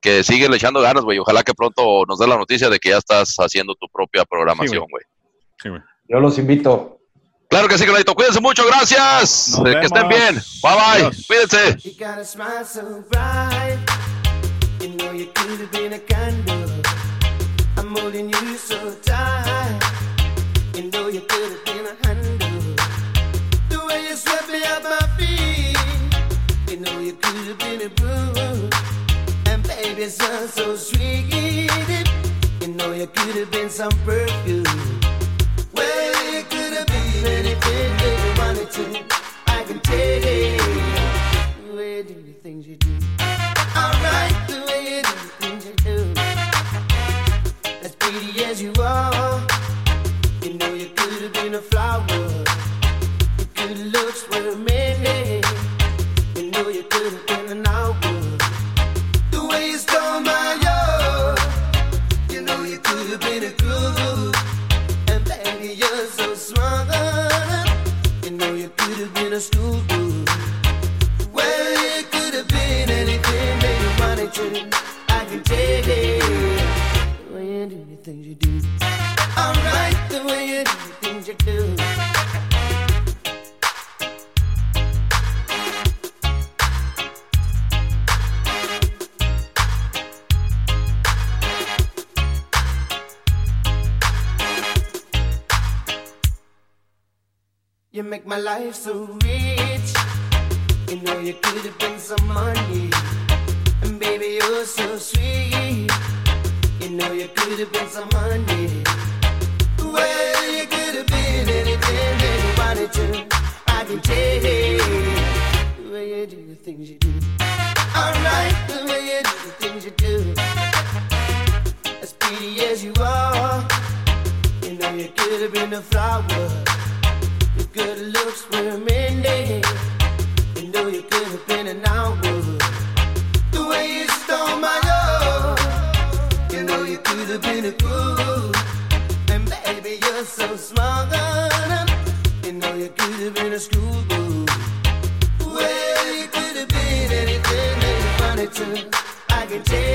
que sigue echando ganas, güey. Ojalá que pronto nos dé la noticia de que ya estás haciendo tu propia programación, güey. Sí, güey. Yo los invito. Claro que sí, carnalito. Cuídense mucho, gracias. Nos Eh, que estén bien. Bye, bye. Adiós. Cuídense. You got a smile so bright. You know you could have been a candle. I'm holding you so tight. You know you could have been a handle. The way you swept me off my feet. You know you could have been a broom. And baby, sun so sweet. You know you could have been some perfume. That you wanted to. I can tell. The way you do things you do. Alright, the way you do things you do. As pretty as you are, you know you could have been a flower. Have been a. Well, you could have been anything. I can tell the way you do the things you do. The way you do the things you do. You make my life so rich. You know you could have been some money. And baby, you're so sweet. You know you could have been some honey. Well, you could have been anything that you wanted to. I can tell the way you do the things you do. Alright, the way you do the things you do. As pretty as you are, you know you could have been a flower. Good looks were many. You know you could have been an hour. The way you stole my love. You know you could have been a groove. And baby, you're so smart. You know you could have been a schoolgirl. Well, you could have been anything that you wanted to. I can tell